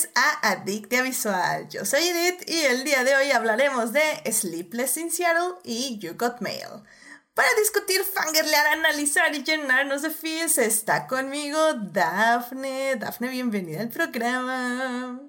bienvenidos a Adictia Visual. Yo soy Edith y el día de hoy hablaremos de Sleepless in Seattle y You Got Mail. Para discutir, fangirlear, analizar y llenarnos de feels está conmigo Dafne. Dafne, bienvenida al programa.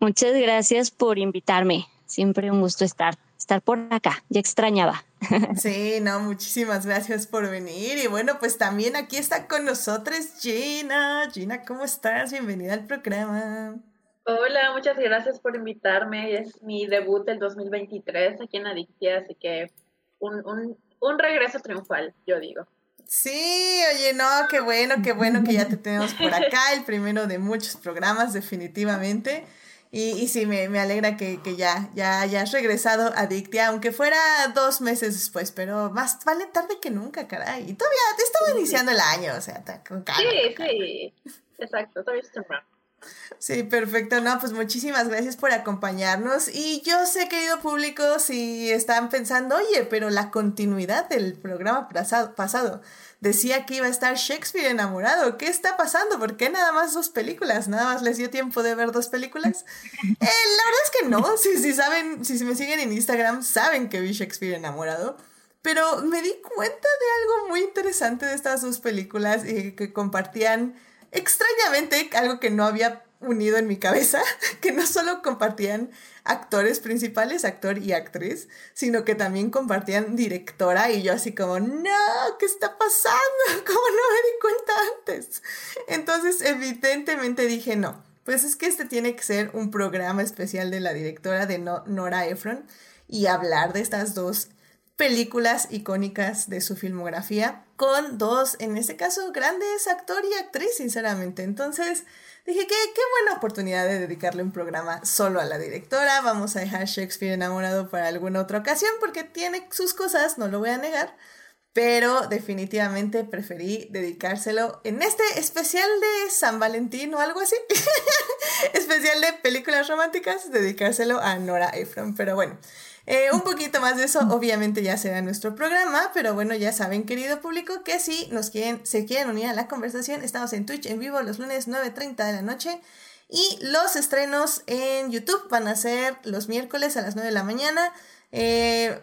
Muchas gracias por invitarme. Siempre un gusto estar, estar por acá. Ya extrañaba. Sí, no, muchísimas gracias por venir. Y bueno, pues también aquí está con nosotros Gina. Gina, ¿cómo estás? Bienvenida al programa. Hola, muchas gracias por invitarme. Es mi debut del 2023 aquí en Adictia, así que un, un regreso triunfal, yo digo. Sí, oye, no, qué bueno, qué bueno que ya te tenemos por acá, el primero de muchos programas, definitivamente. Y, y sí, me, me alegra que, que, ya, ya hayas regresado a Dictia, aunque fuera dos meses después, pero más vale tarde que nunca, caray. Y todavía te estaba iniciando el año, o sea, con calma. Sí, sí, exacto, todavía es temprano. Sí, perfecto. No, pues muchísimas gracias por acompañarnos. Y yo sé, querido público, si están pensando, oye, pero la continuidad del programa pasado decía que iba a estar Shakespeare enamorado. ¿Qué está pasando? ¿Por qué nada más dos películas? ¿Nada más les dio tiempo de ver dos películas? Eh, la verdad es que no. Si, si saben, si me siguen en Instagram, saben que vi Shakespeare enamorado. Pero me di cuenta de algo muy interesante de estas dos películas y que compartían extrañamente algo que no había unido en mi cabeza, que no solo compartían actores principales, actor y actriz, sino que también compartían directora y yo así como, no, ¿qué está pasando? ¿Cómo no me di cuenta antes? Entonces, evidentemente dije, no, pues es que este tiene que ser un programa especial de la directora de Nora Ephron y hablar de estas dos películas icónicas de su filmografía con dos, en este caso, grandes actor y actriz, sinceramente. Entonces, dije que qué buena oportunidad de dedicarle un programa solo a la directora. Vamos a dejar Shakespeare enamorado para alguna otra ocasión porque tiene sus cosas, no lo voy a negar. Pero definitivamente preferí dedicárselo en este especial de San Valentín o algo así. especial de películas románticas, dedicárselo a Nora Ephron. Pero bueno, eh, un poquito más de eso, obviamente ya será nuestro programa, pero bueno, ya saben, querido público, que si nos quieren, se quieren unir a la conversación, estamos en Twitch en vivo los lunes 9.30 de la noche y los estrenos en YouTube van a ser los miércoles a las 9 de la mañana. Eh,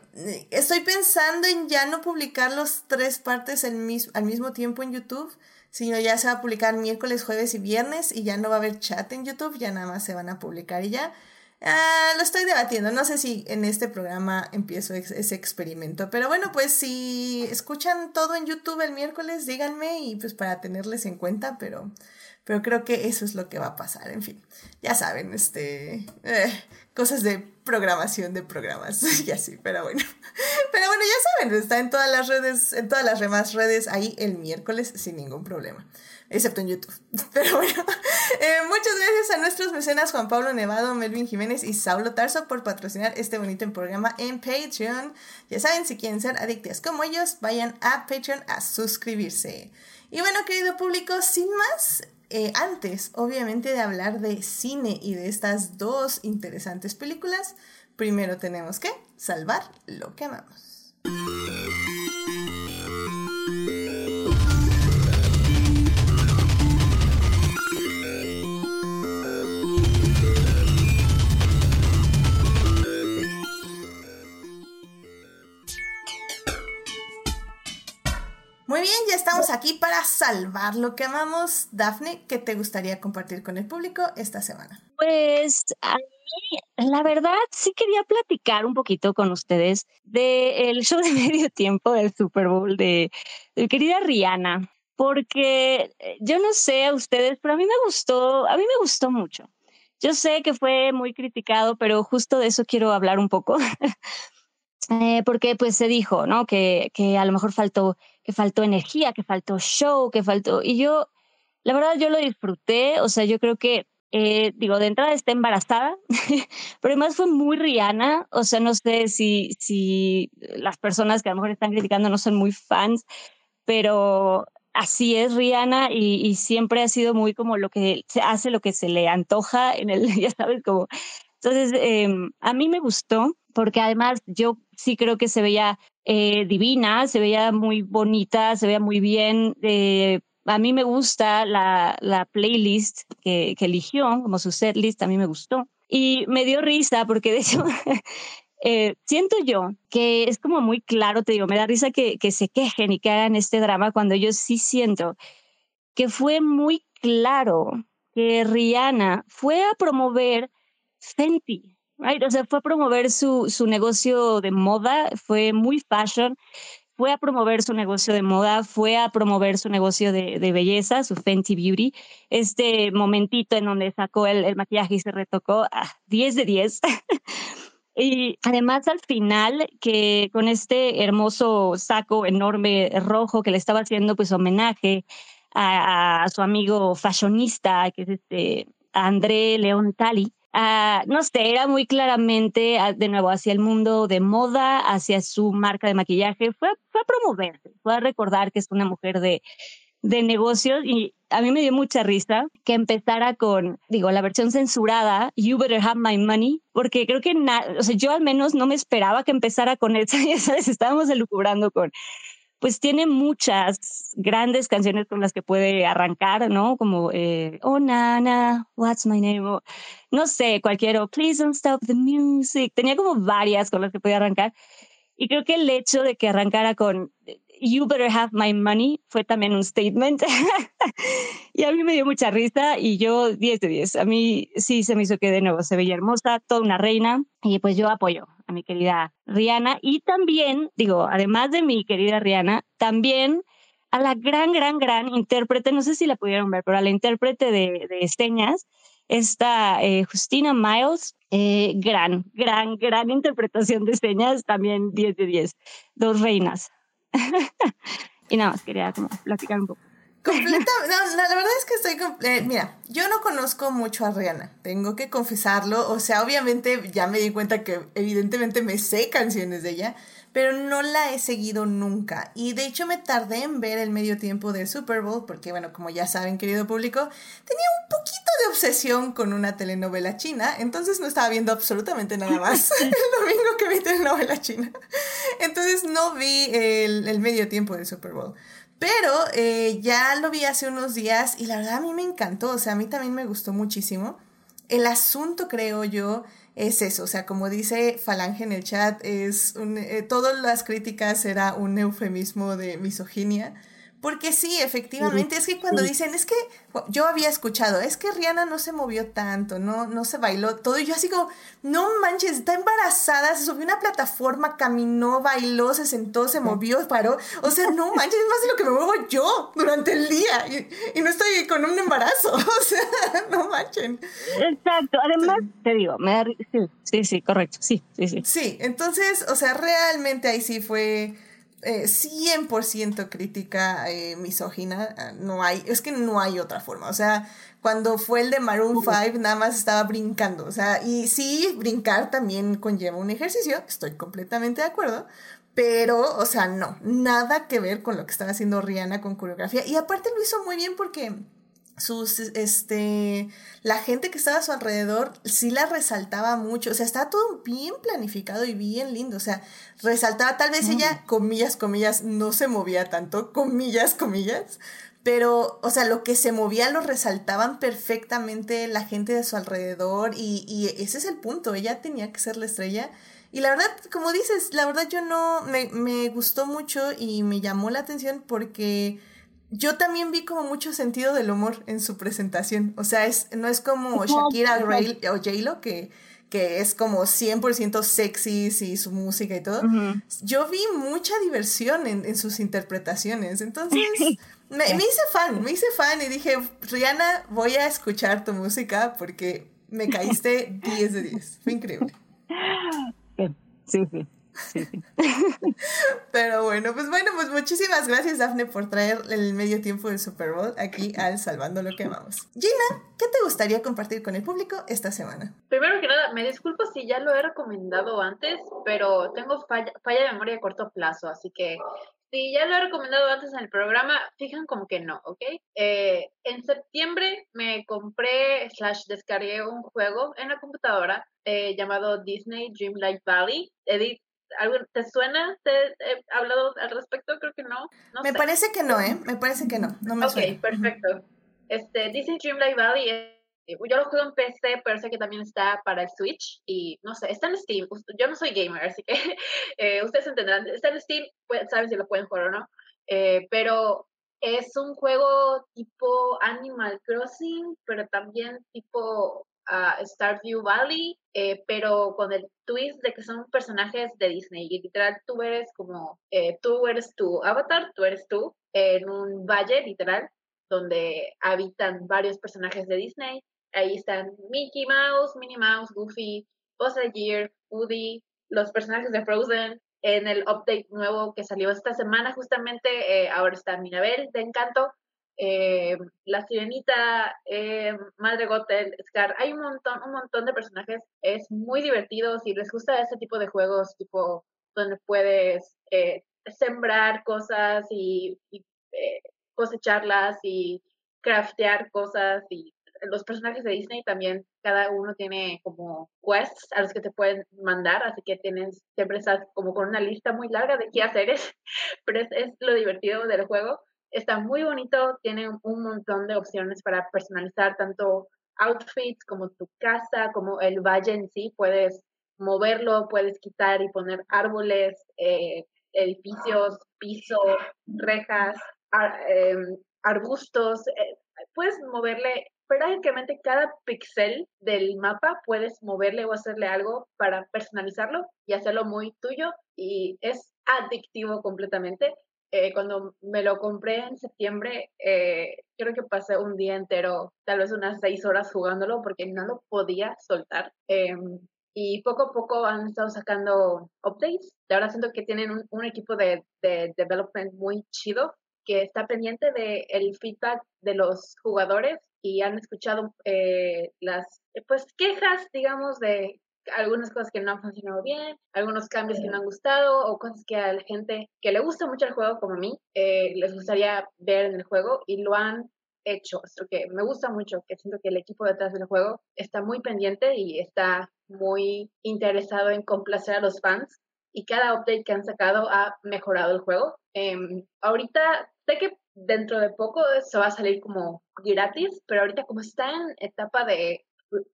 estoy pensando en ya no publicar los tres partes al mismo tiempo en YouTube, sino ya se va a publicar miércoles, jueves y viernes y ya no va a haber chat en YouTube, ya nada más se van a publicar y ya. Ah, lo estoy debatiendo, no sé si en este programa empiezo ese experimento, pero bueno, pues si escuchan todo en YouTube el miércoles, díganme y pues para tenerles en cuenta, pero, pero creo que eso es lo que va a pasar, en fin, ya saben, este, eh, cosas de programación de programas y así, pero bueno, pero bueno, ya saben, está en todas las redes, en todas las demás redes ahí el miércoles sin ningún problema excepto en YouTube. Pero bueno, eh, muchas gracias a nuestros mecenas Juan Pablo Nevado, Melvin Jiménez y Saulo Tarso por patrocinar este bonito programa en Patreon. Ya saben, si quieren ser adictas como ellos, vayan a Patreon a suscribirse. Y bueno, querido público, sin más, eh, antes, obviamente, de hablar de cine y de estas dos interesantes películas, primero tenemos que salvar lo que amamos. Muy bien, ya estamos aquí para salvar lo que amamos. Dafne, ¿qué te gustaría compartir con el público esta semana? Pues a mí, la verdad, sí quería platicar un poquito con ustedes del show de medio tiempo del Super Bowl de, de querida Rihanna, porque eh, yo no sé a ustedes, pero a mí me gustó, a mí me gustó mucho. Yo sé que fue muy criticado, pero justo de eso quiero hablar un poco. Eh, porque pues se dijo, ¿no? Que, que a lo mejor faltó que faltó energía, que faltó show, que faltó... Y yo, la verdad, yo lo disfruté, o sea, yo creo que, eh, digo, de entrada está embarazada, pero además fue muy Rihanna, o sea, no sé si, si las personas que a lo mejor están criticando no son muy fans, pero así es Rihanna y, y, siempre ha sido muy como lo que se hace, lo que se le antoja en el, ya sabes, como... Entonces, eh, a mí me gustó porque además yo sí creo que se veía eh, divina, se veía muy bonita, se veía muy bien. Eh, a mí me gusta la, la playlist que, que eligió como su setlist, a mí me gustó. Y me dio risa porque de hecho eh, siento yo que es como muy claro, te digo, me da risa que, que se quejen y que hagan este drama cuando yo sí siento que fue muy claro que Rihanna fue a promover Fenty, O sea, fue a promover su, su negocio de moda, fue muy fashion, fue a promover su negocio de moda, fue a promover su negocio de, de belleza, su Fenty Beauty. Este momentito en donde sacó el, el maquillaje y se retocó, ah, 10 de 10. Y además al final, que con este hermoso saco enorme rojo que le estaba haciendo pues homenaje a, a su amigo fashionista, que es este André León Tali, Uh, no sé, era muy claramente uh, de nuevo hacia el mundo de moda, hacia su marca de maquillaje, fue, fue a promoverse, fue a recordar que es una mujer de, de negocios y a mí me dio mucha risa que empezara con, digo, la versión censurada, You Better Have My Money, porque creo que, o sea, yo al menos no me esperaba que empezara con esa, ya sabes, estábamos elucubrando con pues tiene muchas grandes canciones con las que puede arrancar, ¿no? Como eh, Oh Nana, What's My Name? no sé, cualquiera, Please Don't Stop the Music. Tenía como varias con las que podía arrancar. Y creo que el hecho de que arrancara con You Better Have My Money fue también un statement. y a mí me dio mucha risa y yo 10 de 10. A mí sí se me hizo que de nuevo se veía hermosa, toda una reina. Y pues yo apoyo a mi querida Rihanna y también, digo, además de mi querida Rihanna, también a la gran, gran, gran intérprete, no sé si la pudieron ver, pero a la intérprete de, de señas, esta eh, Justina Miles, eh, gran, gran, gran interpretación de señas, también 10 de 10, dos reinas. y nada más quería como platicar un poco. Completa, no, la, verdad es que estoy, eh, mira, yo no conozco mucho a Rihanna, tengo que confesarlo, o sea, obviamente ya me di cuenta que evidentemente me sé canciones de ella, pero no la he seguido nunca. Y de hecho me tardé en ver el medio tiempo del Super Bowl, porque bueno, como ya saben, querido público, tenía un poquito de obsesión con una telenovela china, entonces no estaba viendo absolutamente nada más el domingo que vi telenovela china. Entonces no vi el, el medio tiempo del Super Bowl. Pero eh, ya lo vi hace unos días y la verdad a mí me encantó, o sea, a mí también me gustó muchísimo. El asunto, creo yo, es eso, o sea, como dice Falange en el chat, es un, eh, todas las críticas era un eufemismo de misoginia porque sí, efectivamente, es que cuando dicen, es que yo había escuchado, es que Rihanna no se movió tanto, no, no se bailó todo, y yo así como, no manches, está embarazada, se subió a una plataforma, caminó, bailó, se sentó, se movió, paró, o sea, no manches, es más de lo que me muevo yo durante el día, y, no estoy con un embarazo, o sea, no manchen. Exacto, además, te digo, me da, sí, sí, sí, correcto, sí, sí, sí. Sí, entonces, o sea, realmente ahí sí fue 100% eh, crítica eh, misógina, ah, no hay, es que no hay otra forma, o sea, cuando fue el de Maroon 5 nada más estaba brincando, o sea, y sí, brincar también conlleva un ejercicio, estoy completamente de acuerdo, pero, o sea, no, nada que ver con lo que estaba haciendo Rihanna con coreografía, y aparte lo hizo muy bien porque sus, este, la gente que estaba a su alrededor sí la resaltaba mucho, o sea, estaba todo bien planificado y bien lindo, o sea, resaltaba, tal vez ella, comillas, comillas, no se movía tanto, comillas, comillas, pero, o sea, lo que se movía lo resaltaban perfectamente la gente de su alrededor y, y ese es el punto, ella tenía que ser la estrella. Y la verdad, como dices, la verdad yo no, me, me gustó mucho y me llamó la atención porque yo también vi como mucho sentido del humor en su presentación. O sea, es, no es como Shakira o J-Lo, que, que es como 100% sexy y su música y todo. Yo vi mucha diversión en, en sus interpretaciones. Entonces, me, me, hice fan, me hice fan y dije, Rihanna, voy a escuchar tu música porque me caíste 10 de 10. Fue increíble. Sí, sí. Pero bueno, pues bueno, pues muchísimas gracias Dafne por traer el medio tiempo del Super Bowl aquí al Salvando lo que amamos. Gina, ¿qué te gustaría compartir con el público esta semana? Primero que nada, me disculpo si ya lo he recomendado antes, pero tengo falla, falla de memoria a corto plazo, así que si ya lo he recomendado antes en el programa, fijan como que no, ¿ok? Eh, en septiembre me compré slash descargué un juego en la computadora eh, llamado Disney Dreamlight Valley. Edith ¿Te suena? ¿Te he hablado al respecto? Creo que no. Me parece que no, ¿eh? Me parece que no. No me Ok, perfecto. Este, Disney Dreamlight Valley eh, yo lo juego en PC, pero sé que también está para el Switch y no sé, está en Steam. Yo no soy gamer, así que eh, ustedes entenderán. Está en Steam, pues, saben si lo pueden jugar o no. Eh, pero es un juego tipo Animal Crossing, pero también tipo uh, Starview Valley, eh, pero con el twist de que son personajes de Disney. Y literal, tú eres como, eh, tú eres tu avatar, tú eres tú, en un valle, literal, donde habitan varios personajes de Disney. Ahí están Mickey Mouse, Minnie Mouse, Goofy, Buzz Lightyear, Woody, los personajes de Frozen, en el update nuevo que salió esta semana justamente, eh, ahora está Minabel de Encanto, eh, La Sirenita, eh, Madre Gothel, Scar, hay un montón, un montón de personajes, es muy divertido, si les gusta este tipo de juegos, tipo donde puedes sembrar cosas y, y cosecharlas y craftear cosas y los personajes de Disney también, cada uno tiene como quests a los que te pueden mandar, así que tienes, siempre estás como con una lista muy larga de qué hacer, pero es lo divertido del juego. Está muy bonito, tiene un montón de opciones para personalizar tanto outfits como tu casa, como el valle en sí, puedes moverlo, puedes quitar y poner árboles, eh, edificios, piso, rejas, em, arbustos, eh, puedes moverle prácticamente cada pixel del mapa puedes moverle o hacerle algo para personalizarlo y hacerlo muy tuyo y es adictivo completamente. Eh, cuando me lo compré en septiembre, eh, creo que pasé un día entero, tal vez unas seis horas jugándolo porque no lo podía soltar. Em, y poco a poco han estado sacando updates. De ahora siento que tienen un, equipo de, de, development muy chido que está pendiente del el feedback de los jugadores y han escuchado eh, las pues quejas, digamos, de algunas cosas que no han funcionado bien, algunos cambios que no han gustado o cosas que a la gente que le gusta mucho el juego como a mí eh, les gustaría ver en el juego y lo han hecho. Esto que me gusta mucho, que siento que el equipo detrás del juego está muy pendiente y está muy interesado en complacer a los fans y cada update que han sacado ha mejorado el juego. Em, ahorita sé que dentro de poco se va a salir como gratis, pero ahorita como está en etapa de,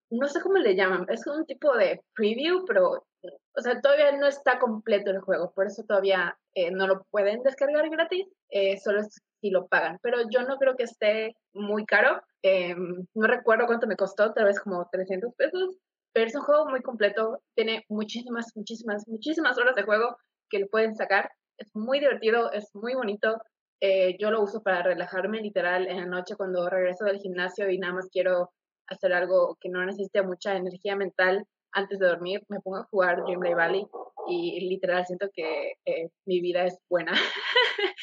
no sé cómo le llaman, es un tipo de preview, pero, o sea, todavía no está completo el juego, por eso todavía eh, no lo pueden descargar gratis, eh, solo si lo pagan, pero yo no creo que esté muy caro, em, no recuerdo cuánto me costó, tal vez como 300 pesos, pero es un juego muy completo, tiene muchísimas, muchísimas, muchísimas horas de juego que le pueden sacar, es muy divertido, es muy bonito, eh, yo lo uso para relajarme literal en la noche cuando regreso del gimnasio y nada más quiero hacer algo que no necesite mucha energía mental antes de dormir, me pongo a jugar Dreamlight Valley y literal siento que eh, mi vida es buena.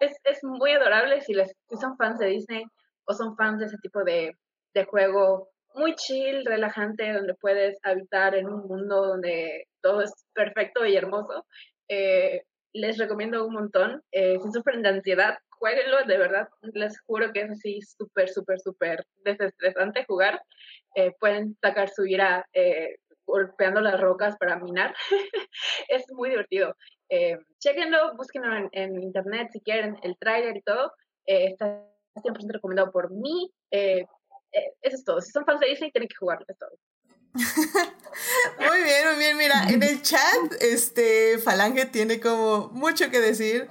es, es, muy adorable si, les, si son fans de Disney o son fans de ese tipo de, de juego muy chill, relajante, donde puedes habitar en un mundo donde todo es perfecto y hermoso. Eh, les recomiendo un montón. Eh, si sufren de ansiedad, jueguenlo, de verdad. Les juro que es así súper, súper, súper desestresante jugar. Eh, pueden sacar su ira eh, golpeando las rocas para minar. es muy divertido. Eh, chequenlo, búsquenlo en, internet si quieren, el trailer y todo. está 100% recomendado por mí. eso es todo. Si son fans de Disney, tienen que jugarlo, es todo. Muy bien, muy bien. Mira, en el chat, este Falange tiene como mucho que decir.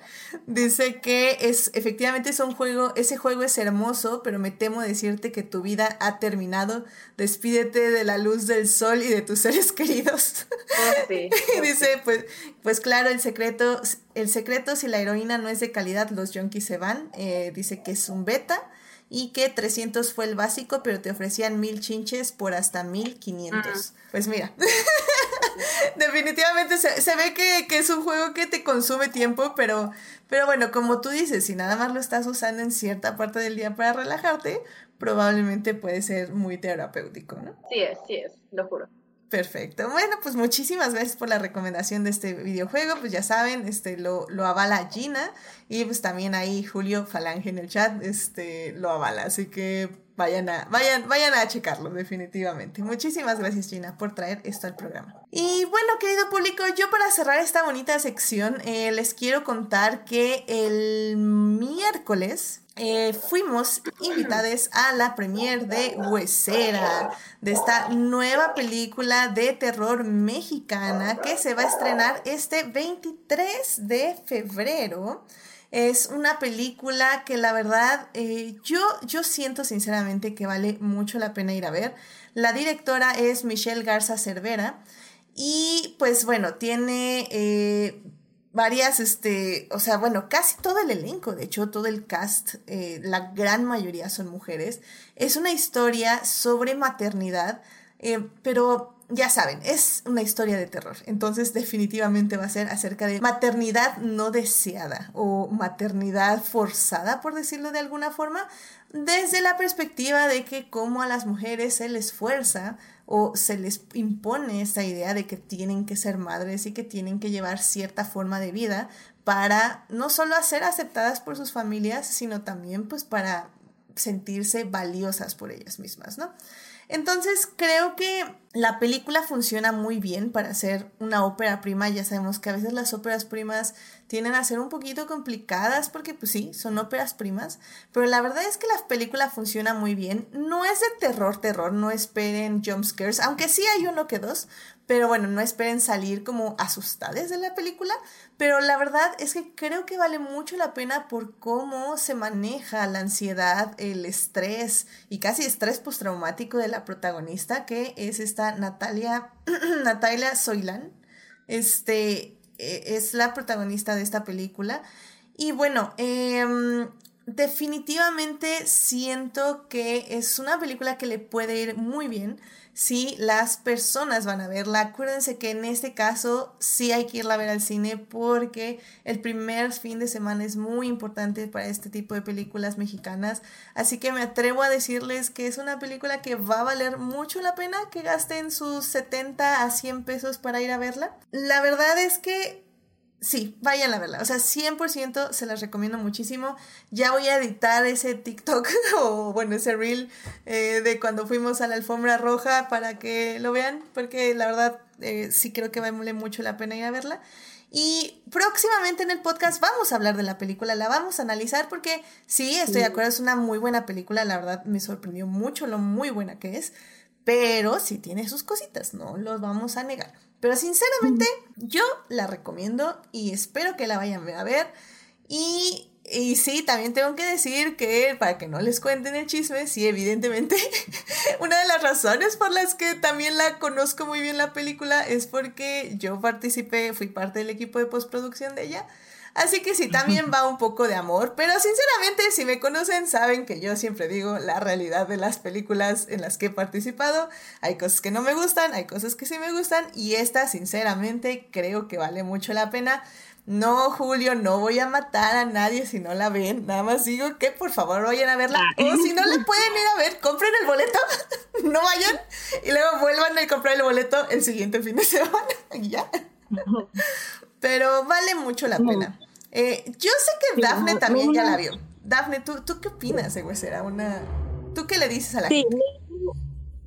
Dice que es efectivamente es un juego, ese juego es hermoso, pero me temo decirte que tu vida ha terminado. Despídete de la luz del sol y de tus seres queridos. Oh, dice, pues, pues claro, el secreto, el secreto si la heroína no es de calidad, los junkies se van. Eh, dice que es un beta y que 300 fue el básico, pero te ofrecían mil chinches por hasta 1500. Pues mira, definitivamente se, ve que, es un juego que te consume tiempo, pero, pero bueno, como tú dices, si nada más lo estás usando en cierta parte del día para relajarte, probablemente puede ser muy terapéutico, ¿no? Sí es, sí es, lo juro. Perfecto. Bueno, pues muchísimas gracias por la recomendación de este videojuego. Pues ya saben, este lo, lo avala Gina y pues también ahí Julio Falange en el chat este lo avala, así que vayan a vayan vayan a checarlo definitivamente. Muchísimas gracias Gina por traer esto al programa. Y bueno, querido público, yo para cerrar esta bonita sección eh, les quiero contar que el miércoles eh, fuimos invitados a la premiere de Huesera, de esta nueva película de terror mexicana que se va a estrenar este 23 de febrero. Es una película que la verdad eh, yo, yo siento sinceramente que vale mucho la pena ir a ver. La directora es Michelle Garza Cervera. Y pues bueno, tiene eh, varias, este, o sea, bueno, casi todo el elenco, de hecho, todo el cast, eh, la gran mayoría son mujeres. Es una historia sobre maternidad, eh, pero ya saben, es una historia de terror. Entonces definitivamente va a ser acerca de maternidad no deseada o maternidad forzada, por decirlo de alguna forma, desde la perspectiva de que como a las mujeres se les fuerza o se les impone esta idea de que tienen que ser madres y que tienen que llevar cierta forma de vida para no solo ser aceptadas por sus familias, sino también pues para sentirse valiosas por ellas mismas, ¿no? Entonces creo que la película funciona muy bien para ser una ópera prima. Ya sabemos que a veces las óperas primas tienden a ser un poquito complicadas porque pues sí, son óperas primas. Pero la verdad es que la película funciona muy bien. No es de terror, terror, no esperen jump scares, aunque sí hay uno que dos. Pero bueno, no esperen salir como asustadas de la película. Pero la verdad es que creo que vale mucho la pena por cómo se maneja la ansiedad, el estrés y casi estrés postraumático de la protagonista, que es esta Natalia, Natalia Soilan. Este e, es la protagonista de esta película. Y bueno, eh, definitivamente siento que es una película que le puede ir muy bien si las personas van a verla. Acuérdense que en este caso sí hay que irla a ver al cine porque el primer fin de semana es muy importante para este tipo de películas mexicanas. Así que me atrevo a decirles que es una película que va a valer mucho la pena que gasten sus 70 a 100 pesos para ir a verla. La verdad es que sí, vayan a verla. O sea, 100% se las recomiendo muchísimo. Ya voy a editar ese TikTok o, bueno, ese reel eh, de cuando fuimos a la alfombra roja para que lo vean, porque la verdad eh, sí creo que vale mucho la pena ir a verla. Y próximamente en el podcast vamos a hablar de la película, la vamos a analizar porque sí, estoy de acuerdo, es una muy buena película, la verdad me sorprendió mucho lo muy buena que es, pero sí tiene sus cositas, no los vamos a negar. Pero sinceramente, yo la recomiendo y espero que la vayan a ver. Y, y sí, también tengo que decir que, para que no les cuenten el chisme, sí, evidentemente, una de las razones por las que también la conozco muy bien la película es porque yo participé, fui parte del equipo de postproducción de ella. Así que sí, también va un poco de amor, pero sinceramente si me conocen saben que yo siempre digo la realidad de las películas en las que he participado. Hay cosas que no me gustan, hay cosas que sí me gustan y esta sinceramente creo que vale mucho la pena. No, Julio, no voy a matar a nadie si no la ven. Nada más digo que por favor vayan a verla. O si no la pueden ir a ver, compren el boleto. no vayan. Y luego vuelvan a comprar el boleto el siguiente fin de semana. ya. Pero vale mucho la pena. Eh, yo sé que Dafne también ya la vio. Dafne, ¿tú, ¿tú qué opinas de Será Una... ¿Tú qué le dices a la sí,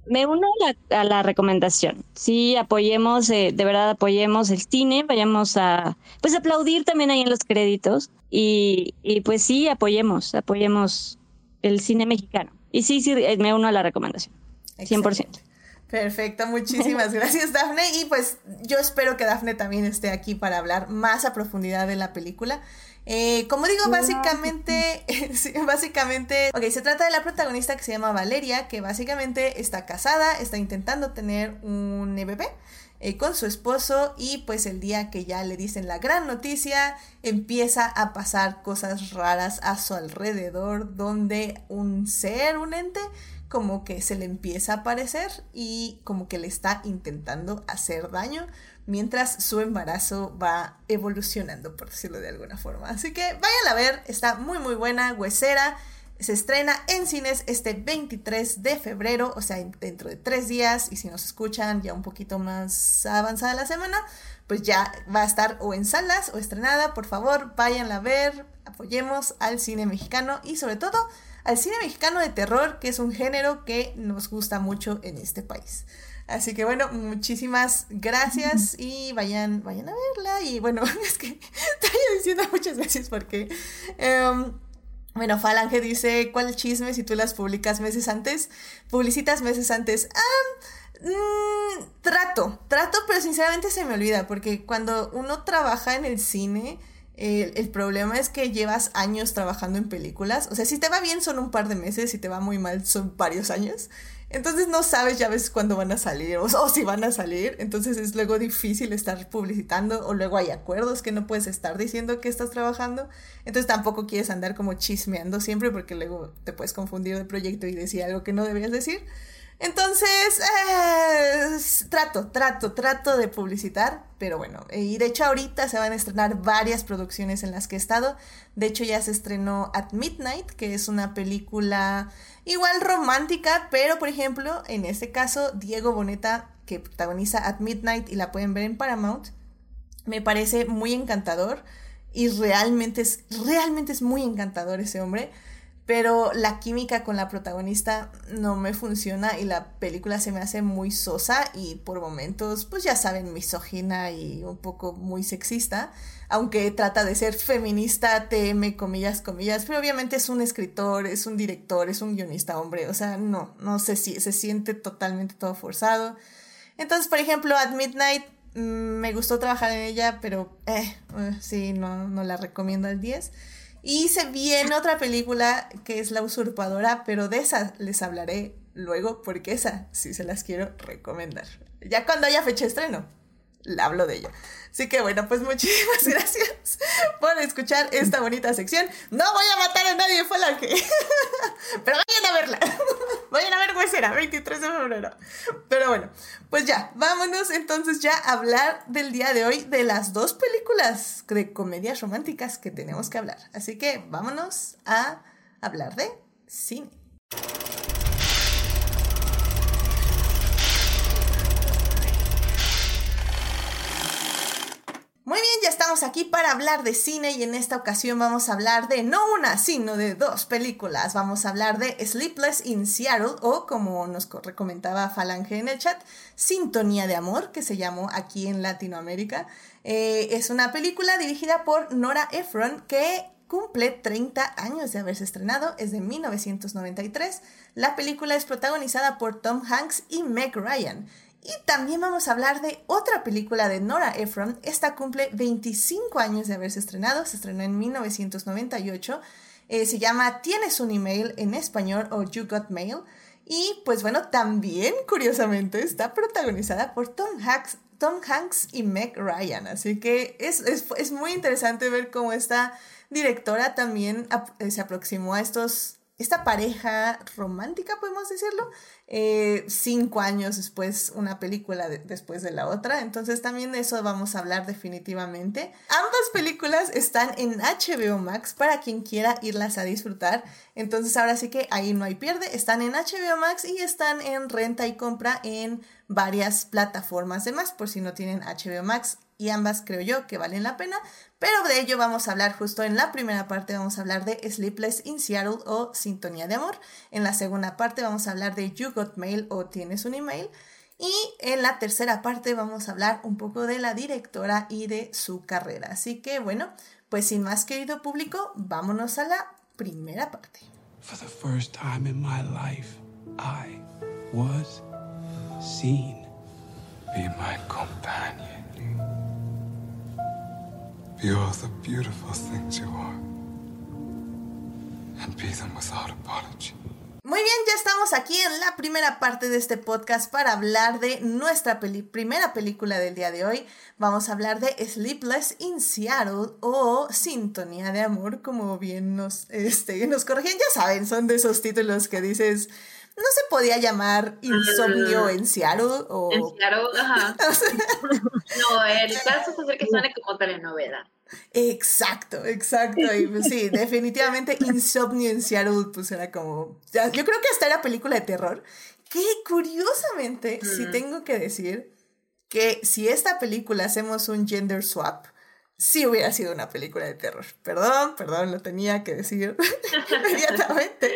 Me uno a la, recomendación. Sí, apoyemos, eh, de verdad apoyemos el cine, vayamos a, pues aplaudir también ahí en los créditos y, y pues sí, apoyemos, apoyemos el cine mexicano. Y sí, sí, eh, me uno a la recomendación. 100%. Perfecto, muchísimas gracias Dafne y pues yo espero que Dafne también esté aquí para hablar más a profundidad de la película. Eh, como digo, básicamente, básicamente, ok, se trata de la protagonista que se llama Valeria, que básicamente está casada, está intentando tener un bebé eh, con su esposo y pues el día que ya le dicen la gran noticia, empieza a pasar cosas raras a su alrededor, donde un ser, un ente, como que se le empieza a aparecer y como que le está intentando hacer daño mientras su embarazo va evolucionando, por decirlo de alguna forma. Así que vayan a ver, está muy muy buena, huesera. Se estrena en cines este 23 de febrero, o sea, dentro de tres días. Y si nos escuchan ya un poquito más avanzada la semana, pues ya va a estar o en salas o estrenada. Por favor, vayan a ver, apoyemos al cine mexicano y sobre todo al cine mexicano de terror, que es un género que nos gusta mucho en este país. Así que bueno, muchísimas gracias y vayan, vayan a verla. Y bueno, es que estoy diciendo muchas gracias porque... Em, bueno, Falange dice, ¿cuál chisme si tú las publicas meses antes? Publicitas meses antes. Ah, trato, trato, pero sinceramente se me olvida, porque cuando uno trabaja en el cine, el, problema es que llevas años trabajando en películas. O sea, si te va bien son un par de meses, si te va muy mal son varios años. Entonces no sabes ya ves cuándo van a salir o, o, si van a salir. Entonces es luego difícil estar publicitando o luego hay acuerdos que no puedes estar diciendo que estás trabajando. Entonces tampoco quieres andar como chismeando siempre porque luego te puedes confundir de proyecto y decir algo que no debías decir. Entonces, eh, trato, trato, trato de publicitar, pero bueno, y de hecho ahorita se van a estrenar varias producciones en las que he estado. De hecho ya se estrenó At Midnight, que es una película igual romántica, pero por ejemplo, en este caso, Diego Boneta, que protagoniza At Midnight y la pueden ver en Paramount, me parece muy encantador y realmente es, realmente es muy encantador ese hombre pero la química con la protagonista no me funciona y la película se me hace muy sosa y por momentos, pues ya saben, misógina y un poco muy sexista, aunque trata de ser feminista, tm, comillas, comillas, pero obviamente es un escritor, es un director, es un guionista hombre, o sea, no, no sé si se siente totalmente todo forzado. Entonces, por ejemplo, At Midnight mm, me gustó trabajar en ella, pero eh, eh sí, no, no la recomiendo al 10. Y se viene otra película que es La Usurpadora, pero de esa les hablaré luego porque esa sí se las quiero recomendar. Ya cuando haya fecha de estreno, hablo de ella. Así que bueno, pues muchísimas gracias por escuchar esta bonita sección. No voy a matar a nadie, fue la que... Pero vayan a verla. Vayan a ver Huesera, 23 de febrero. Pero bueno, pues ya, vámonos entonces ya a hablar del día de hoy de las dos películas de comedias románticas que tenemos que hablar. Así que vámonos a hablar de cine. Muy bien, ya estamos aquí para hablar de cine y en esta ocasión vamos a hablar de no una, sino de dos películas. Vamos a hablar de Sleepless in Seattle o como nos recomendaba Falange en el chat, Sintonía de Amor, que se llamó aquí en Latinoamérica. Eh, es una película dirigida por Nora Ephron que cumple 30 años de haberse estrenado, es de 1993. La película es protagonizada por Tom Hanks y Meg Ryan. Y también vamos a hablar de otra película de Nora Ephron. Esta cumple 25 años de haberse estrenado, se estrenó en 1998. Eh, se llama Tienes un email en español o You Got Mail. Y pues bueno, también curiosamente está protagonizada por Tom Hanks, Tom Hanks y Meg Ryan. Así que es, es muy interesante ver cómo esta directora también eh, se aproximó a estos esta pareja romántica, podemos decirlo, eh, cinco años después, una película después de la otra. Entonces también de eso vamos a hablar definitivamente. Ambas películas están en HBO Max para quien quiera irlas a disfrutar. Entonces ahora sí que ahí no hay pierde. Están en HBO Max y están en renta y compra en varias plataformas de más por si no tienen HBO Max y ambas creo yo que valen la pena, pero de ello vamos a hablar justo en la primera parte, vamos a hablar de Sleepless in Seattle o Sintonía de Amor, en la segunda parte vamos a hablar de You Got Mail o Tienes un email, y en la tercera parte vamos a hablar un poco de la directora y de su carrera. Así que bueno, pues sin más querido público, vámonos a la primera parte. For the first time in my life, I was seen. Be my companion. Be all the beautiful things you are. And be them without apology. Muy bien, ya estamos aquí en la primera parte de este podcast para hablar de nuestra primera película del día de hoy. Vamos a hablar de Sleepless in Seattle o Sintonía de Amor, como bien nos, este, nos corrigen. Ya saben, son de esos títulos que dices, no se podía llamar insomnio en Seattle o... En Seattle, ajá. no, el caso es hacer que suene como telenovela. Exacto, exacto. Y pues, sí, definitivamente insomnio en Seattle, pues era como... Yo creo que hasta era película de terror. Que curiosamente, sí tengo que decir que si esta película hacemos un gender swap, sí hubiera sido una película de terror. Perdón, perdón, lo tenía que decir inmediatamente.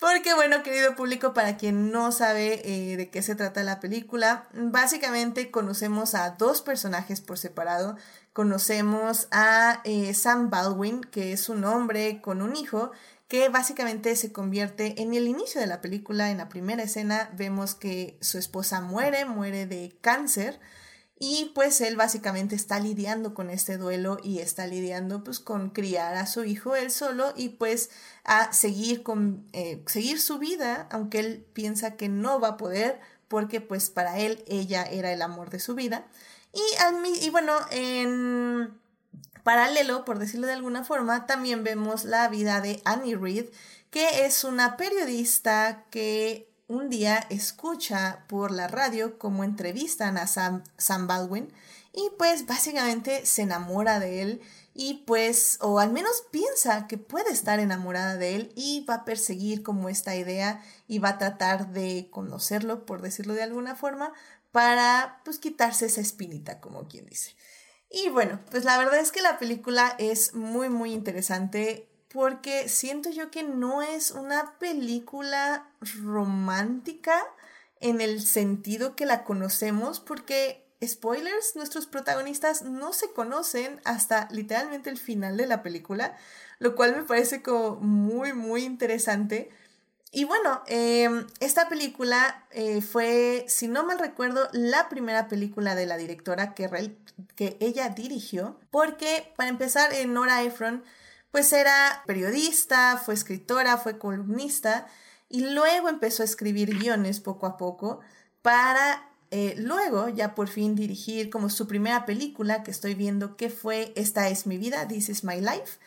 Porque bueno, querido público, para quien no sabe eh, de qué se trata la película, básicamente conocemos a dos personajes por separado. Conocemos a eh, Sam Baldwin, que es un hombre con un hijo, que básicamente se convierte en el inicio de la película, en la primera escena, vemos que su esposa muere, muere de cáncer. Y pues él básicamente está lidiando con este duelo y está lidiando pues con criar a su hijo él solo y pues a seguir con eh, seguir su vida, aunque él piensa que no va a poder porque pues para él ella era el amor de su vida. Y, y bueno, en paralelo, por decirlo de alguna forma, también vemos la vida de Annie Reed, que es una periodista que un día escucha por la radio cómo entrevistan a Sam, Baldwin y pues básicamente se enamora de él y pues o al menos piensa que puede estar enamorada de él y va a perseguir como esta idea y va a tratar de conocerlo por decirlo de alguna forma para pues quitarse esa espinita como quien dice. Y bueno, pues la verdad es que la película es muy muy interesante porque siento yo que no es una película romántica en el sentido que la conocemos, porque, spoilers, nuestros protagonistas no se conocen hasta literalmente el final de la película, lo cual me parece como muy, muy interesante. Y bueno, em, esta película eh, fue, si no mal recuerdo, la primera película de la directora que, que ella dirigió, porque para empezar, Nora Ephron pues era periodista, fue escritora, fue columnista y luego empezó a escribir guiones poco a poco para eh, luego ya por fin dirigir como su primera película que estoy viendo que fue Esta es mi vida, This is my life.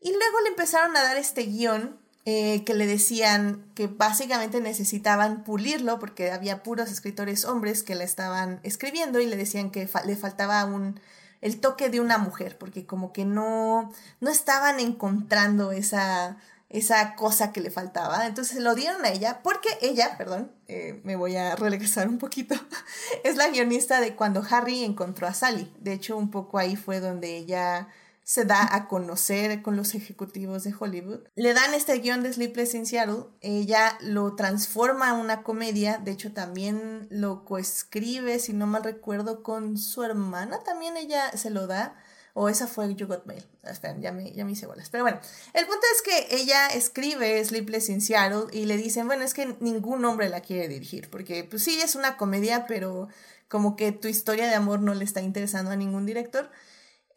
Y luego le empezaron a dar este guion eh, que le decían que básicamente necesitaban pulirlo porque había puros escritores hombres que la estaban escribiendo y le decían que le faltaba un el toque de una mujer, porque como que no, no estaban encontrando esa, esa cosa que le faltaba. Entonces se lo dieron a ella, porque ella, perdón, eh, me voy a regresar un poquito, es la guionista de cuando Harry encontró a Sally. De hecho, un poco ahí fue donde ella se da a conocer con los ejecutivos de Hollywood. Le dan este guion de Sleepless in Seattle, ella lo transforma en una comedia, de hecho también lo coescribe, si no mal recuerdo, con su hermana, también ella se lo da. O esa fue You Got Mail. Esperen, ya me, ya me hice bolas. Pero bueno, el punto es que ella escribe Sleepless in Seattle y le dicen, bueno, es que ningún hombre la quiere dirigir, porque pues sí, es una comedia, pero como que tu historia de amor no le está interesando a ningún director.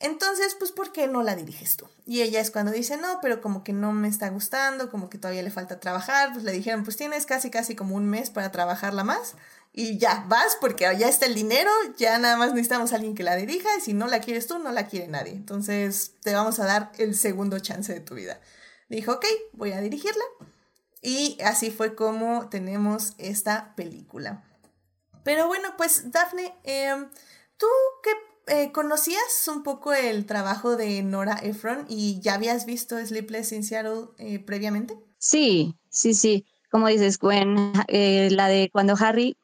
Entonces, pues, ¿por qué no la diriges tú? Y ella es cuando dice, no, pero como que no me está gustando, como que todavía le falta trabajar, pues le dijeron, pues tienes casi, casi como un mes para trabajarla más y ya, vas porque ya está el dinero, ya nada más necesitamos a alguien que la dirija y si no la quieres tú, no la quiere nadie. Entonces, te vamos a dar el segundo chance de tu vida. Dijo, ok, voy a dirigirla. Y así fue como tenemos esta película. Pero bueno, pues Daphne, em, ¿tú qué eh, ¿conocías un poco el trabajo de Nora Ephron y ya habías visto Sleepless in Seattle eh, previamente? Sí, sí, sí. Como dices, Gwen, eh, la de cuando Harry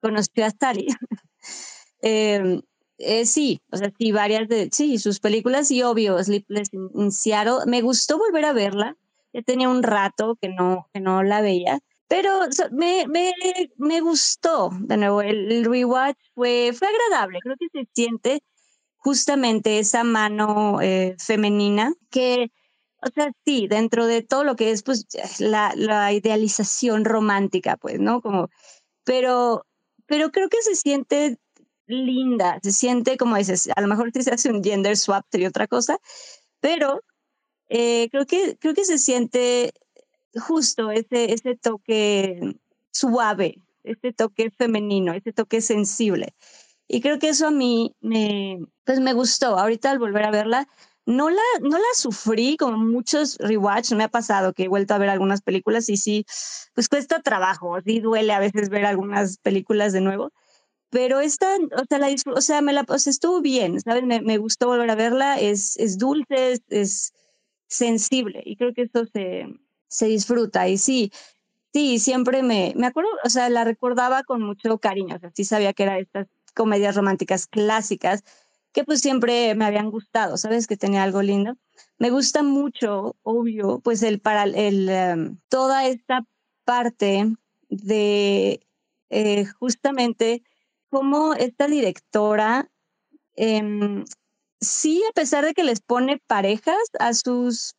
conoció a Sally. Em, sí, o sea, sí, varias de, sí, sus películas y obvio, Sleepless in, Seattle. Me gustó volver a verla. Ya tenía un rato que no, que no la veía. Pero me, me, me, gustó, de nuevo, el, rewatch fue, fue agradable, creo que se siente justamente esa mano eh, femenina que, o sea, sí, dentro de todo lo que es pues la, la idealización romántica, pues, ¿no? Como, pero, pero creo que se siente linda, se siente como dices, a lo mejor si se hace un gender swap sería otra cosa, pero eh, creo, que, creo que se siente justo ese, ese toque suave, ese toque femenino, ese toque sensible. Y creo que eso a mí me, pues me gustó. Ahorita al volver a verla, no la, no la sufrí como muchos rewatch, me ha pasado que he vuelto a ver algunas películas y sí, pues cuesta trabajo, sí duele a veces ver algunas películas de nuevo, pero esta, o sea, la, o sea, me la, o sea, estuvo bien, ¿sabes? Me, me, gustó volver a verla, es, es dulce, es, es sensible y creo que esto se, se disfruta. Y sí, sí, siempre me, me acuerdo, o sea, la recordaba con mucho cariño, o sea, sí sabía que era estas comedias románticas clásicas, que pues siempre me habían gustado, ¿sabes? Que tenía algo lindo. Me gusta mucho, obvio, pues el para el em, toda esta parte de eh, justamente cómo esta directora em, sí, a pesar de que les pone parejas a sus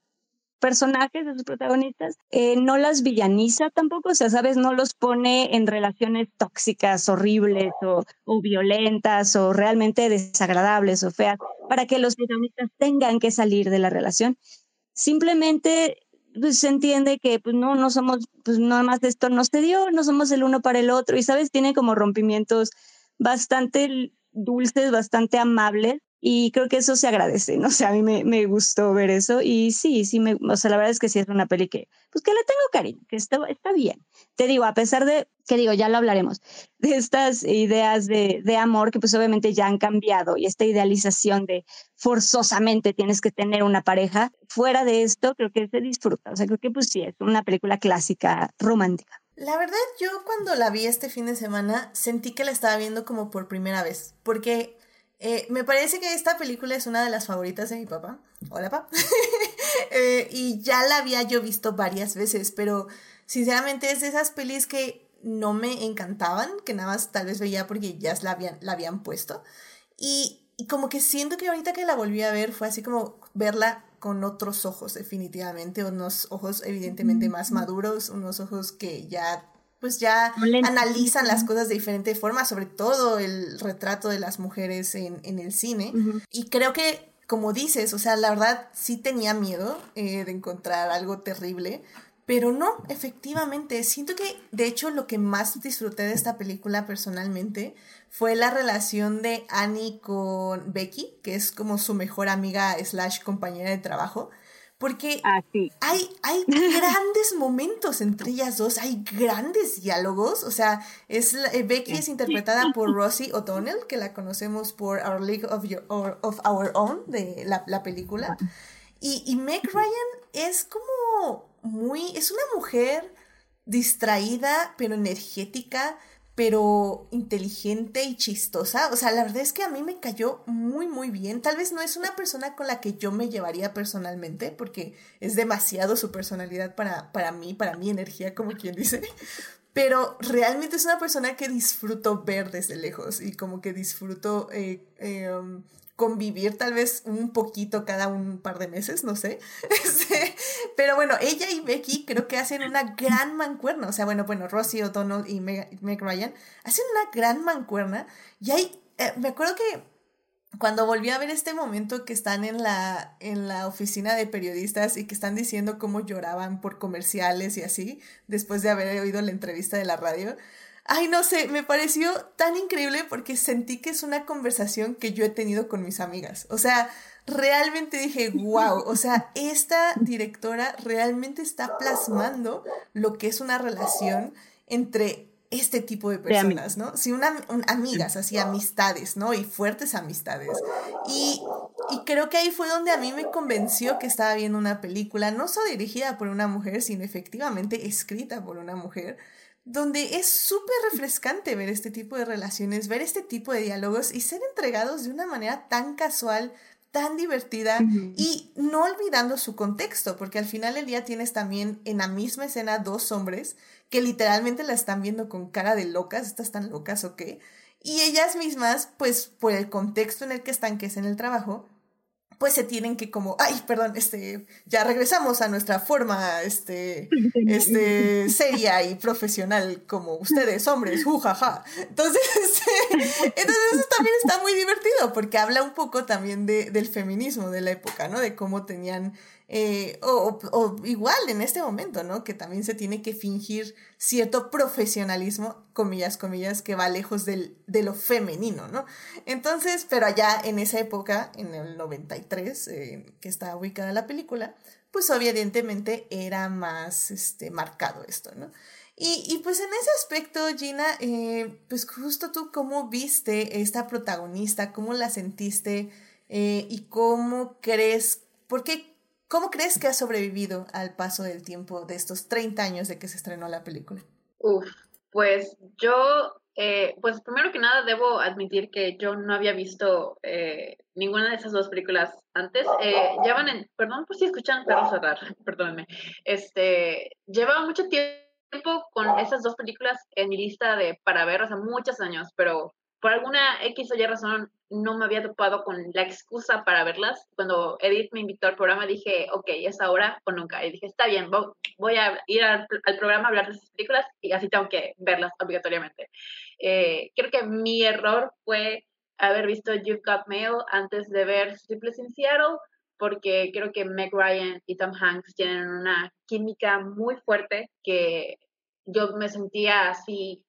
personajes, a sus protagonistas, eh, no las villaniza tampoco, o sea, sabes, no los pone en relaciones tóxicas, horribles o, o violentas o realmente desagradables o feas, para que los protagonistas tengan que salir de la relación. Simplemente pues, se entiende que pues no, no somos, pues nada más esto no se dio, no somos el uno para el otro y sabes, tiene como rompimientos bastante dulces, bastante amables y creo que eso se agradece, ¿no? O sea, a mí me, me, gustó ver eso y sí, sí, me, o sea, la verdad es que sí es una peli que, pues que le tengo cariño, que está, está bien. Te digo, a pesar de, que digo, ya lo hablaremos, de estas ideas de, de amor que pues obviamente ya han cambiado y esta idealización de forzosamente tienes que tener una pareja, fuera de esto creo que se disfruta, o sea, creo que pues sí, es una película clásica romántica. La verdad, yo cuando la vi este fin de semana sentí que la estaba viendo como por primera vez, porque eh, me parece que esta película es una de las favoritas de mi papá. Hola, papá. eh, y ya la había yo visto varias veces, pero sinceramente es de esas pelis que no me encantaban, que nada más tal vez veía porque ya la habían, la habían puesto. Y, y como que siento que ahorita que la volví a ver fue así como verla con otros ojos, definitivamente, unos ojos evidentemente más maduros, unos ojos que ya pues ya analizan las cosas de diferente forma, sobre todo el retrato de las mujeres en, en el cine. Y creo que, como dices, o sea, la verdad sí tenía miedo eh, de encontrar algo terrible, pero no, efectivamente, siento que de hecho lo que más disfruté de esta película personalmente fue la relación de Annie con Becky, que es como su mejor amiga slash compañera de trabajo. Porque ah, hay, hay grandes momentos entre ellas dos, hay grandes diálogos. O sea, es eh, Becky es interpretada por Rosie O'Donnell, que la conocemos por Our League of, of Our Own, de la, la película. Y, y Meg Ryan es como muy. Es una mujer distraída, pero energética, pero inteligente y chistosa. O sea, la verdad es que a mí me cayó muy, muy bien. Tal vez no es una persona con la que yo me llevaría personalmente, porque es demasiado su personalidad para, para mí, para mi energía, como quien dice. Pero realmente es una persona que disfruto ver desde lejos y como que disfruto eh, eh, um, convivir tal vez un poquito cada un par de meses, no sé. Este, pero bueno, ella y Becky creo que hacen una gran mancuerna. O sea, bueno, bueno, Rosie O'Donnell y Meg, Ryan hacen una gran mancuerna. Y hay, eh, me acuerdo que cuando volví a ver este momento que están en la, en la oficina de periodistas y que están diciendo cómo lloraban por comerciales y así, después de haber oído la entrevista de la radio, Ay, no sé, me pareció tan increíble porque sentí que es una conversación que yo he tenido con mis amigas. O sea, realmente dije, wow, o sea, esta directora realmente está plasmando lo que es una relación entre este tipo de personas, ¿no? Sí, una, amigas, así amistades, ¿no? Y fuertes amistades. Y, y creo que ahí fue donde a mí me convenció que estaba viendo una película, no solo dirigida por una mujer, sino efectivamente escrita por una mujer donde es súper refrescante ver este tipo de relaciones, ver este tipo de diálogos y ser entregados de una manera tan casual, tan divertida y no olvidando su contexto, porque al final del día tienes también en la misma escena dos hombres que literalmente la están viendo con cara de locas, estas tan locas o qué, y ellas mismas, pues por el contexto en el que están, que es en el trabajo, pues se tienen que como, ay, perdón, este, ya regresamos a nuestra forma, este, este, seria y profesional como ustedes, hombres, jujaja. Entonces, este, entonces eso también está muy divertido porque habla un poco también de, del feminismo de la época, ¿no? De cómo tenían eh, o, igual en este momento, ¿no? Que también se tiene que fingir cierto profesionalismo, comillas, comillas, que va lejos del, de lo femenino, ¿no? Entonces, pero allá en esa época, en el 93, eh, que está ubicada la película, pues evidentemente era más este, marcado esto, ¿no? Y, y, pues en ese aspecto, Gina, eh, pues justo tú cómo viste esta protagonista, cómo la sentiste y cómo crees, por qué ¿Cómo crees que ha sobrevivido al paso del tiempo de estos 30 años de que se estrenó la película? Uf, pues yo Eh, pues primero que nada debo admitir que yo no había visto eh, ninguna de esas dos películas antes. Eh, llevan en, perdón por si escuchan perros cerrar, perdónenme. Este, lleva mucho tiempo con esas dos películas en mi lista de para ver, o sea, muchos años, pero por alguna X o Y razón no me había topado con la excusa para verlas. Cuando Edith me invitó al programa dije, ok, es ahora o nunca. Y dije, está bien, voy a ir al, programa a hablar de esas películas y así tengo que verlas obligatoriamente. Eh, creo que mi error fue haber visto You've Got Mail antes de ver Sleepless in Seattle, porque creo que Meg Ryan y Tom Hanks tienen una química muy fuerte que yo me sentía así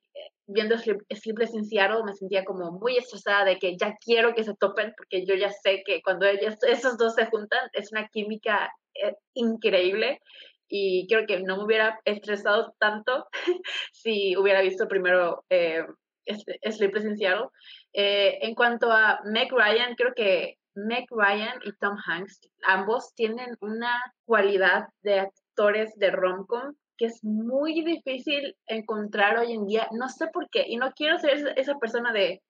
viendo Sleepless in Seattle me sentía como muy estresada de que ya quiero que se topen porque yo ya sé que cuando ellos, esos dos se juntan es una química eh, increíble y creo que no me hubiera estresado tanto si hubiera visto primero eh, Sleepless in Seattle. Eh, en cuanto a Meg Ryan, creo que Meg Ryan y Tom Hanks, ambos tienen una cualidad de actores de rom-com que es muy difícil encontrar hoy en día. No sé por qué, y no quiero ser esa persona de,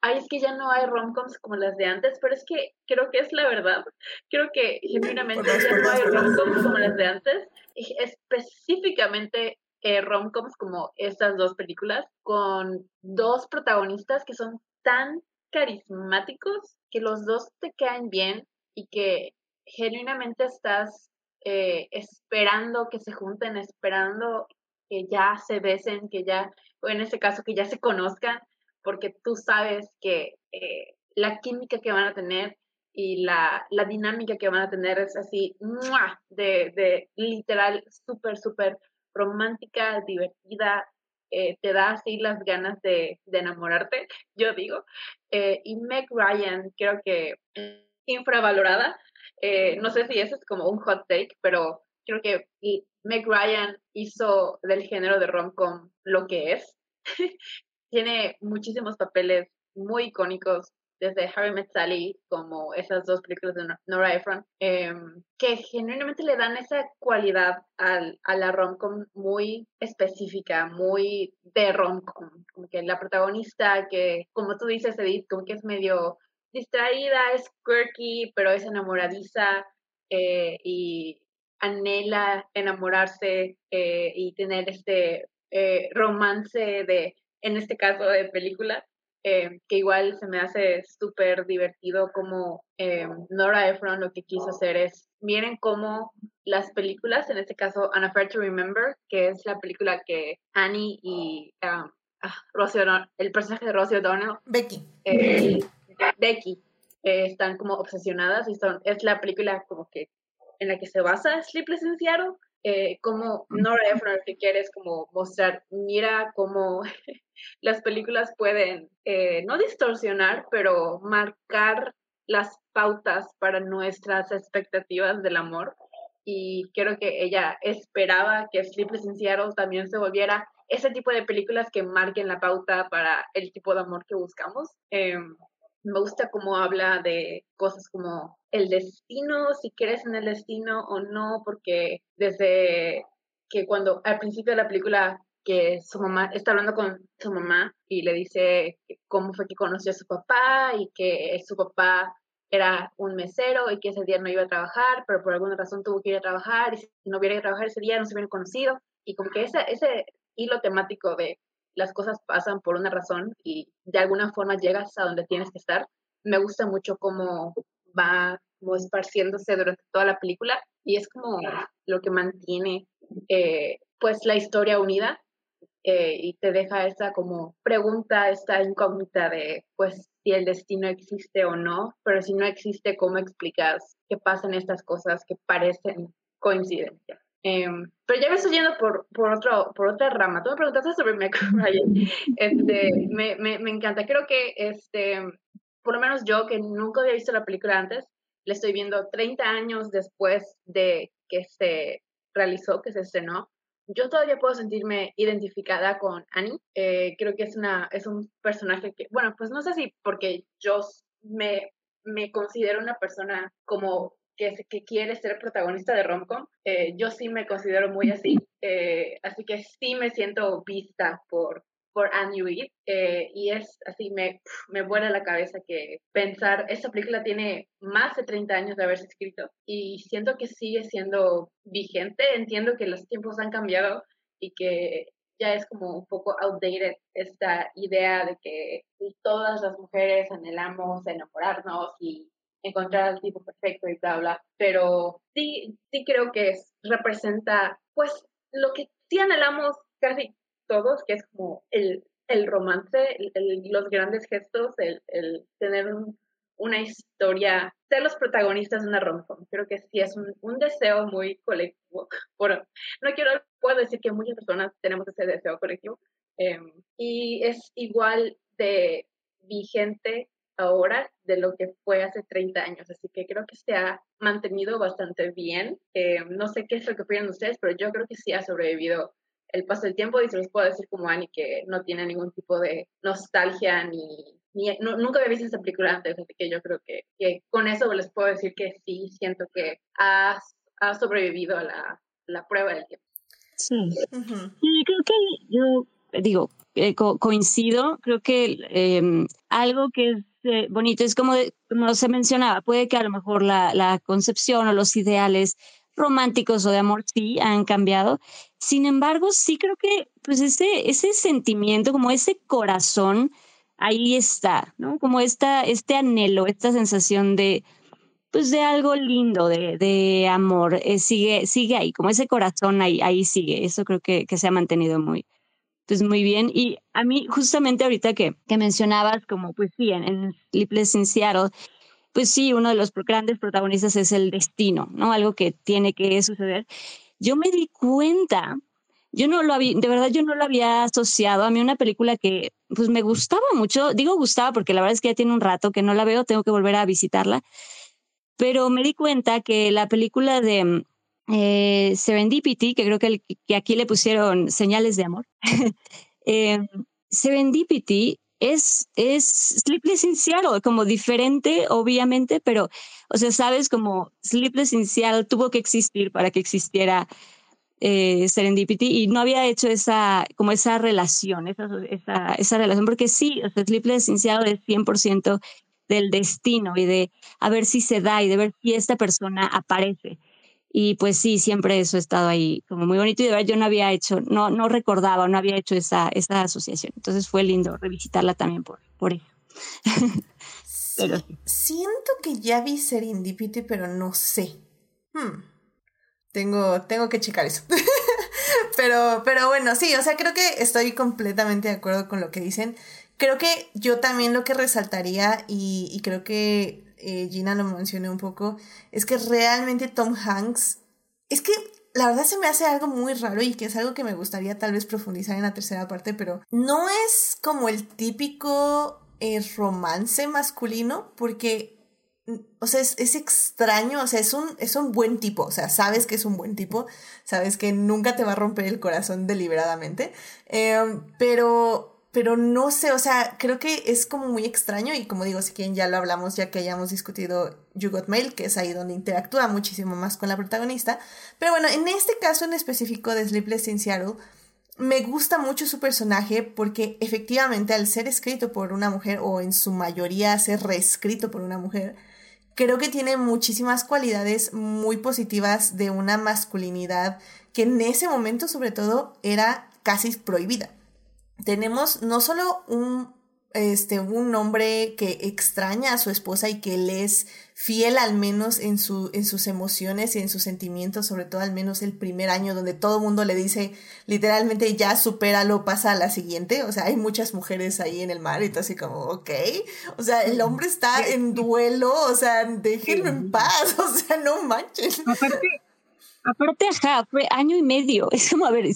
ay, es que ya no hay romcoms como las de antes, pero es que creo que es la verdad. Creo que genuinamente ya no hay romcoms como las de antes, y específicamente eh, romcoms como estas dos películas, con dos protagonistas que son tan carismáticos que los dos te caen bien y que genuinamente estás eh, esperando que se junten, esperando que ya se besen, que ya, o en este caso, que ya se conozcan, porque tú sabes que eh, la química que van a tener y la, la dinámica que van a tener es así, de, de literal, súper, súper romántica, divertida, eh, te da así las ganas de, enamorarte, yo digo. y Meg Ryan, creo que infravalorada, eh, no sé si eso es como un hot take, pero creo que Meg Ryan hizo del género de rom-com lo que es. Tiene muchísimos papeles muy icónicos, desde Harry Met Sally, como esas dos películas de Nora Ephron, em, que genuinamente le dan esa cualidad al, a la rom-com muy específica, muy de rom-com. Como que la protagonista, que como tú dices, Edith, como que es medio distraída, es quirky, pero es enamoradiza eh, y anhela enamorarse eh, y tener este eh, romance de, en este caso, de película, que igual se me hace súper divertido como Nora Ephron lo que quiso hacer es, miren cómo las películas, en este caso An Affair to Remember, que es la película que Annie y um, el personaje de Rosie O'Donnell, Becky. Becky eh, están como obsesionadas y son, es la película como que en la que se basa Sleepless in Seattle, eh, como Nora Ephron que quiere es como mostrar, mira cómo las películas pueden eh, no distorsionar, pero marcar las pautas para nuestras expectativas del amor. Y creo que ella esperaba que Sleepless in Seattle también se volviera ese tipo de películas que marquen la pauta para el tipo de amor que buscamos. Em, me gusta cómo habla de cosas como el destino, si crees en el destino o no, porque desde que cuando al principio de la película que su mamá está hablando con su mamá y le dice cómo fue que conoció a su papá y que su papá era un mesero y que ese día no iba a trabajar, pero por alguna razón tuvo que ir a trabajar y si no hubiera ido a trabajar ese día no se hubieran conocido. Y como que ese, ese hilo temático de las cosas pasan por una razón y de alguna forma llegas a donde tienes que estar. Me gusta mucho cómo va como esparciéndose durante toda la película y es como lo que mantiene eh, pues la historia unida eh, y te deja esa como pregunta, esta incógnita de pues si el destino existe o no, pero si no existe, ¿cómo explicas que pasan estas cosas que parecen coincidencia? Em, pero ya me estoy yendo por, por, otro, por otra rama. Tú me preguntaste sobre Meg Ryan. Este, me, encanta. Creo que, este, por lo menos yo, que nunca había visto la película antes, le estoy viendo 30 años después de que se realizó, que se estrenó. Yo todavía puedo sentirme identificada con Annie. Eh, creo que es, una, es un personaje que, bueno, pues no sé si porque yo me, me considero una persona como que, quiere ser protagonista de romcom. Eh, yo sí me considero muy así, eh, así que sí me siento vista por, por Anne Reid eh, y es así, me, me vuela la cabeza que pensar, esta película tiene más de 30 años de haberse escrito y siento que sigue siendo vigente, entiendo que los tiempos han cambiado y que ya es como un poco outdated esta idea de que todas las mujeres anhelamos enamorarnos y encontrar al tipo perfecto y bla, bla, pero sí, sí creo que representa pues lo que sí anhelamos casi todos, que es como el, el romance, los grandes gestos, el, el tener una historia, ser los protagonistas de una rom Creo que sí es un, un deseo muy colectivo. Bueno, no quiero, puedo decir que muchas personas tenemos ese deseo colectivo. Em, y es igual de vigente ahora de lo que fue hace 30 años. Así que creo que se ha mantenido bastante bien. Em, no sé qué es lo que opinan ustedes, pero yo creo que sí ha sobrevivido el paso del tiempo y se los puedo decir como Annie que no tiene ningún tipo de nostalgia ni, ni nunca había visto esa película antes, así que yo creo que, que, con eso les puedo decir que sí, siento que ha, ha sobrevivido a la, la, prueba del tiempo. Sí. Y creo que yo digo, eh, coincido, creo que em, algo que es eh, bonito es como, como se mencionaba, puede que a lo mejor la, la concepción o los ideales románticos o de amor sí han cambiado. Sin embargo, sí creo que pues ese, ese sentimiento, como ese corazón, ahí está, ¿no? Como esta, este anhelo, esta sensación de, pues de algo lindo, de, de amor, eh, sigue, sigue ahí, como ese corazón ahí, ahí sigue. Eso creo que, que se ha mantenido muy, pues muy bien. Y a mí, justamente ahorita que, que mencionabas, como pues sí, en, en Sleepless in Seattle, pues sí, uno de los grandes protagonistas es el destino, ¿no? Algo que tiene que suceder. Yo me di cuenta, yo no lo había, de verdad yo no lo había asociado a mí una película que pues me gustaba mucho, digo gustaba porque la verdad es que ya tiene un rato que no la veo, tengo que volver a visitarla, pero me di cuenta que la película de eh, Serendipity, que creo que, aquí le pusieron señales de amor, eh, Serendipity es, es Sleepless in Seattle, como diferente, obviamente, pero, o sea, sabes, como Sleepless in Seattle tuvo que existir para que existiera eh, Serendipity y no había hecho esa, como esa relación, esa, esa, esa relación, porque sí, o sea, Sleepless in Seattle es 100% del destino y de a ver si se da y de ver si esta persona aparece. Y pues sí, siempre eso ha estado ahí como muy bonito y de verdad yo no había hecho, no, no recordaba, no había hecho esa, esa asociación. Entonces fue lindo revisitarla también por, por eso. Siento que ya vi Serendipity, pero no sé. Hmm. Tengo, tengo que checar eso. pero, pero bueno, sí, o sea, creo que estoy completamente de acuerdo con lo que dicen. Creo que yo también lo que resaltaría, y creo que eh, Gina lo mencioné un poco, es que realmente Tom Hanks, es que la verdad se me hace algo muy raro y que es algo que me gustaría tal vez profundizar en la tercera parte, pero no es como el típico eh, romance masculino, porque, o sea, es, es, extraño, o sea, es un, es un buen tipo, o sea, sabes que es un buen tipo, sabes que nunca te va a romper el corazón deliberadamente, eh, pero pero no sé, o sea, creo que es como muy extraño y como digo, si quieren ya lo hablamos ya que hayamos discutido You Got Mail, que es ahí donde interactúa muchísimo más con la protagonista. Pero bueno, en este caso en específico de Sleepless in Seattle, me gusta mucho su personaje porque efectivamente al ser escrito por una mujer o en su mayoría ser reescrito por una mujer, creo que tiene muchísimas cualidades muy positivas de una masculinidad que en ese momento sobre todo era casi prohibida tenemos no solo un, este, un hombre que extraña a su esposa y que le es fiel al menos en, su, en sus emociones y en sus sentimientos, sobre todo al menos el primer año donde todo el mundo le dice literalmente ya supéralo, pasa a la siguiente, o sea, hay muchas mujeres ahí en el mar y todo así como, ok, o sea, el hombre está en duelo, o sea, déjenlo en paz, o sea, no manches. Aparte, ajá, fue año y medio. Es como, a ver,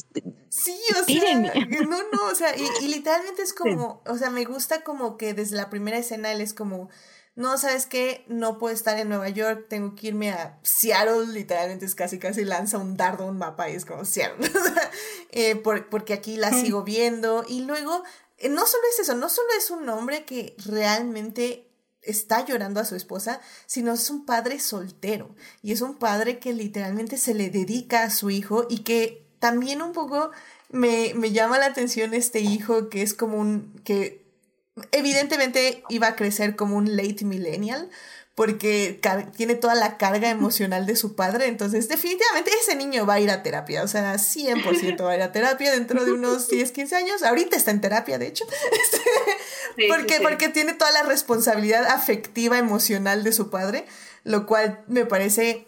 sí, o sea, no, no, o sea, y, literalmente es como, o sea, me gusta como que desde la primera escena él es como, no, ¿sabes qué? No puedo estar en Nueva York, tengo que irme a Seattle, literalmente es casi, casi lanza un dardo, un mapa y es como Seattle, eh, porque aquí la sigo viendo. Y luego, eh, no solo es eso, no solo es un hombre que realmente está llorando a su esposa, sino es un padre soltero. Y es un padre que literalmente se le dedica a su hijo y que también un poco me, me llama la atención este hijo que es como un, que evidentemente iba a crecer como un late millennial, porque tiene toda la carga emocional de su padre, entonces definitivamente ese niño va a ir a terapia, o sea, 100% va a ir a terapia dentro de unos 10, 15 años, ahorita está en terapia, de hecho, porque, porque tiene toda la responsabilidad afectiva, emocional de su padre, lo cual me parece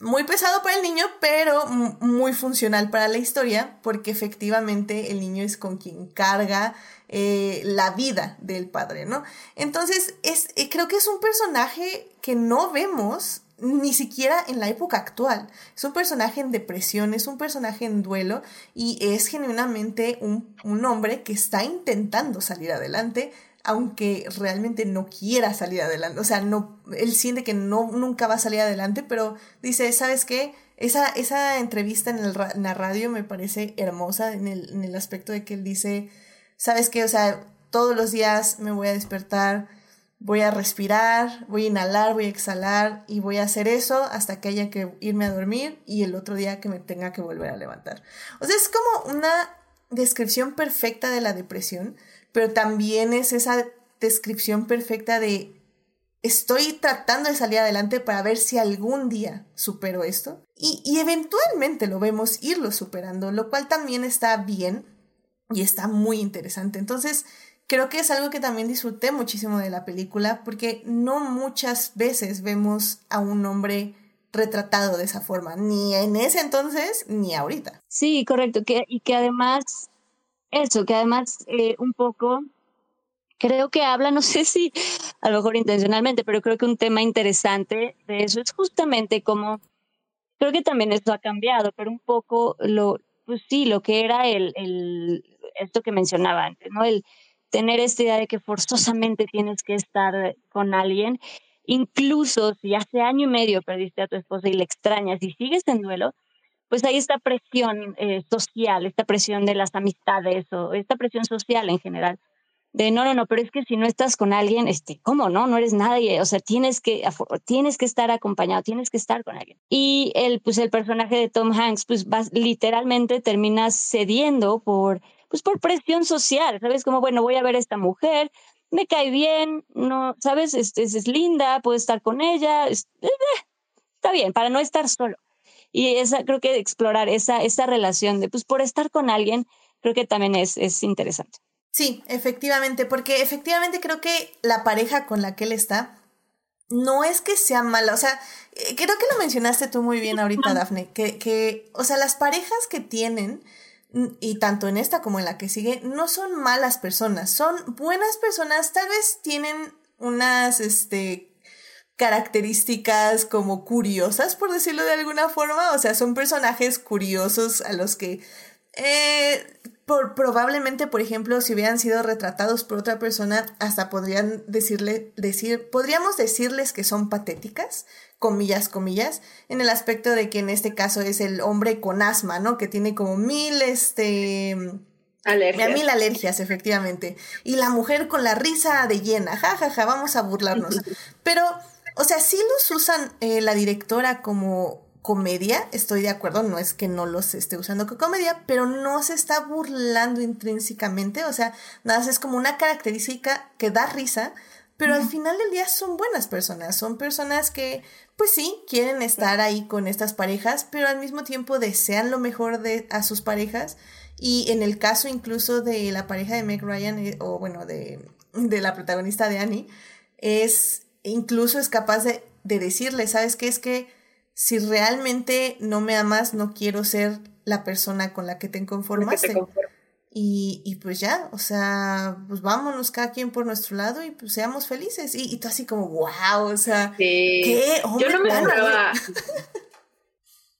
muy pesado para el niño, pero muy funcional para la historia, porque efectivamente el niño es con quien carga eh, la vida del padre, ¿no? Entonces, es, eh, creo que es un personaje que no vemos ni siquiera en la época actual. Es un personaje en depresión, es un personaje en duelo y es genuinamente un, un hombre que está intentando salir adelante aunque realmente no quiera salir adelante. O sea, no, él siente que no, nunca va a salir adelante, pero dice, ¿sabes qué? Esa, esa entrevista en, el, la radio me parece hermosa en el, en el aspecto de que él dice, ¿sabes qué? O sea, todos los días me voy a despertar, voy a respirar, voy a inhalar, voy a exhalar y voy a hacer eso hasta que haya que irme a dormir y el otro día que me tenga que volver a levantar. O sea, es como una descripción perfecta de la depresión pero también es esa descripción perfecta de estoy tratando de salir adelante para ver si algún día supero esto y, y eventualmente lo vemos irlo superando, lo cual también está bien y está muy interesante. Entonces, creo que es algo que también disfruté muchísimo de la película porque no muchas veces vemos a un hombre retratado de esa forma, ni en ese entonces ni ahorita. Sí, correcto, que, y que además eso, que además eh, un poco creo que habla, no sé si a lo mejor intencionalmente, pero creo que un tema interesante de eso es justamente como, creo que también esto ha cambiado, pero un poco lo, pues sí, lo que era el, el, esto que mencionaba antes, ¿no? El tener esta idea de que forzosamente tienes que estar con alguien, incluso si hace año y medio perdiste a tu esposa y le extrañas y sigues en duelo, pues hay esta presión eh, social, esta presión de las amistades o esta presión social en general. De no, no, no, pero es que si no estás con alguien, este, ¿cómo no? No eres nadie. O sea, tienes que, tienes que estar acompañado, tienes que estar con alguien. Y el, pues el personaje de Tom Hanks, pues literalmente termina cediendo por, pues por presión social. ¿Sabes? Como, bueno, voy a ver a esta mujer, me cae bien, no, ¿sabes? Es, es, linda, puedo estar con ella, eh, está bien, para no estar solo. Y esa, creo que explorar esa, esa relación de, pues por estar con alguien, creo que también es, es interesante. Sí, efectivamente, porque efectivamente creo que la pareja con la que él está no es que sea mala, o sea, eh, creo que lo mencionaste tú muy bien ahorita, Dafne, que, que, o sea, las parejas que tienen, y tanto en esta como en la que sigue, no son malas personas, son buenas personas, tal vez tienen unas, este, características como curiosas, por decirlo de alguna forma. O sea, son personajes curiosos a los que eh, por, probablemente, por ejemplo, si hubieran sido retratados por otra persona, hasta podrían decirle, decir, podríamos decirles que son patéticas, comillas, comillas, en el aspecto de que en este caso es el hombre con asma, ¿no? Que tiene como mil, este... Alergias. Mil alergias, efectivamente. Y la mujer con la risa de llena, jajaja, ja, ja, vamos a burlarnos. Pero o sea, sí los usan eh, la directora como comedia, estoy de acuerdo, no es que no los esté usando como comedia, pero no se está burlando intrínsecamente, o sea, nada, es como una característica que da risa, pero al final del día son buenas personas, son personas que, pues sí, quieren estar ahí con estas parejas, pero al mismo tiempo desean lo mejor de, a sus parejas, y en el caso incluso de la pareja de Meg Ryan, eh, o bueno, de, de la protagonista de Annie, es incluso es capaz de, decirle, ¿sabes qué? Es que si realmente no me amas, no quiero ser la persona con la que te conformaste. Y, y, pues ya, o sea, pues vámonos cada quien por nuestro lado y pues seamos felices. Y, y tú así como, wow, o sea, ¿qué? Yo no me esperaba.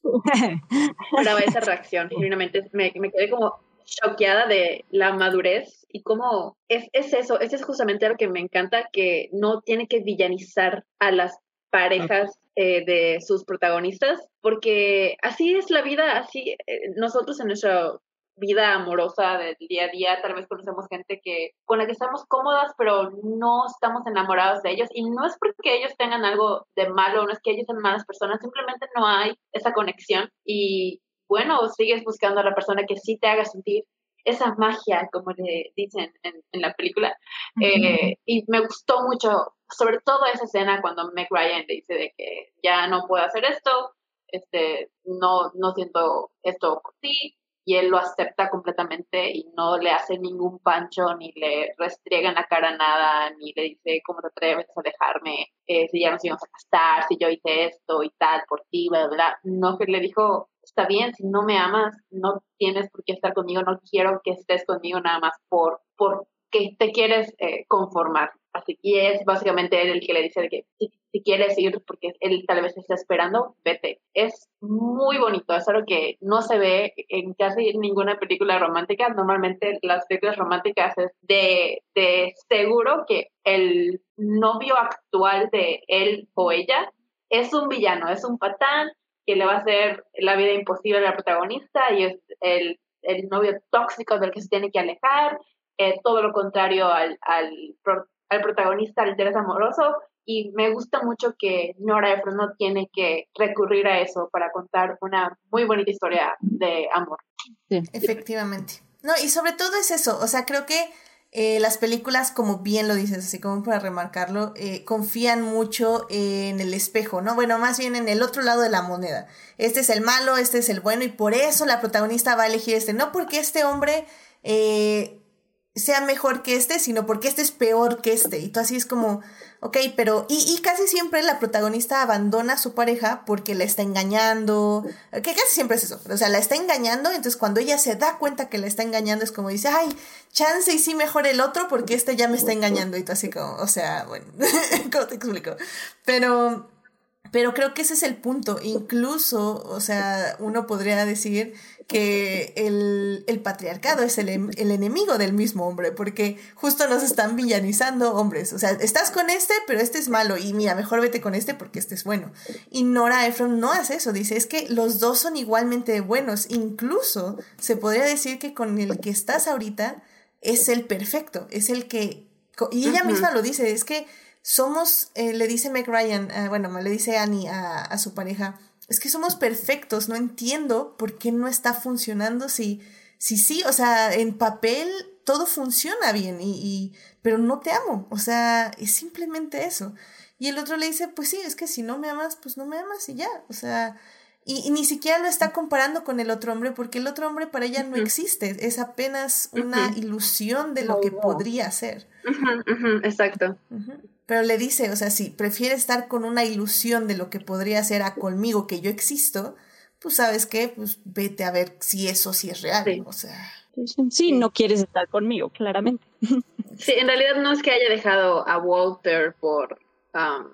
esperaba esa reacción, genuinamente. Me, me quedé como choqueada de la madurez y cómo es, es eso, es justamente lo que me encanta, que no tiene que villanizar a las parejas eh, de sus protagonistas, porque así es la vida, así eh, nosotros en nuestro vida amorosa del día a día, tal vez conocemos gente que con la que estamos cómodas, pero no estamos enamorados de ellos. Y no es porque ellos tengan algo de malo, no es que ellos sean malas personas, simplemente no hay esa conexión. Y bueno sigues buscando a la persona que sí te haga sentir esa magia, como le dicen en, la película. Eh, y me gustó mucho, sobre todo esa escena cuando Meg Ryan le dice de que ya no puedo hacer esto, este, no, no siento esto por ti, y él lo acepta completamente y no le hace ningún pancho, ni le restriega en la cara nada, ni le dice cómo te atreves a dejarme, eh, si ya nos íbamos a casar, si yo hice esto y tal por ti, bla, bla, No, que le dijo, está bien, si no me amas, no tienes por qué estar conmigo, no quiero que estés conmigo nada más por, por que te quieres eh, conformar. Así que es básicamente él el que le dice que si, quieres ir, porque él tal vez está esperando, vete. Es muy bonito, es algo que no se ve en casi ninguna película romántica. Normalmente las películas románticas es de, de seguro que el novio actual de él o ella es un villano, es un patán que le va a hacer la vida imposible a la protagonista y es el, el novio tóxico del que se tiene que alejar, eh, todo lo contrario al, al, al protagonista, al interés amoroso, y me gusta mucho que Nora Ephron no tiene que recurrir a eso para contar una muy bonita historia de amor. Efectivamente. No, y sobre todo es eso, o sea, creo que eh, las películas, como bien lo dices, así como para remarcarlo, eh, confían mucho en el espejo, ¿no? Bueno, más bien en el otro lado de la moneda. Este es el malo, este es el bueno, y por eso la protagonista va a elegir este, no porque este hombre eh, sea mejor que este, sino porque este es peor que este. Y tú así es como, ok, pero... Y, y casi siempre la protagonista abandona a su pareja porque la está engañando, que casi siempre es eso, o sea, la está engañando, entonces cuando ella se da cuenta que la está engañando es como dice, ay, chance y sí mejor el otro porque este ya me está engañando y tú así como, o sea, bueno, ¿cómo te explico? Pero... Pero creo que ese es el punto. Incluso, o sea, uno podría decir que el, patriarcado es el, el, enemigo del mismo hombre, porque justo nos están villanizando hombres. O sea, estás con este, pero este es malo, y mira, mejor vete con este porque este es bueno. Y Nora Ephron no hace eso, dice, es que los dos son igualmente buenos. Incluso se podría decir que con el que estás ahorita es el perfecto, es el que... Y ella misma lo dice, es que somos, eh, le dice Meg Ryan, eh, bueno, le dice Annie a, a su pareja, es que somos perfectos, no entiendo por qué no está funcionando si, si sí, o sea, en papel todo funciona bien, y, y, pero no te amo, o sea, es simplemente eso. Y el otro le dice, pues sí, es que si no me amas, pues no me amas y ya, o sea, y, ni siquiera lo está comparando con el otro hombre porque el otro hombre para ella no existe, es apenas una ilusión de lo que podría ser. Exacto. Pero le dice, o sea, si prefiere estar con una ilusión de lo que podría ser a conmigo que yo existo, pues sabes qué, pues vete a ver si eso sí es real, o sea. Sí, no quieres estar conmigo, claramente. Sí, en realidad no es que haya dejado a Walter por um,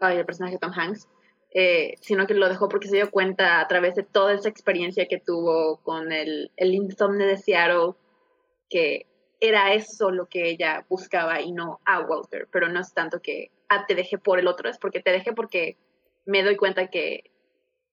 el personaje de Tom Hanks, eh, sino que lo dejó porque se dio cuenta a través de toda esa experiencia que tuvo con el, el insomnio de Seattle, que era eso lo que ella buscaba y no a Walter, pero no es tanto que ah, te dejé por el otro, es porque te dejé porque me doy cuenta que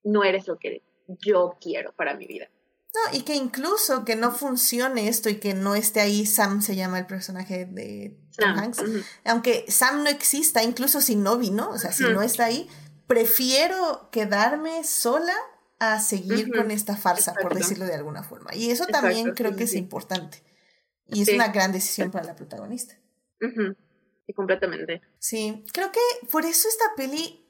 no eres lo que yo quiero para mi vida. No, y que incluso que no funcione esto y que no esté ahí, Sam se llama el personaje de Tom Hanks, aunque Sam no exista, incluso si no vino, o sea, si no está ahí, prefiero quedarme sola a seguir con esta farsa, por decirlo de alguna forma. Y eso también creo que es importante. Y es una gran decisión para la protagonista. Sí, completamente. Sí, creo que por eso esta peli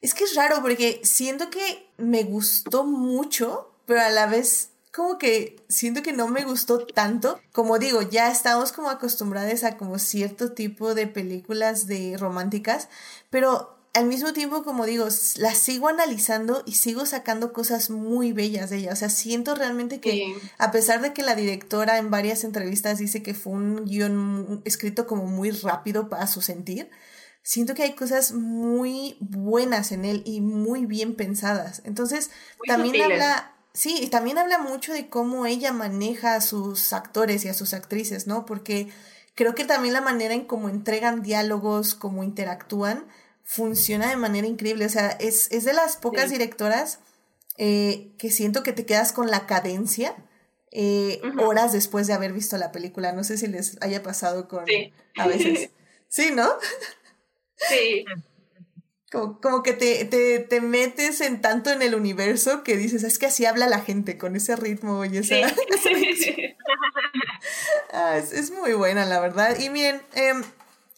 es que es raro porque siento que me gustó mucho, pero a la vez como que siento que no me gustó tanto. Como digo, ya estamos como acostumbrados a como cierto tipo de películas de románticas, pero al mismo tiempo, como digo, la sigo analizando y sigo sacando cosas muy bellas de ella. O sea, siento realmente que, a pesar de que la directora en varias entrevistas dice que fue un guion escrito como muy rápido para su sentir, siento que hay cosas muy buenas en él y muy bien pensadas. Entonces, también habla... Sí, y también habla mucho de cómo ella maneja a sus actores y a sus actrices, ¿no? Porque creo que también la manera en cómo entregan diálogos, cómo interactúan, funciona de manera increíble. O sea, es, es de las pocas directoras eh, que siento que te quedas con la cadencia eh, horas después de haber visto la película. No sé si les haya pasado con... A veces. Sí, ¿no? Sí. Como, que te, te, te, metes en tanto en el universo que dices, es que así habla la gente, con ese ritmo y esa... ah, es, es, muy buena, la verdad. Y miren, eh,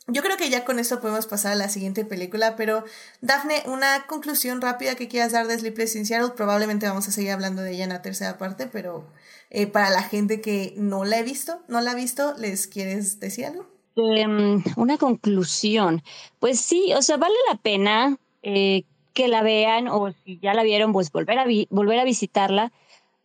yo creo que ya con eso podemos pasar a la siguiente película, pero Dafne, una conclusión rápida que quieras dar de Sleepless in Seattle. Probablemente vamos a seguir hablando de ella en la tercera parte, pero eh, para la gente que no la he visto, no la ha visto, ¿les quieres decir algo? Em, una conclusión. Pues sí, o sea, vale la pena eh, que la vean o si ya la vieron, pues volver a, volver a visitarla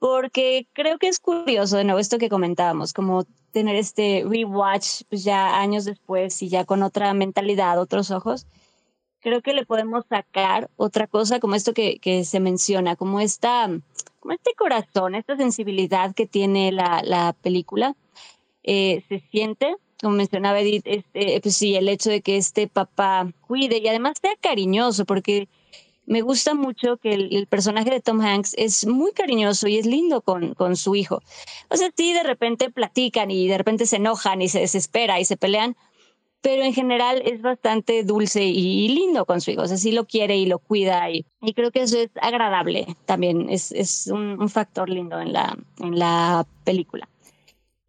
porque creo que es curioso, de nuevo, esto que comentábamos, como tener este rewatch pues ya años después y ya con otra mentalidad, otros ojos. Creo que le podemos sacar otra cosa como esto que, que se menciona, como esta, como este corazón, esta sensibilidad que tiene la, la película. Eh, se siente, como mencionaba Edith, este, pues sí, el hecho de que este papá cuide y además sea cariñoso, porque me gusta mucho que el, personaje de Tom Hanks es muy cariñoso y es lindo con, con su hijo. O sea, sí, de repente platican y de repente se enojan y se desespera y se pelean, pero en general es bastante dulce y, lindo con su hijo. O sea, sí lo quiere y lo cuida y, y creo que eso es agradable también. Es, es un, factor lindo en la, en la película.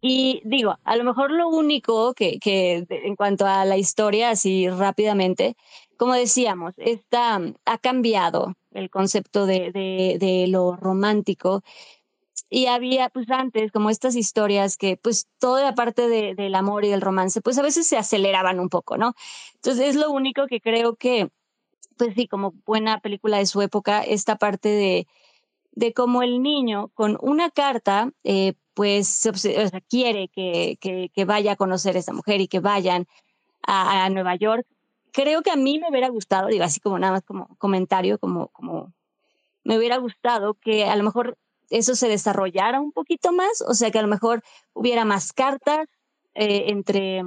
Y digo, a lo mejor lo único que, que en cuanto a la historia, así rápidamente, como decíamos, está, ha cambiado el concepto de, de, lo romántico. Y había, pues antes, como estas historias que, pues, toda la parte de, del amor y del romance, pues a veces se aceleraban un poco, ¿no? Entonces, es lo único que creo que, pues sí, como buena película de su época, esta parte de, de cómo el niño con una carta, eh, pues, quiere que, vaya a conocer a esa mujer y que vayan a, a Nueva York, creo que a mí me hubiera gustado, digo así como nada más como comentario, como, como me hubiera gustado que a lo mejor eso se desarrollara un poquito más, o sea que a lo mejor hubiera más cartas eh, entre,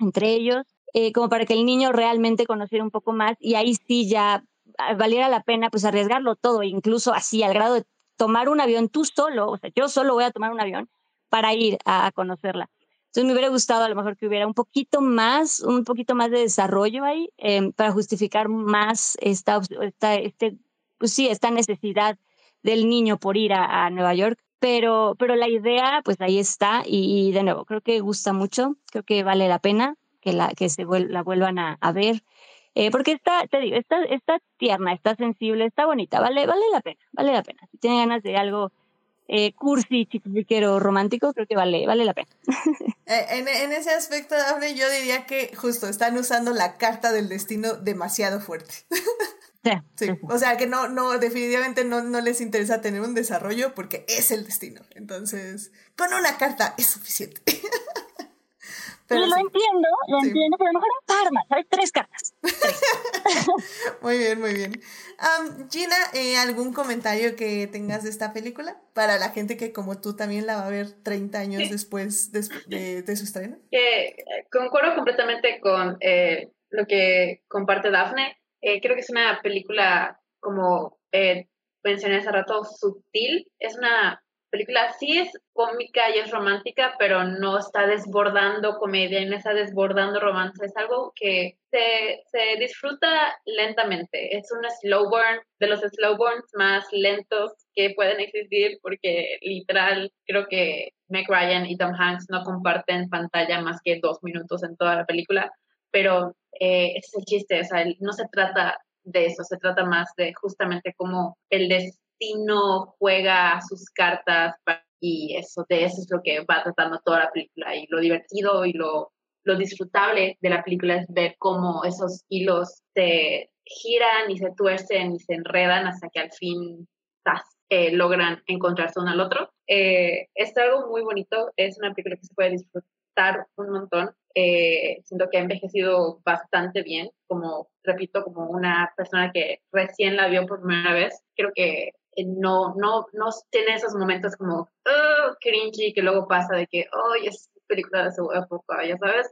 entre ellos, eh, como para que el niño realmente conociera un poco más y ahí sí ya ah, valiera la pena pues arriesgarlo todo, incluso así al grado de tomar un avión tú solo, o sea, yo solo voy a tomar un avión para ir a conocerla. Entonces me hubiera gustado a lo mejor que hubiera un poquito más, un poquito más de desarrollo ahí em, para justificar más esta, esta, este, pues sí, esta necesidad del niño por ir a, Nueva York. Pero, pero la idea, pues ahí está y, de nuevo, creo que gusta mucho, creo que vale la pena que la, que se la vuelvan a, a ver. Eh, porque está, te digo, está, está tierna, está sensible, está bonita, vale, vale la pena, vale la pena. Si tienen ganas de algo eh, cursi, chiquiero, romántico, creo que vale, vale la pena. Eh, en, en, ese aspecto, Daphne, yo diría que justo están usando la carta del destino demasiado fuerte. Sí, O sea que no, no, definitivamente no, no les interesa tener un desarrollo porque es el destino. Entonces, con una carta es suficiente. Pero lo entiendo, lo entiendo, pero a lo mejor un par más, ¿sabes? Tres cartas. muy bien, muy bien. Gina, eh, ¿algún comentario que tengas de esta película? Para la gente que como tú también la va a ver 30 años después de, de, su estreno. Eh, concuerdo completamente con eh, lo que comparte Daphne. creo que es una película, como mencioné hace rato, sutil. Es una película sí es cómica y es romántica, pero no está desbordando comedia y no está desbordando romance. Es algo que se, se disfruta lentamente. Es un slow burn, de los slow burns más lentos que pueden existir, porque literal creo que Meg Ryan y Tom Hanks no comparten pantalla más que dos minutos en toda la película, pero eh, es el chiste, o sea, no se trata de eso, se trata más de justamente cómo el des no juega sus cartas y eso, de eso es lo que va tratando toda la película y lo divertido y lo, lo disfrutable de la película es ver cómo esos hilos se giran y se tuercen y se enredan hasta que al fin eh, logran encontrarse uno al otro. Eh, es algo muy bonito, es una película que se puede disfrutar un montón. Eh, siento que ha envejecido bastante bien, como repito, como una persona que recién la vio por primera vez. Creo que no, no, no tiene esos momentos como oh, cringy que luego pasa de que, oh, es película de su época, ya sabes,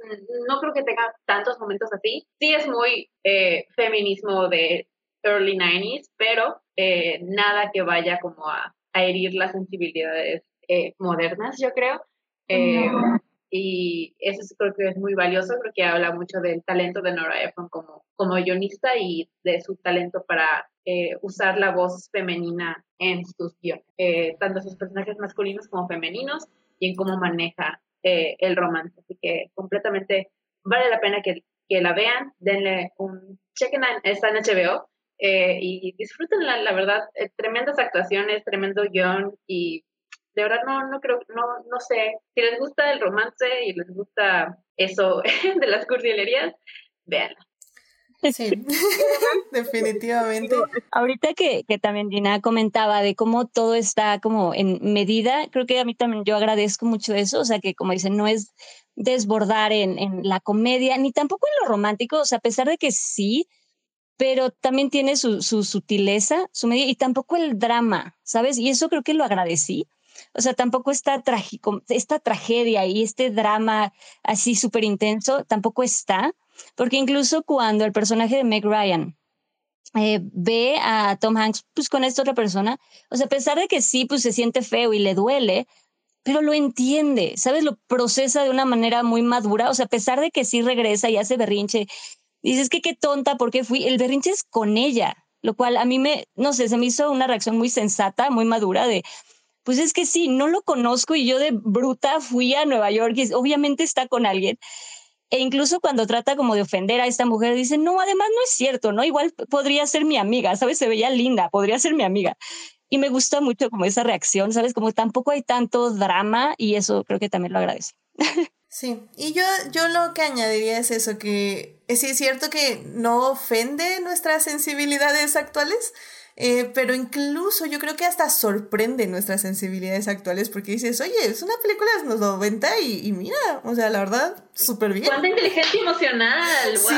no creo que tenga tantos momentos así. Sí es muy eh, feminismo de early 90s, pero eh, nada que vaya como a, herir las sensibilidades eh, modernas, yo creo. y eso creo que es muy valioso, creo que habla mucho del talento de Nora Ephron como, como guionista y de su talento para eh, usar la voz femenina en sus guiones, eh, tanto sus personajes masculinos como femeninos y en cómo maneja eh, el romance. Así que completamente vale la pena que, que la vean, denle un chequen, está en HBO y disfrútenla, la verdad, tremendas actuaciones, tremendo guion y de verdad no, no creo, no, no sé, si les gusta el romance y les gusta eso de las cursilerías, véanla. Sí, definitivamente. Ahorita que, que, también Gina comentaba de cómo todo está como en medida, creo que a mí también yo agradezco mucho eso, o sea que como dicen, no es desbordar en, en la comedia, ni tampoco en lo romántico, o sea, a pesar de que sí, pero también tiene su, su sutileza, su medida, y tampoco el drama, ¿sabes? Y eso creo que lo agradecí, o sea, tampoco está trágico, esta tragedia y este drama así súper intenso tampoco está, porque incluso cuando el personaje de Meg Ryan eh, ve a Tom Hanks pues con esta otra persona, o sea, a pesar de que sí, pues se siente feo y le duele, pero lo entiende, ¿sabes? Lo procesa de una manera muy madura, o sea, a pesar de que sí regresa y hace berrinche, dices que qué tonta, ¿por qué fui? El berrinche es con ella, lo cual a mí me, no sé, se me hizo una reacción muy sensata, muy madura de, pues es que sí, no lo conozco y yo de bruta fui a Nueva York y obviamente está con alguien. E incluso cuando trata como de ofender a esta mujer, dice, no, además no es cierto, ¿no? Igual podría ser mi amiga, ¿sabes? Se veía linda, podría ser mi amiga. Y me gusta mucho como esa reacción, ¿sabes? Como tampoco hay tanto drama y eso creo que también lo agradece. Sí, y yo, yo lo que añadiría es eso, que sí es cierto que no ofende nuestras sensibilidades actuales, eh, pero incluso yo creo que hasta sorprende nuestras sensibilidades actuales porque dices, oye, es una película de los 90 y, y mira, o sea, la verdad, súper bien. ¡Cuánta inteligencia emocional! Sí,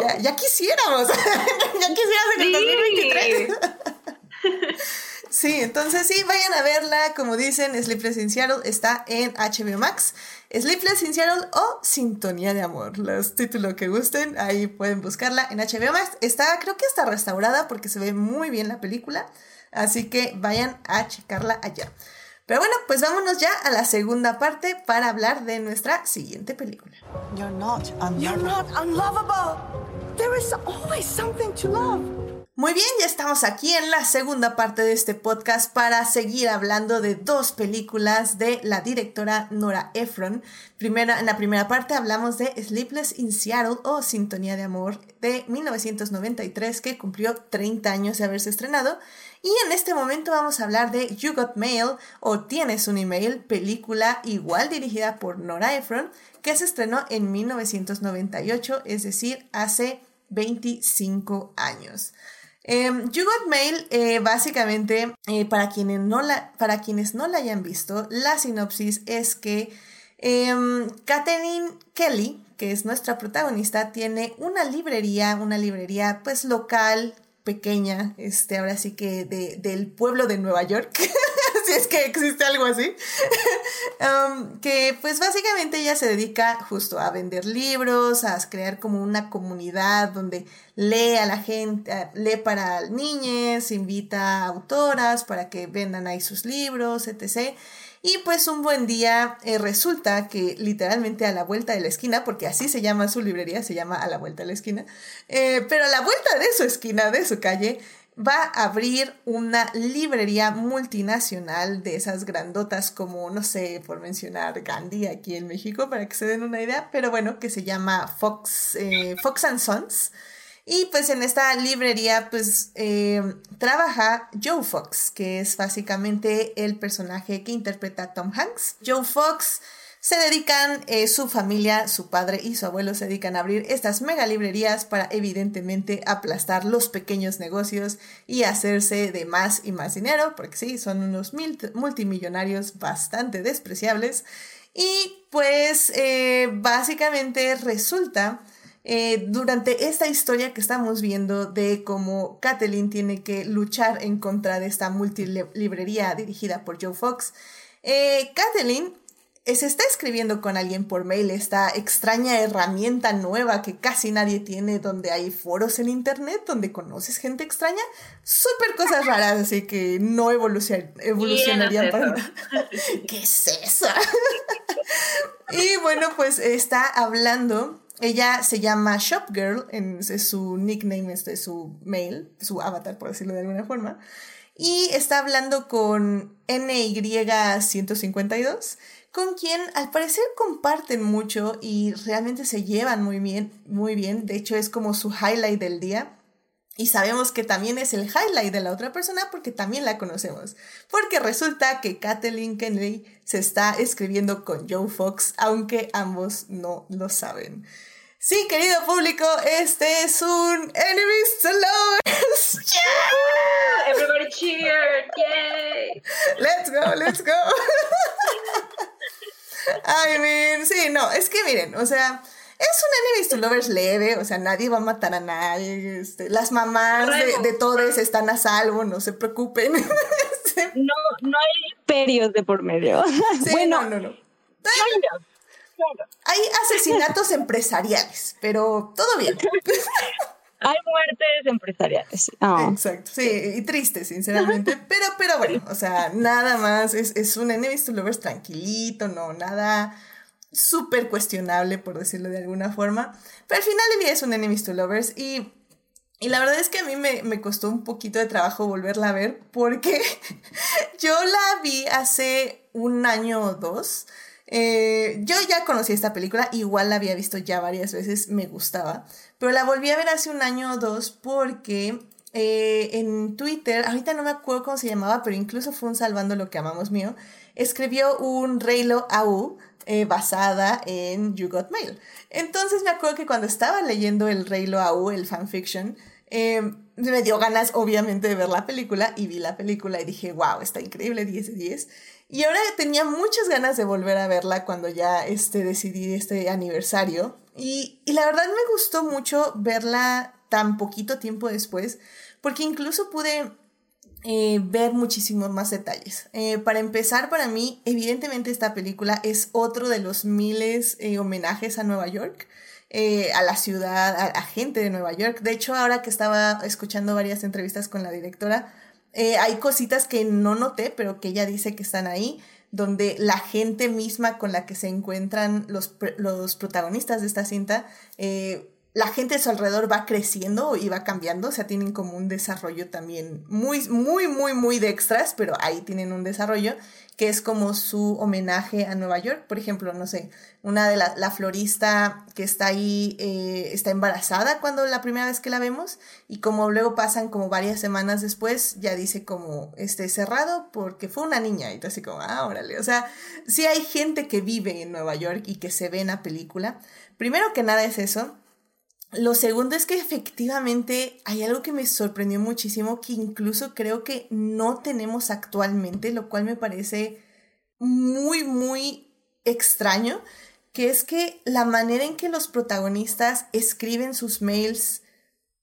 ya, ya, quisiéramos. ya quisiéramos en el 2023. Sí, entonces sí, vayan a verla. Como dicen, Sleepless in Seattle está en HBO Max. Sleepless in Seattle o Sintonía de Amor. Los títulos que gusten, ahí pueden buscarla en HBO Max. Está, creo que está restaurada porque se ve muy bien la película. Así que vayan a checarla allá. Pero bueno, pues vámonos ya a la segunda parte para hablar de nuestra siguiente película. You're not You're not unlovable. There is always something to love. Muy bien, ya estamos aquí en la segunda parte de este podcast para seguir hablando de dos películas de la directora Nora Ephron. En la primera parte hablamos de Sleepless in Seattle o Sintonía de Amor de 1993 que cumplió 30 años de haberse estrenado. Y en este momento vamos a hablar de You Got Mail o Tienes un email, película igual dirigida por Nora Ephron que se estrenó en 1998, es decir, hace 25 años. You Got Mail, eh, básicamente, eh, para, quienes no la, para quienes no la hayan visto, la sinopsis es que eh, Katherine Kelly, que es nuestra protagonista, tiene una librería, una librería pues local, pequeña, este, ahora sí que de, del pueblo de Nueva York. si es que existe algo así, que pues básicamente ella se dedica justo a vender libros, a crear como una comunidad donde lee a la gente, lee para niñas, invita a autoras para que vendan ahí sus libros, etc. Y pues un buen día eh, resulta que literalmente a la vuelta de la esquina, porque así se llama su librería, se llama a la vuelta de la esquina, eh, pero a la vuelta de su esquina, de su calle, va a abrir una librería multinacional de esas grandotas como, no sé, por mencionar Gandhi aquí en México, para que se den una idea, pero bueno, que se llama Fox, eh, Fox and Sons. Y pues en esta librería pues eh, trabaja Joe Fox, que es básicamente el personaje que interpreta Tom Hanks. Joe Fox se dedican, eh, su familia, su padre y su abuelo se dedican a abrir estas mega librerías para evidentemente aplastar los pequeños negocios y hacerse de más y más dinero, porque sí, son unos multimillonarios bastante despreciables. Y pues eh, básicamente resulta eh, durante esta historia que estamos viendo de cómo Kathleen tiene que luchar en contra de esta multilibrería dirigida por Joe Fox, eh, Kathleen se está escribiendo con alguien por mail esta extraña herramienta nueva que casi nadie tiene, donde hay foros en internet, donde conoces gente extraña, súper cosas raras, así que no evolucion evolucionarían para nada. ¿Qué es eso? Y bueno, pues está hablando. Ella se llama Shopgirl, en, es su nickname, este es su mail, su avatar, por decirlo de alguna forma. Y está hablando con NY152, con quien al parecer comparten mucho y realmente se llevan muy bien, muy bien. De hecho, es como su highlight del día. Y sabemos que también es el highlight de la otra persona porque también la conocemos. Porque resulta que Kathleen Kennedy se está escribiendo con Joe Fox, aunque ambos no lo saben. Sí, querido público, este es un Enemies to Lovers. ¡Yeah! Everybody cheer! Yay! Let's go, let's go. I mean, sí, no, es que miren, o sea, es un enemies to lovers leve, o sea, nadie va a matar a nadie. Este, las mamás de, de todos están a salvo, no se preocupen. no, no hay imperios de por medio. Sí, bueno, no, no, no. Hay asesinatos empresariales, pero todo bien. Hay muertes empresariales. Exacto, sí, y triste, sinceramente. Pero, pero bueno, o sea, nada más. Es, es un enemies to lovers tranquilito, no, nada súper cuestionable, por decirlo de alguna forma. Pero al final del día es un Enemies to Lovers y, y la verdad es que a mí me, me costó un poquito de trabajo volverla a ver porque yo la vi hace un año o dos. Eh, yo ya conocí esta película, igual la había visto ya varias veces, me gustaba, pero la volví a ver hace un año o dos porque eh, en Twitter, ahorita no me acuerdo cómo se llamaba, pero incluso fue un Salvando lo que amamos mío, escribió un Reylo AU eh, basada en You Got Mail. Entonces me acuerdo que cuando estaba leyendo el Rey Loau, el fanfiction, eh, me dio ganas obviamente de ver la película y vi la película y dije, wow, está increíble, 10 de 10. Y ahora tenía muchas ganas de volver a verla cuando ya este, decidí este aniversario. Y, y la verdad me gustó mucho verla tan poquito tiempo después, porque incluso pude eh, ver muchísimos más detalles. Eh, para empezar, para mí, evidentemente esta película es otro de los miles eh, homenajes a Nueva York, a la ciudad, a la gente de Nueva York. De hecho, ahora que estaba escuchando varias entrevistas con la directora, hay cositas que no noté, pero que ella dice que están ahí donde la gente misma con la que se encuentran los, los protagonistas de esta cinta la gente a su alrededor va creciendo y va cambiando, o sea, tienen como un desarrollo también muy, muy, muy, muy de extras, pero ahí tienen un desarrollo que es como su homenaje a Nueva York. Por ejemplo, no sé, una de la, la florista que está ahí eh, está embarazada cuando la primera vez que la vemos y como luego pasan como varias semanas después, ya dice como este cerrado porque fue una niña y tú así como, ah, órale, o sea, sí hay gente que vive en Nueva York y que se ve en la película. Primero que nada es eso. Lo segundo es que efectivamente hay algo que me sorprendió muchísimo, que incluso creo que no tenemos actualmente, lo cual me parece muy, muy extraño, que es que la manera en que los protagonistas escriben sus mails,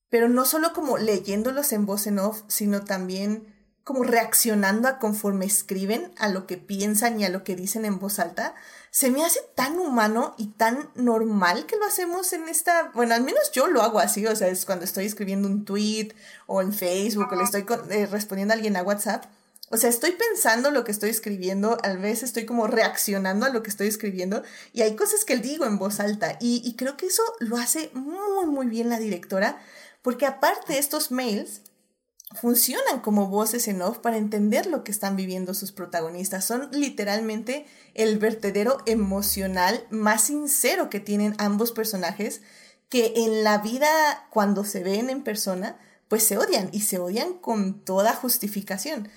pero no solo como leyéndolos en voz en off, sino también como reaccionando a conforme escriben, a lo que piensan y a lo que dicen en voz alta, se me hace tan humano y tan normal que lo hacemos en esta, bueno, al menos yo lo hago así, o sea, es cuando estoy escribiendo un tweet o en Facebook o le estoy eh, respondiendo a alguien a WhatsApp. O sea, estoy pensando lo que estoy escribiendo, a veces estoy como reaccionando a lo que estoy escribiendo y hay cosas que digo en voz alta y, y creo que eso lo hace muy, muy bien la directora porque aparte de estos mails, funcionan como voces en off para entender lo que están viviendo sus protagonistas. Son literalmente el vertedero emocional más sincero que tienen ambos personajes, que en la vida cuando se ven en persona, pues se odian y se odian con toda justificación.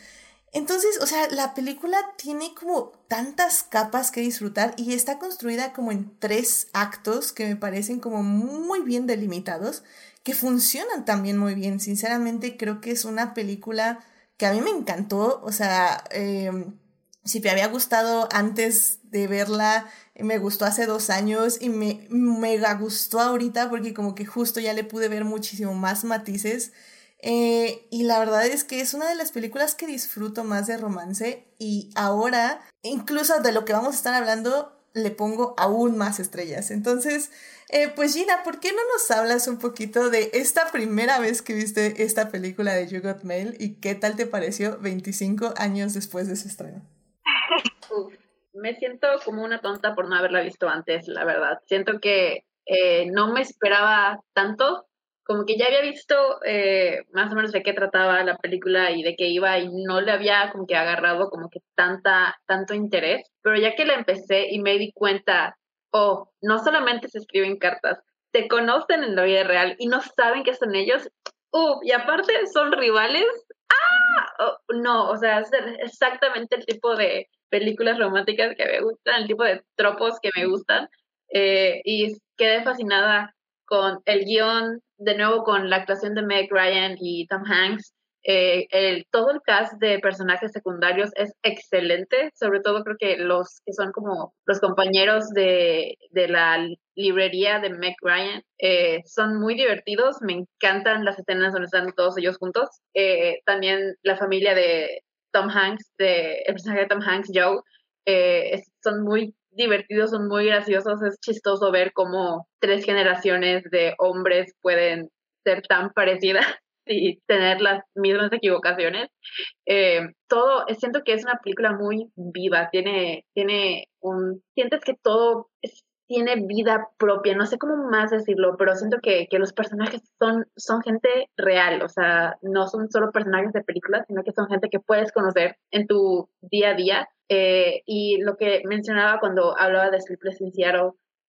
Entonces, o sea, la película tiene como tantas capas que disfrutar y está construida como en tres actos que me parecen como muy bien delimitados que funcionan también muy bien. Sinceramente creo que es una película que a mí me encantó. O sea, em, si me había gustado antes de verla, me gustó hace dos años y me mega gustó ahorita porque como que justo ya le pude ver muchísimo más matices. Eh, y la verdad es que es una de las películas que disfruto más de romance y ahora, incluso de lo que vamos a estar hablando, le pongo aún más estrellas. Entonces, eh, pues Gina, ¿por qué no nos hablas un poquito de esta primera vez que viste esta película de You Got Mail y qué tal te pareció 25 años después de su estreno? me siento como una tonta por no haberla visto antes, la verdad. Siento que eh, no me esperaba tanto, como que ya había visto eh, más o menos de qué trataba la película y de qué iba y no le había como que agarrado como que tanta, tanto interés, pero ya que la empecé y me di cuenta, oh, no solamente se escriben cartas, te conocen en la vida real y no saben que son ellos, uh, y aparte son rivales, ah, oh, no, o sea, es exactamente el tipo de películas románticas que me gustan, el tipo de tropos que me gustan, eh, y quedé fascinada con el guion, de nuevo con la actuación de Meg Ryan y Tom Hanks. Eh, el, todo el cast de personajes secundarios es excelente, sobre todo creo que los que son como los compañeros de, de la librería de Meg Ryan eh, son muy divertidos, me encantan las escenas donde están todos ellos juntos. Eh, también la familia de Tom Hanks, de, el personaje de Tom Hanks, Joe, son muy divertidos, son muy graciosos, es chistoso ver cómo tres generaciones de hombres pueden ser tan parecidas y tener las mismas equivocaciones. Eh, todo, siento que es una película muy viva, tiene, tiene un, sientes que todo tiene vida propia, no sé cómo más decirlo, pero siento que, que, los personajes son, son gente real, o sea, no son solo personajes de películas, sino que son gente que puedes conocer en tu día a día eh, y lo que mencionaba cuando hablaba de Sleepless in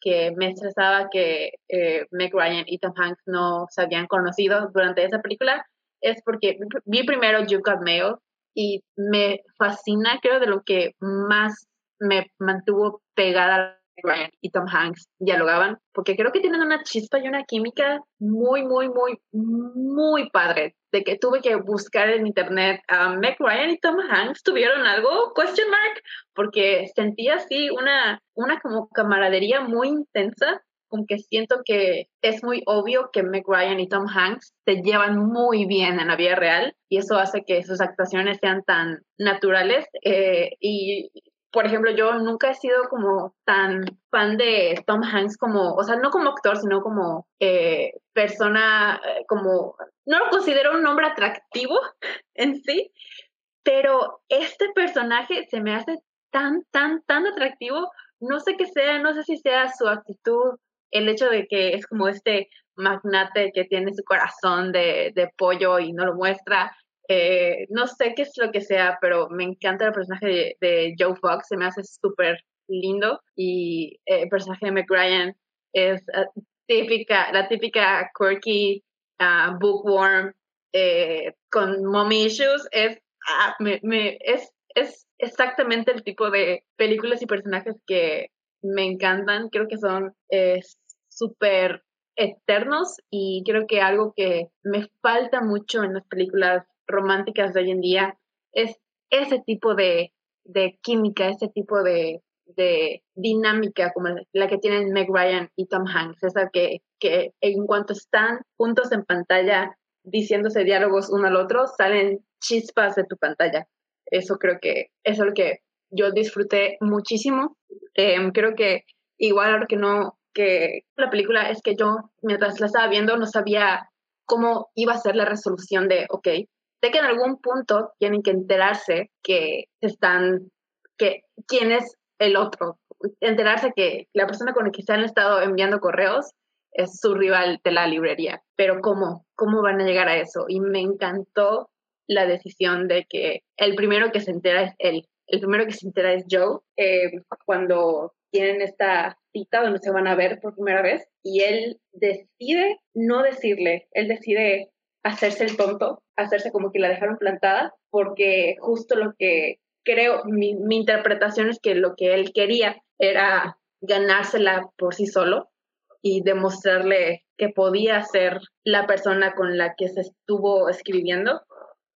que me estresaba que eh, Meg Ryan y Tom Hanks no se habían conocido durante esa película, es porque vi primero You Got Mail y me fascina, creo, de lo que más me mantuvo pegada Ryan y Tom Hanks dialogaban, porque creo que tienen una chispa y una química muy, muy, muy, muy padre. De que tuve que buscar en internet a Meg Ryan y Tom Hanks tuvieron algo, question mark, porque sentía así una, una como camaradería muy intensa aunque siento que es muy obvio que Meg Ryan y Tom Hanks se llevan muy bien en la vida real y eso hace que sus actuaciones sean tan naturales eh, y por ejemplo, yo nunca he sido como tan fan de Tom Hanks como, o sea, no como actor, sino como eh, persona, eh, como, no lo considero un hombre atractivo en sí, pero este personaje se me hace tan, tan, tan atractivo. No sé qué sea, no sé si sea su actitud, el hecho de que es como este magnate que tiene su corazón de, de pollo y no lo muestra, eh, no sé qué es lo que sea, pero me encanta el personaje de, Joe Fox, se me hace súper lindo. Y eh, el personaje de McRyan es eh, típica, la típica quirky, uh, bookworm con mommy issues, es, ah, me, me, es, es exactamente el tipo de películas y personajes que me encantan, creo que son súper eternos y creo que algo que me falta mucho en las películas románticas de hoy en día es ese tipo de, química, ese tipo de, dinámica como la que tienen Meg Ryan y Tom Hanks, esa que, que en cuanto están juntos en pantalla diciéndose diálogos uno al otro, salen chispas de tu pantalla. Eso creo que es lo que yo disfruté muchísimo. Em, creo que igual lo que no, que la película es que yo mientras la estaba viendo no sabía cómo iba a ser la resolución de, ok, sé que en algún punto tienen que enterarse que están, que quién es el otro, enterarse que la persona con la que se han estado enviando correos es su rival de la librería. Pero ¿cómo? ¿Cómo van a llegar a eso? Y me encantó la decisión de que el primero que se entera es él. El primero que se entera es Joe, eh, cuando tienen esta cita donde se van a ver por primera vez y él decide no decirle, él decide hacerse el tonto, hacerse como que la dejaron plantada, porque justo lo que creo, mi, interpretación es que lo que él quería era ganársela por sí solo y demostrarle que podía ser la persona con la que se estuvo escribiendo.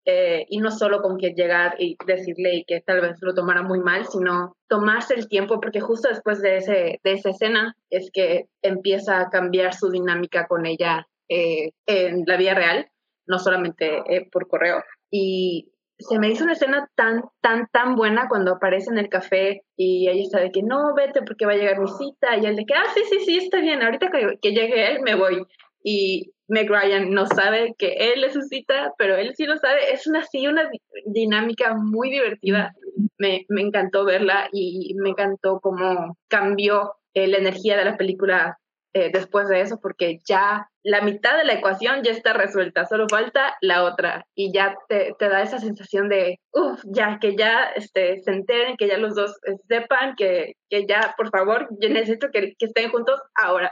Eh, y no solo con que llegar y decirle y que tal vez lo tomara muy mal, sino tomarse el tiempo, porque justo después de, ese, de esa escena es que empieza a cambiar su dinámica con ella eh, en la vida real no solamente eh, por correo. Y se me hizo una escena tan, tan, tan buena cuando aparece en el café y ella está de que no, vete porque va a llegar mi cita. Y él de que, ah, sí, sí, sí, está bien, ahorita que, que llegue él me voy. Y Meg Ryan no sabe que él es su cita, pero él sí lo sabe. Es una, sí, una dinámica muy divertida me, me encantó verla y me encantó cómo cambió eh, la energía de la película eh, después de eso, porque ya la mitad de la ecuación ya está resuelta, solo falta la otra y ya te, te da esa sensación de, uff, ya, que ya este, se enteren, que ya los dos eh, sepan, que, que ya, por favor, yo necesito que, que estén juntos ahora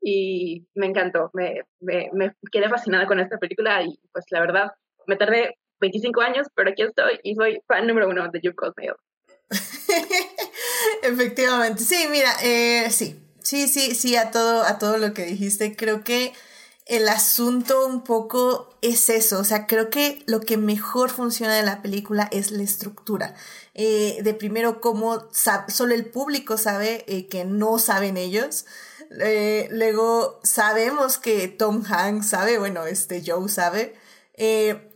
y me encantó, me, me, me, quedé fascinada con esta película y pues la verdad me tardé 25 años, pero aquí estoy y soy fan número uno de You Called Me Efectivamente, sí, mira, eh, sí, sí, sí, sí, a todo, a todo lo que dijiste, creo que el asunto un poco es eso, o sea, creo que lo que mejor funciona de la película es la estructura. Eh, de primero, cómo solo el público sabe eh, que no saben ellos. Eh, luego sabemos que Tom Hanks sabe, bueno, este Joe sabe.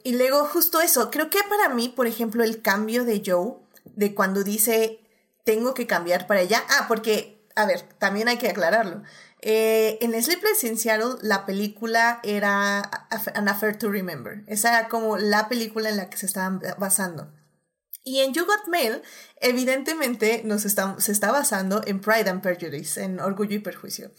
Y luego justo eso, creo que para mí, por ejemplo, el cambio de Joe, de cuando dice, tengo que cambiar para allá. Ah, porque, a ver, también hay que aclararlo. Eh, en Sleepless in Seattle, la película era An Affair to Remember. Esa era como la película en la que se estaban basando. Y en You Got Mail, evidentemente nos está, se está basando en Pride and Prejudice, en Orgullo y Perjuicio.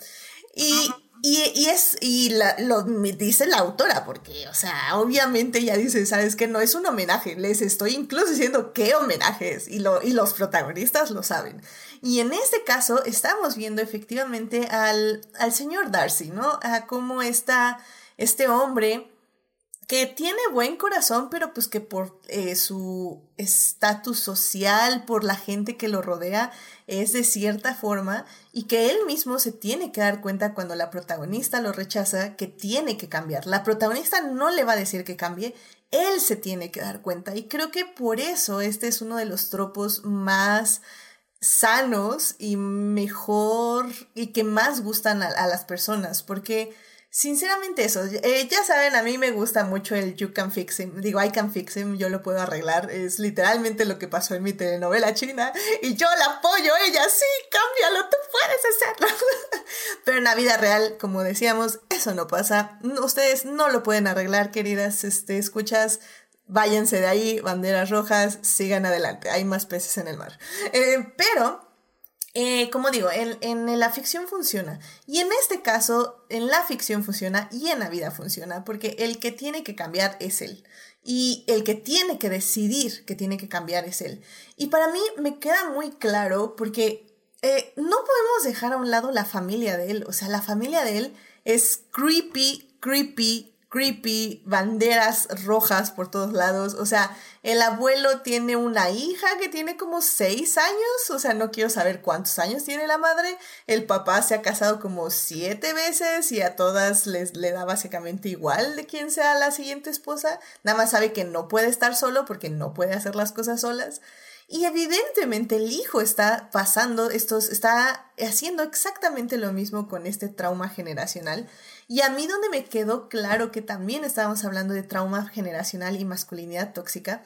Y, y, es, y lo dice la autora, porque, o sea, obviamente ella dice, ¿sabes que No es un homenaje, les estoy incluso diciendo qué homenaje es, y, lo, y los protagonistas lo saben. Y en este caso estamos viendo efectivamente al, al señor Darcy, ¿no? A cómo está este hombre que tiene buen corazón, pero pues que por eh, su estatus social, por la gente que lo rodea, es de cierta forma y que él mismo se tiene que dar cuenta cuando la protagonista lo rechaza que tiene que cambiar. La protagonista no le va a decir que cambie, él se tiene que dar cuenta y creo que por eso este es uno de los tropos más sanos y mejor y que más gustan a las personas, porque Sinceramente eso, eh, ya saben, a mí me gusta mucho el You Can Fix Him, digo I Can Fix Him, yo lo puedo arreglar, es literalmente lo que pasó en mi telenovela china y yo la apoyo, ella, sí, cámbialo, tú puedes hacerlo. Pero en la vida real, como decíamos, eso no pasa, ustedes no lo pueden arreglar, queridas, este, escuchas, váyanse de ahí, banderas rojas, sigan adelante, hay más peces en el mar. Eh, pero eh, como digo, en, la ficción funciona. Y en este caso, en la ficción funciona y en la vida funciona, porque el que tiene que cambiar es él. Y el que tiene que decidir que tiene que cambiar es él. Y para mí me queda muy claro porque eh, no podemos dejar a un lado la familia de él. O sea, la familia de él es creepy, creepy, creepy, banderas rojas por todos lados. O sea, el abuelo tiene una hija que tiene como seis años. O sea, no quiero saber cuántos años tiene la madre. El papá se ha casado como siete veces y a todas les le da básicamente igual de quién sea la siguiente esposa. Nada más sabe que no puede estar solo porque no puede hacer las cosas solas. Y evidentemente el hijo está pasando estos, está haciendo exactamente lo mismo con este trauma generacional. Y a mí donde me quedó claro que también estábamos hablando de trauma generacional y masculinidad tóxica,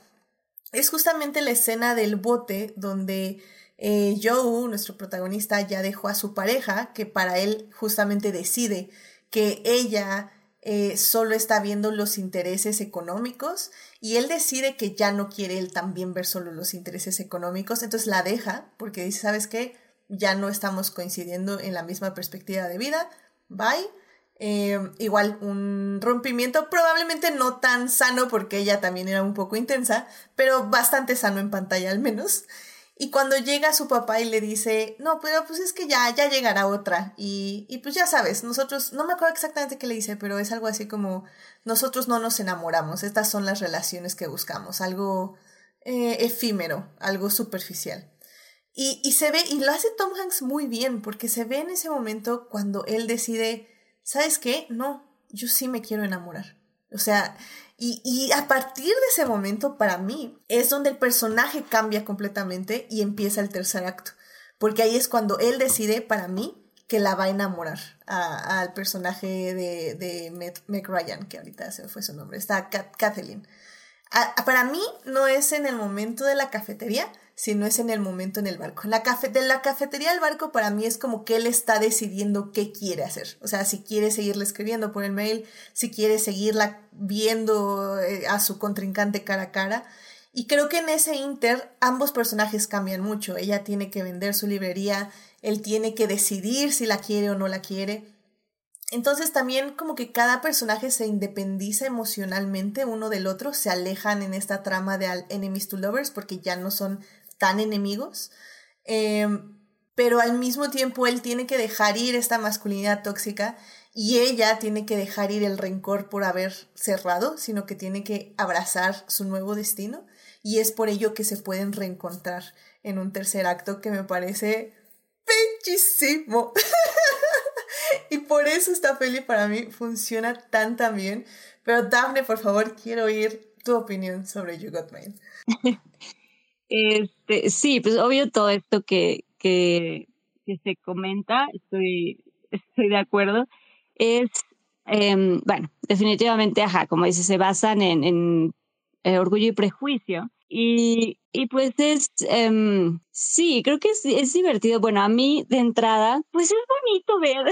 es justamente la escena del bote donde eh, Joe, nuestro protagonista, ya dejó a su pareja, que para él justamente decide que ella eh, solo está viendo los intereses económicos y él decide que ya no quiere él también ver solo los intereses económicos, entonces la deja porque dice, ¿sabes qué? Ya no estamos coincidiendo en la misma perspectiva de vida, bye. Eh, igual un rompimiento probablemente no tan sano porque ella también era un poco intensa, pero bastante sano en pantalla al menos. Y cuando llega su papá y le dice, no, pero pues es que ya, ya llegará otra. Y, y pues ya sabes, nosotros, no me acuerdo exactamente qué le dice, pero es algo así como, nosotros no nos enamoramos, estas son las relaciones que buscamos, algo eh, efímero, algo superficial. Y, y se ve, y lo hace Tom Hanks muy bien, porque se ve en ese momento cuando él decide, ¿sabes qué? No, yo sí me quiero enamorar. O sea, y, a partir de ese momento, para mí, es donde el personaje cambia completamente y empieza el tercer acto. Porque ahí es cuando él decide, para mí, que la va a enamorar al personaje de, de Meg, Ryan, que ahorita se fue su nombre, está Kathleen. para mí, no es en el momento de la cafetería, si no es en el momento en el barco. La de la cafetería al barco para mí es como que él está decidiendo qué quiere hacer. O sea, si quiere seguirle escribiendo por el mail, si quiere seguirla viendo eh, a su contrincante cara a cara. Y creo que en ese inter ambos personajes cambian mucho. Ella tiene que vender su librería, él tiene que decidir si la quiere o no la quiere. Entonces también como que cada personaje se independiza emocionalmente uno del otro, se alejan en esta trama de enemies to lovers porque ya no son tan enemigos. Em, pero al mismo tiempo él tiene que dejar ir esta masculinidad tóxica y ella tiene que dejar ir el rencor por haber cerrado, sino que tiene que abrazar su nuevo destino y es por ello que se pueden reencontrar en un tercer acto que me parece bellísimo. y por eso esta peli para mí funciona tan tan bien. Pero Daphne, por favor, quiero oír tu opinión sobre You Got Mine. Este, sí, pues obvio todo esto que, que, que se comenta, estoy, estoy de acuerdo. Es, em, bueno, definitivamente, ajá, como dice, se basan en, en eh, orgullo y prejuicio. Y, y pues es, um, sí, creo que es, es, divertido. Bueno, a mí de entrada, pues es bonito ver,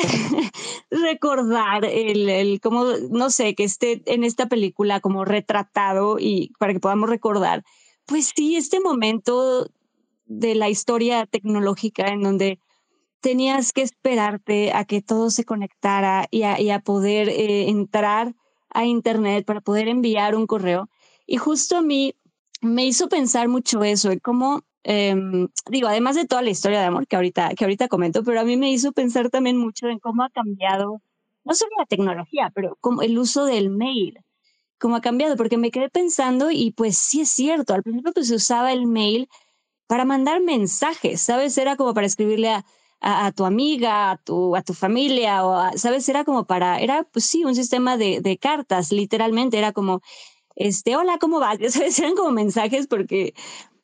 recordar el, el, como, no sé, que esté en esta película como retratado y para que podamos recordar, pues sí, este momento de la historia tecnológica en donde tenías que esperarte a que todo se conectara y a, y a poder eh, entrar a Internet para poder enviar un correo. Y justo a mí me hizo pensar mucho eso, cómo, em, digo, además de toda la historia de amor que ahorita, que ahorita comento, pero a mí me hizo pensar también mucho en cómo ha cambiado, no solo la tecnología, pero como el uso del mail, cómo ha cambiado, porque me quedé pensando y pues sí es cierto, al principio pues se usaba el mail para mandar mensajes, ¿sabes? Era como para escribirle a, a, tu amiga, a tu, a tu familia, o ¿sabes? Era como para, era pues sí, un sistema de, de cartas, literalmente, era como este, hola, ¿cómo vas? ¿Sabes? Eran como mensajes porque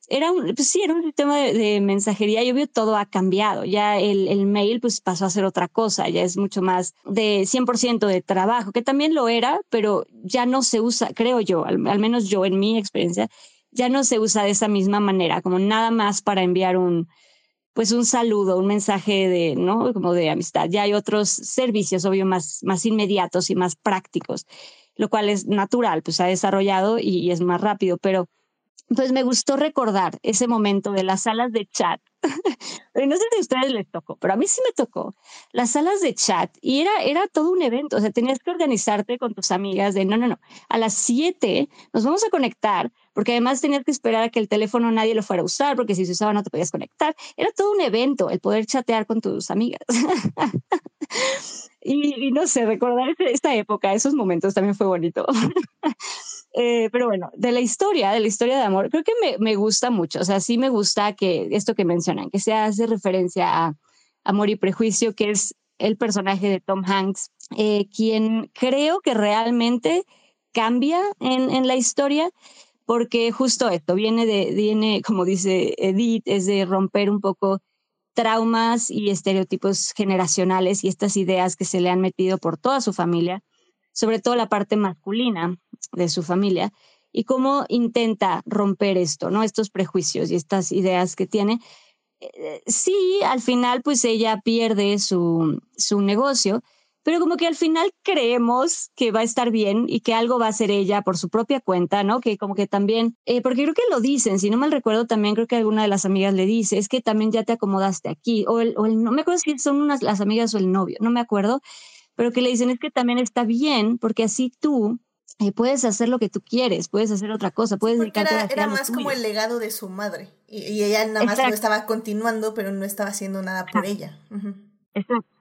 era un, pues sí, era un sistema de, mensajería y obvio todo ha cambiado. Ya el, el, mail pues pasó a ser otra cosa, ya es mucho más de 100% de trabajo, que también lo era, pero ya no se usa, creo yo, al, menos yo en mi experiencia, ya no se usa de esa misma manera, como nada más para enviar un, pues un saludo, un mensaje de, ¿no? Como de amistad. Ya hay otros servicios, obvio, más, más inmediatos y más prácticos lo cual es natural, pues ha desarrollado y, es más rápido, pero pues me gustó recordar ese momento de las salas de chat. no sé si a ustedes les tocó, pero a mí sí me tocó. Las salas de chat y era, era todo un evento. O sea, tenías que organizarte con tus amigas de no, no, no. A las 7 nos vamos a conectar, porque además tenías que esperar a que el teléfono nadie lo fuera a usar, porque si se usaba no te podías conectar. Era todo un evento el poder chatear con tus amigas. Y, no sé, recordar esta época, esos momentos también fue bonito. eh, pero bueno, de la historia, de la historia de amor, creo que me, me, gusta mucho. O sea, sí me gusta que esto que mencionan, que se hace referencia a Amor y Prejuicio, que es el personaje de Tom Hanks, eh, quien creo que realmente cambia en, en la historia porque justo esto viene de, viene, como dice Edith, es de romper un poco traumas y estereotipos generacionales y estas ideas que se le han metido por toda su familia, sobre todo la parte masculina de su familia, y cómo intenta romper esto, ¿no? Estos prejuicios y estas ideas que tiene. Eh, sí, al final, pues ella pierde su, su negocio, pero como que al final creemos que va a estar bien y que algo va a hacer ella por su propia cuenta, ¿no? Que como que también, eh, porque creo que lo dicen, si no mal recuerdo, también creo que alguna de las amigas le dice, es que también ya te acomodaste aquí, o el, o el no me acuerdo si son unas, las amigas o el novio, no me acuerdo, pero que le dicen es que también está bien, porque así tú eh, puedes hacer lo que tú quieres, puedes hacer otra cosa, puedes dedicarte era, era más como el legado de su madre y, ella nada más lo estaba continuando, pero no estaba haciendo nada por ella. Exacto.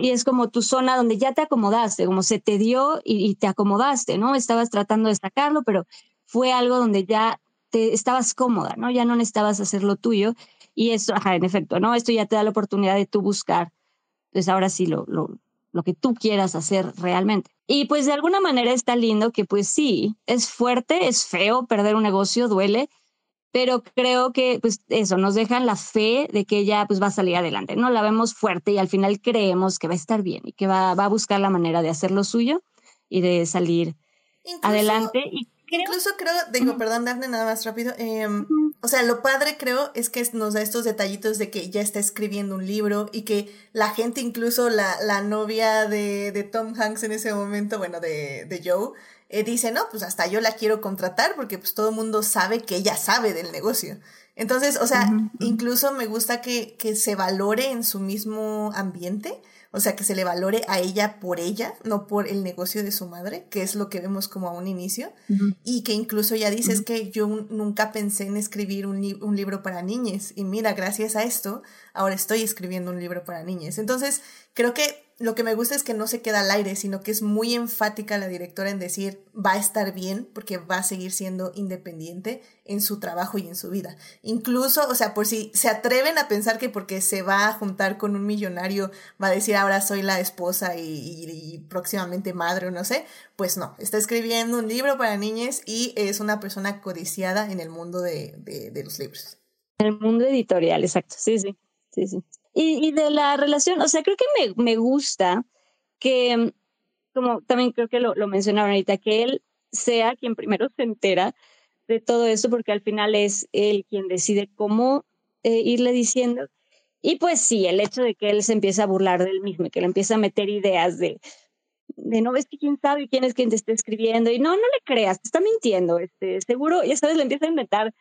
Y es como tu zona donde ya te acomodaste, como se te dio y, te acomodaste, ¿no? Estabas tratando de sacarlo, pero fue algo donde ya te estabas cómoda, ¿no? Ya no necesitabas hacer lo tuyo. Y eso, ajá, en efecto, ¿no? Esto ya te da la oportunidad de tú buscar, pues ahora sí, lo, lo, lo que tú quieras hacer realmente. Y pues de alguna manera está lindo que pues sí, es fuerte, es feo, perder un negocio duele, pero creo que pues eso nos dejan la fe de que ella pues va a salir adelante, ¿no? La vemos fuerte y al final creemos que va a estar bien y que va, va a buscar la manera de hacer lo suyo y de salir adelante y incluso creo, digo, perdón, Dafne, nada más rápido. Em, o sea, lo padre creo es que nos da estos detallitos de que ya está escribiendo un libro y que la gente, incluso la, la novia de, de, Tom Hanks en ese momento, bueno, de, de Joe, eh, dice, no, pues hasta yo la quiero contratar porque pues todo el mundo sabe que ella sabe del negocio. Entonces, o sea, incluso me gusta que, que se valore en su mismo ambiente o sea, que se le valore a ella por ella, no por el negocio de su madre, que es lo que vemos como a un inicio, y que incluso ya dices que yo nunca pensé en escribir un, un libro para niñas, y mira, gracias a esto, ahora estoy escribiendo un libro para niñas. Entonces, creo que lo que me gusta es que no se queda al aire, sino que es muy enfática la directora en decir va a estar bien porque va a seguir siendo independiente en su trabajo y en su vida. Incluso, o sea, por si se atreven a pensar que porque se va a juntar con un millonario va a decir ahora soy la esposa y, próximamente madre o no sé, pues no, está escribiendo un libro para niñas y es una persona codiciada en el mundo de, de los libros. En el mundo editorial, exacto, sí, sí, sí, sí. Y, de la relación, o sea, creo que me, me gusta que, como también creo que lo, lo mencionaron ahorita, que él sea quien primero se entera de todo esto, porque al final es él quien decide cómo eh, irle diciendo. Y pues sí, el hecho de que él se empiece a burlar del mismo, que le empieza a meter ideas de, de no ves que quién sabe quién es quien te está escribiendo, y no, no le creas, te está mintiendo, este, seguro, ya sabes, le empieza a inventar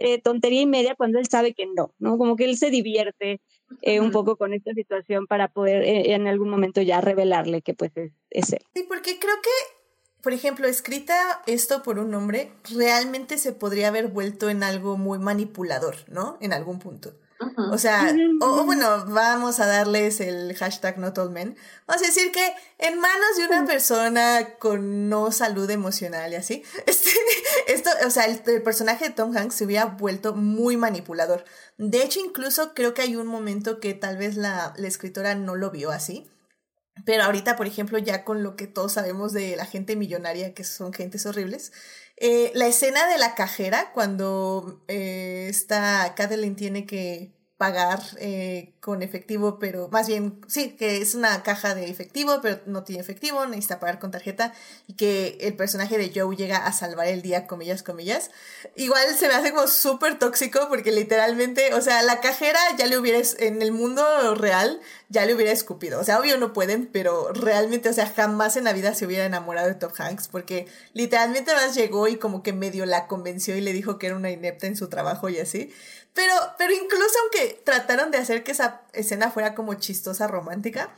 eh, tontería y media cuando él sabe que no, ¿no? Como que él se divierte eh, un poco con esta situación para poder eh, en algún momento ya revelarle que pues es, es, él. Sí, porque creo que, por ejemplo, escrita esto por un hombre, realmente se podría haber vuelto en algo muy manipulador, ¿no? En algún punto. O sea, o, bueno, vamos a darles el hashtag not all men. Vamos a decir que en manos de una persona con no salud emocional y así, este, esto, o sea, el, personaje de Tom Hanks se hubiera vuelto muy manipulador. De hecho, incluso creo que hay un momento que tal vez la, la escritora no lo vio así. Pero ahorita, por ejemplo, ya con lo que todos sabemos de la gente millonaria, que son gentes horribles, eh, la escena de la cajera, cuando eh, esta Kathleen tiene que pagar eh, con efectivo, pero más bien, sí, que es una caja de efectivo, pero no tiene efectivo, necesita pagar con tarjeta y que el personaje de Joe llega a salvar el día, comillas, comillas. Igual se me hace como súper tóxico porque literalmente, o sea, la cajera ya le hubiera, en el mundo real, ya le hubiera escupido. O sea, obvio no pueden, pero realmente, o sea, jamás en la vida se hubiera enamorado de Top Hanks porque literalmente más llegó y como que medio la convenció y le dijo que era una inepta en su trabajo y así. Pero, pero incluso aunque trataron de hacer que esa escena fuera como chistosa, romántica,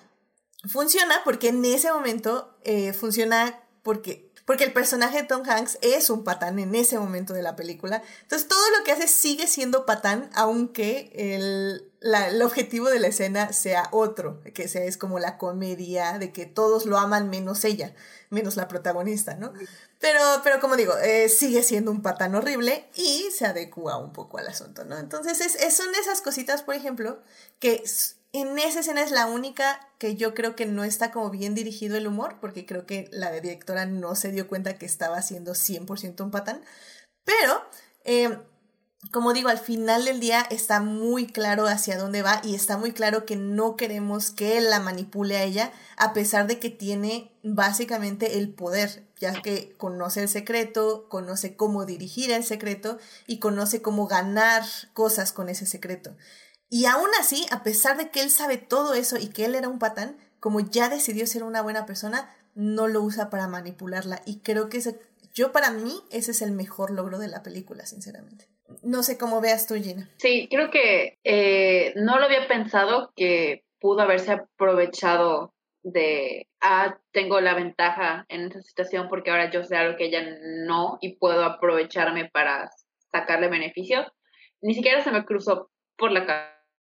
funciona porque en ese momento eh, funciona porque porque el personaje de Tom Hanks es un patán en ese momento de la película. Entonces todo lo que hace sigue siendo patán, aunque el, el objetivo de la escena sea otro, que sea es como la comedia de que todos lo aman menos ella, menos la protagonista, ¿no? Pero, pero como digo, eh, sigue siendo un patán horrible y se adecua un poco al asunto, ¿no? Entonces es, son esas cositas, por ejemplo, que en esa escena es la única que yo creo que no está como bien dirigido el humor, porque creo que la directora no se dio cuenta que estaba haciendo 100% un patán. Pero, eh, como digo, al final del día está muy claro hacia dónde va y está muy claro que no queremos que la manipule a ella, a pesar de que tiene básicamente el poder ya que conoce el secreto, conoce cómo dirigir el secreto y conoce cómo ganar cosas con ese secreto. Y aún así, a pesar de que él sabe todo eso y que él era un patán, como ya decidió ser una buena persona, no lo usa para manipularla. Y creo que yo para mí ese es el mejor logro de la película, sinceramente. No sé cómo veas tú, Gina. Sí, creo que eh, no lo había pensado que pudo haberse aprovechado de, ah, tengo la ventaja en esta situación porque ahora yo sé algo que ella no y puedo aprovecharme para sacarle beneficio. Ni siquiera se me cruzó por la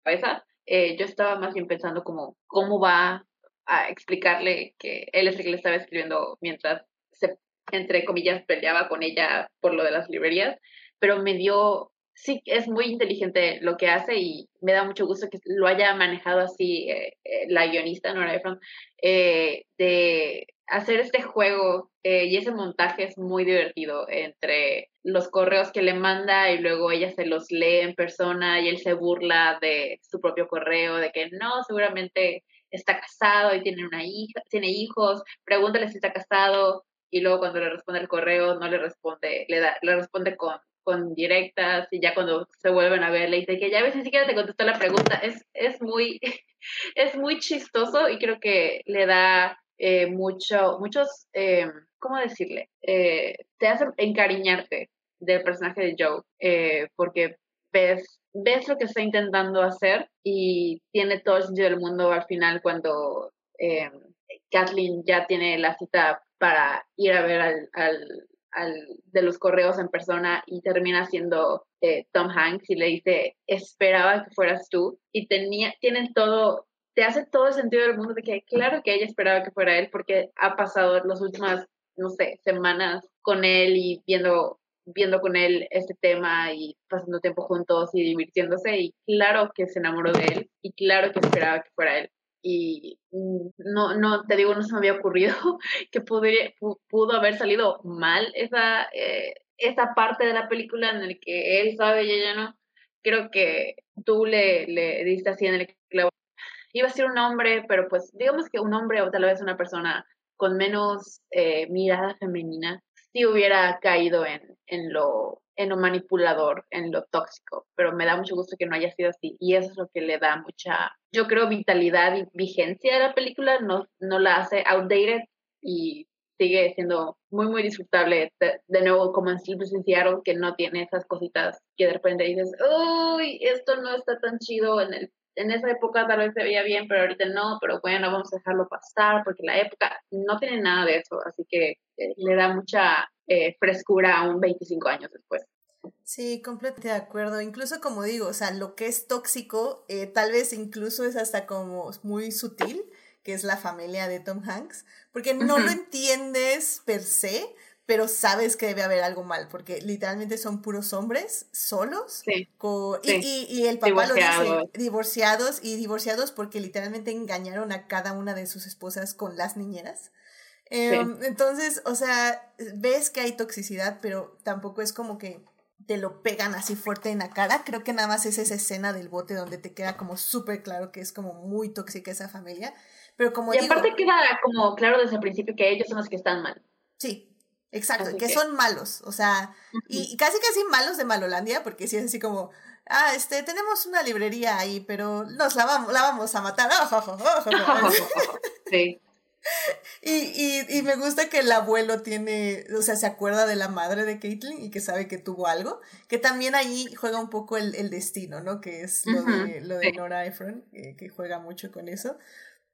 cabeza. Eh, yo estaba más bien pensando como cómo va a explicarle que él es el que le estaba escribiendo mientras se, entre comillas, peleaba con ella por lo de las librerías, pero me dio sí es muy inteligente lo que hace y me da mucho gusto que lo haya manejado así eh, eh, la guionista Nora Ephron, eh, de hacer este juego y ese montaje es muy divertido entre los correos que le manda y luego ella se los lee en persona y él se burla de su propio correo, de que no, seguramente está casado y tiene una hija, tiene hijos, pregúntale si está casado y luego cuando le responde el correo no le responde, le da, le responde con, con directas y ya cuando se vuelven a ver le dice que ya ves ni siquiera te contestó la pregunta. Es, es muy, es muy chistoso y creo que le da eh, mucho, muchos, eh, ¿cómo decirle? Eh, te hace encariñarte del personaje de Joe, eh, porque ves, ves lo que está intentando hacer y tiene todo el sentido del mundo al final cuando Kathleen ya tiene la cita para ir a ver al, al, al de los correos en persona y termina siendo eh, Tom Hanks y le dice, esperaba que fueras tú y tenía, tienen todo, te hace todo el sentido del mundo de que claro que ella esperaba que fuera él porque ha pasado las últimas, no sé, semanas con él y viendo viendo con él este tema y pasando tiempo juntos y divirtiéndose. Y claro que se enamoró de él y claro que esperaba que fuera él y mm, no no te digo no se me había ocurrido que pudo haber salido mal esa eh, esa parte de la película en el que él sabe y ella no. Creo que tú le, le diste así en el clavo. Iba a ser un hombre pero pues digamos que un hombre o tal vez una persona con menos eh, mirada femenina si hubiera caído en, en, lo, en lo manipulador, en lo tóxico, pero me da mucho gusto que no haya sido así y eso es lo que le da mucha, yo creo, vitalidad y vigencia a la película, no, no la hace outdated y sigue siendo muy, muy disfrutable. De, nuevo, como en Sleepless in Seattle, que no tiene esas cositas que de repente dices, uy, esto no está tan chido en el en esa época tal vez se veía bien, pero ahorita no, pero bueno, vamos a dejarlo pasar porque la época no tiene nada de eso, así que eh, le da mucha eh, frescura a un 25 años después. Sí, completamente de acuerdo. Incluso como digo, o sea, lo que es tóxico, eh, tal vez incluso es hasta como muy sutil, que es la familia de Tom Hanks, porque no uh -huh. lo entiendes per se, pero sabes que debe haber algo mal, porque literalmente son puros hombres solos. Sí, con, sí. Y, y, y, el papá lo dice, divorciados, y divorciados porque literalmente engañaron a cada una de sus esposas con las niñeras. Eh, sí. Entonces, o sea, ves que hay toxicidad, pero tampoco es como que te lo pegan así fuerte en la cara. Creo que nada más es esa escena del bote donde te queda como súper claro que es como muy tóxica esa familia. Pero como y digo, aparte queda como claro desde el principio que ellos son los que están mal. Sí, Exacto, que, que, son malos, o sea, uh -huh. y, y, casi casi malos de Malolandia, porque si es así como, ah, este, tenemos una librería ahí, pero nos la vamos, la vamos a matar. sí. Y, y, y, me gusta que el abuelo tiene, o sea, se acuerda de la madre de Caitlyn y que sabe que tuvo algo, que también ahí juega un poco el, el destino, ¿no? Que es lo uh -huh. de, lo de Nora Ephron, que, que juega mucho con eso.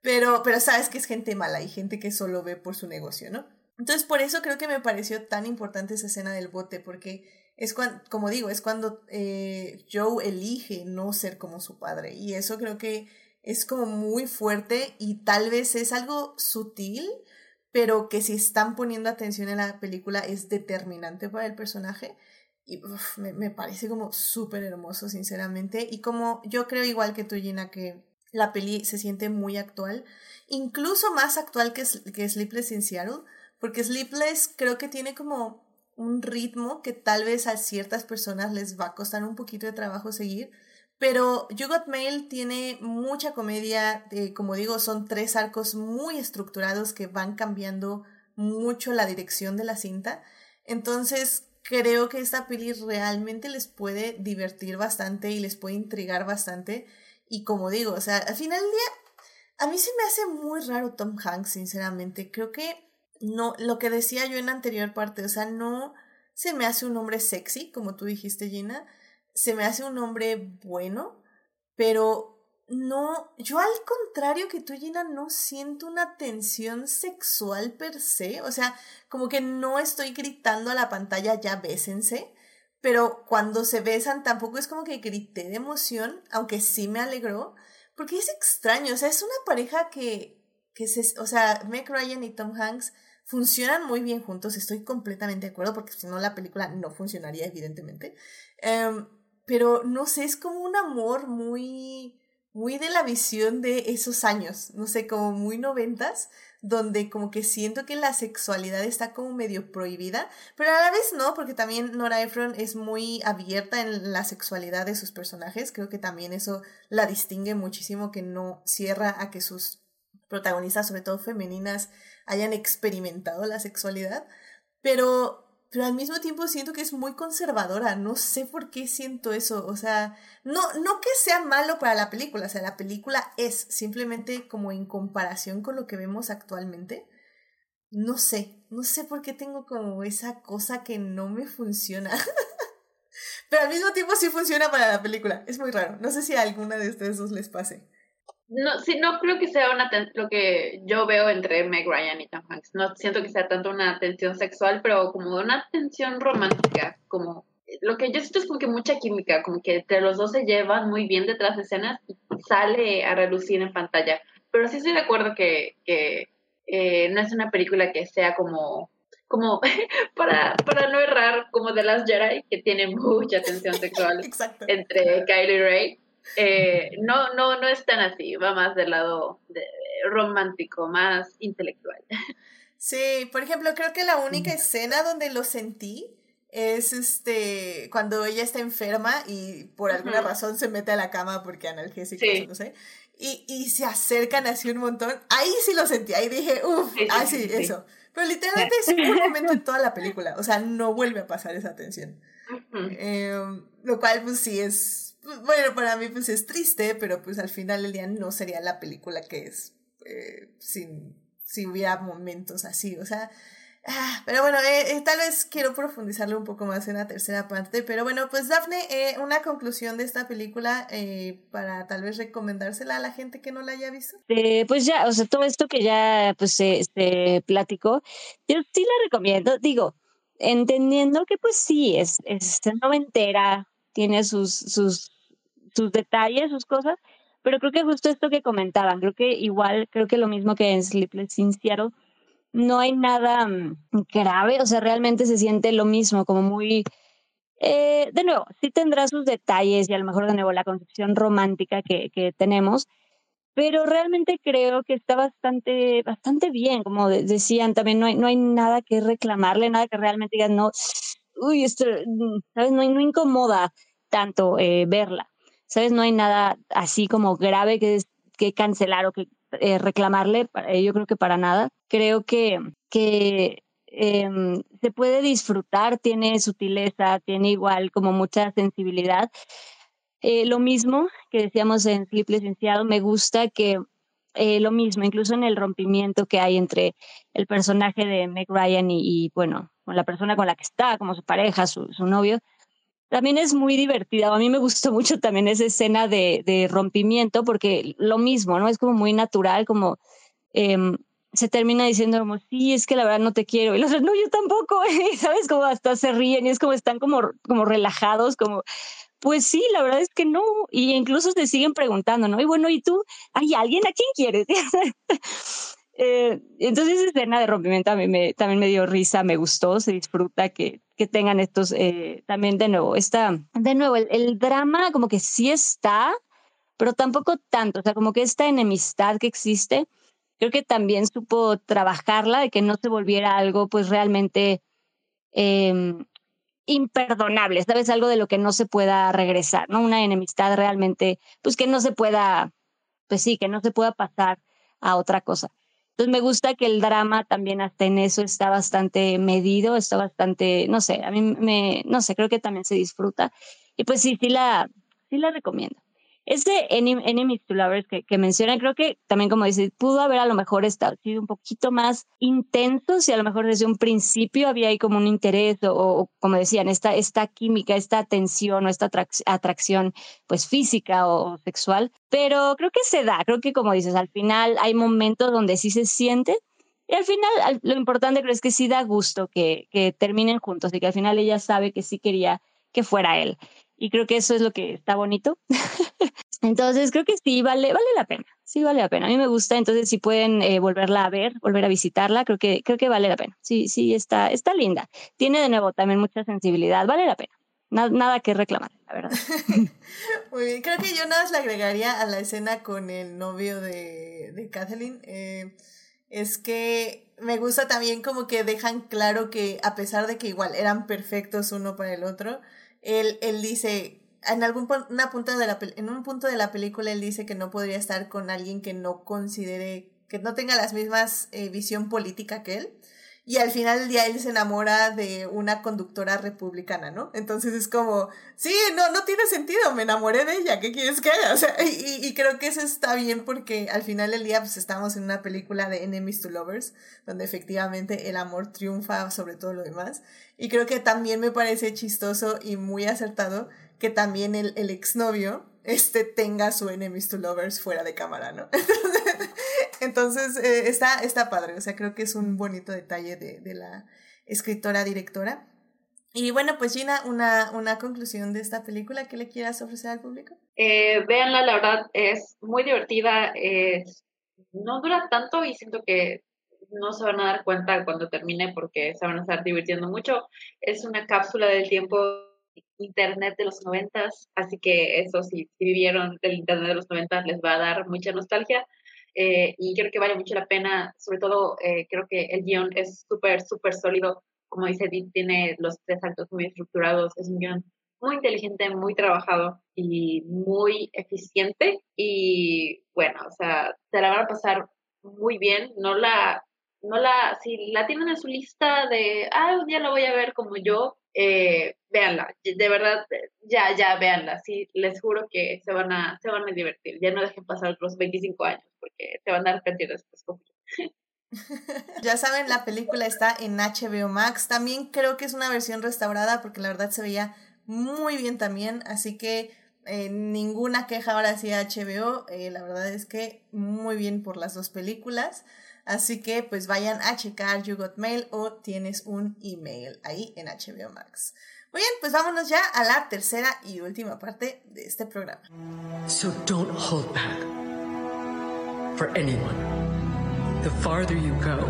Pero, pero sabes que es gente mala y gente que solo ve por su negocio, ¿no? Entonces, por eso creo que me pareció tan importante esa escena del bote, porque es cuando, como digo, es cuando eh, Joe elige no ser como su padre. Y eso creo que es como muy fuerte y tal vez es algo sutil, pero que si están poniendo atención en la película es determinante para el personaje. Y me, parece como súper hermoso, sinceramente. Y como yo creo igual que tú, Gina, que la peli se siente muy actual, incluso más actual que, que Sleepless in Seattle porque Sleepless creo que tiene como un ritmo que tal vez a ciertas personas les va a costar un poquito de trabajo seguir. Pero You Got Mail tiene mucha comedia, eh, como digo, son tres arcos muy estructurados que van cambiando mucho la dirección de la cinta. Entonces creo que esta peli realmente les puede divertir bastante y les puede intrigar bastante. Y como digo, o sea, al final del día, a mí se me hace muy raro Tom Hanks, sinceramente. Creo que no, lo que decía yo en la anterior parte, o sea, no se me hace un hombre sexy, como tú dijiste, Gina, se me hace un hombre bueno, pero no, yo al contrario que tú, Gina, no siento una tensión sexual per se, o sea, como que no estoy gritando a la pantalla, ya bésense, pero cuando se besan tampoco es como que grité de emoción, aunque sí me alegró, porque es extraño, o sea, es una pareja que, que se, o sea, Meg Ryan y Tom Hanks, funcionan muy bien juntos, estoy completamente de acuerdo, porque si no la película no funcionaría, evidentemente. Um, pero no sé, es como un amor muy, muy de la visión de esos años, no sé, como muy noventas, donde como que siento que la sexualidad está como medio prohibida, pero a la vez no, porque también Nora Ephron es muy abierta en la sexualidad de sus personajes, creo que también eso la distingue muchísimo, que no cierra a que sus protagonistas, sobre todo femeninas, hayan experimentado la sexualidad, pero pero al mismo tiempo siento que es muy conservadora, no sé por qué siento eso, o sea, no, no que sea malo para la película, o sea, la película es simplemente como en comparación con lo que vemos actualmente, no sé, no sé por qué tengo como esa cosa que no me funciona. Pero al mismo tiempo sí funciona para la película. Es muy raro. No sé si a alguna de ustedes dos les pase. No, sí, no creo que sea una lo que yo veo entre Meg Ryan y Tom Hanks. No siento que sea tanto una tensión sexual, pero como una tensión romántica, como lo que yo siento es como que mucha química, como que entre los dos se llevan muy bien detrás de escenas y sale a relucir en pantalla. Pero sí estoy de acuerdo que, que eh, no es una película que sea como como para, para no errar como de las Jedi que tiene mucha tensión sexual entre Kylie y Rey eh, no, no, no es tan así, va más del lado romántico, más intelectual. Sí, por ejemplo, creo que la única escena donde lo sentí es este cuando ella está enferma y por alguna razón se mete a la cama porque analgésicos, no sé, y, y se acercan así un montón. Ahí sí lo sentí, ahí dije, uff, así, eso. Pero literalmente es un momento en toda la película, o sea, no vuelve a pasar esa tensión. Em, lo cual, pues sí es bueno, para mí pues es triste, pero pues al final el día no sería la película que es eh, sin, si hubiera momentos así, o sea, ah, pero bueno, eh, eh, tal vez quiero profundizarlo un poco más en la tercera parte, pero bueno, pues Dafne, una conclusión de esta película para tal vez recomendársela a la gente que no la haya visto. pues ya, o sea, todo esto que ya pues se platicó, yo sí la recomiendo, digo, entendiendo que pues sí, es, es noventera, tiene sus, sus sus detalles, sus cosas, pero creo que justo esto que comentaban, creo que igual, creo que lo mismo que en Sleepless in Seattle, no hay nada mm, grave, o sea, realmente se siente lo mismo, como muy, eh, de nuevo, sí tendrá sus detalles y a lo mejor de nuevo la concepción romántica que, que tenemos, pero realmente creo que está bastante, bastante bien, como decían, también no hay, no hay nada que reclamarle, nada que realmente digan, no, uy, esto, mm, ¿sabes? No, no incomoda tanto eh, verla. ¿sabes? No hay nada así como grave que, que cancelar o que eh, reclamarle, eh, yo creo que para nada. Creo que, que em, se puede disfrutar, tiene sutileza, tiene igual como mucha sensibilidad. Lo mismo que decíamos en Flip Licenciado, me gusta que lo mismo, incluso en el rompimiento que hay entre el personaje de Meg Ryan y, bueno, con la persona con la que está, como su pareja, su novio, también es muy divertida. A mí me gustó mucho también esa escena de, rompimiento porque lo mismo, ¿no? Es como muy natural, como em, se termina diciendo como, sí, es que la verdad no te quiero. Y los otros, no, yo tampoco, ¿sabes? Como hasta se ríen y es como están como, como relajados, como, pues sí, la verdad es que no. Y incluso se siguen preguntando, ¿no? Y bueno, ¿y tú? ¿Hay alguien a quién quieres? Eh, entonces esa escena de rompimiento a mí también me dio risa, me gustó, se disfruta que, que tengan estos, eh, también de nuevo, está, de nuevo, el, drama como que sí está, pero tampoco tanto, o sea, como que esta enemistad que existe, creo que también supo trabajarla, de que no se volviera algo pues realmente eh, imperdonable, ¿sabes? Algo de lo que no se pueda regresar, ¿no? Una enemistad realmente, pues que no se pueda, pues sí, que no se pueda pasar a otra cosa. Entonces me gusta que el drama también hasta en eso está bastante medido, está bastante, no sé, a mí me, no sé, creo que también se disfruta. Y pues sí, sí la, sí la recomiendo. Este Enemies to Lovers que, que mencionan, creo que también, como dice, pudo haber a lo mejor estado, sido un poquito más intenso, si a lo mejor desde un principio había ahí como un interés o, como decían, esta, esta química, esta atención o esta atracción pues física o, sexual. Pero creo que se da, creo que como dices, al final hay momentos donde sí se siente. Y al final, lo importante creo es que sí da gusto que, que terminen juntos y que al final ella sabe que sí quería que fuera él. Y creo que eso es lo que está bonito. entonces creo que sí vale, vale la pena. Sí vale la pena. A mí me gusta, entonces si pueden eh, volverla a ver, volver a visitarla, creo que, creo que vale la pena. Sí, sí, está, está linda. Tiene de nuevo también mucha sensibilidad, vale la pena. Nada, que reclamar, la verdad. Muy bien, creo que yo nada más le agregaría a la escena con el novio de, de Kathleen. Eh, es que me gusta también como que dejan claro que a pesar de que igual eran perfectos uno para el otro, él, él dice, en algún una de la, en un punto de la película él dice que no podría estar con alguien que no considere que no tenga las mismas eh, visión política que él. Y al final del día él se enamora de una conductora republicana, ¿no? Entonces es como, sí, no, no tiene sentido, me enamoré de ella, ¿qué quieres que haga? O sea, y, y creo que eso está bien porque al final del día pues estamos en una película de Enemies to Lovers, donde efectivamente el amor triunfa sobre todo lo demás. Y creo que también me parece chistoso y muy acertado que también el, el exnovio este, tenga su Enemies to Lovers fuera de cámara, ¿no? Entonces, eh, está, está padre, o sea, creo que es un bonito detalle de, de la escritora directora. Y bueno, pues Gina, una, una conclusión de esta película que le quieras ofrecer al público. Eh, véanla, la verdad es muy divertida, no dura tanto y siento que no se van a dar cuenta cuando termine porque se van a estar divirtiendo mucho. Es una cápsula del tiempo internet de los noventas, así que eso si, si vivieron del internet de los noventas les va a dar mucha nostalgia. Eh, y creo que vale mucho la pena, sobre todo eh, creo que el guion es súper, súper sólido, como dice Edith, tiene los tres actos muy estructurados, es un guion muy inteligente, muy trabajado y muy eficiente. Y bueno, o sea, te la van a pasar muy bien, no la, no la, si la tienen en su lista de, ah, un día la voy a ver como yo, eh, véanla, de verdad, ya, ya, véanla, sí, les juro que se van a, se van a divertir, ya no dejen pasar los 25 años, porque se van a arrepentir después. ya saben, la película está en HBO Max, también creo que es una versión restaurada, porque la verdad se veía muy bien también, así que eh, ninguna queja ahora sí HBO, eh, la verdad es que muy bien por las dos películas. Así que pues vayan a checar You Got Mail o tienes un email ahí en HBO Max. Muy bien, pues vámonos ya a la tercera y última parte de este programa. So don't hold back for anyone. The farther you go,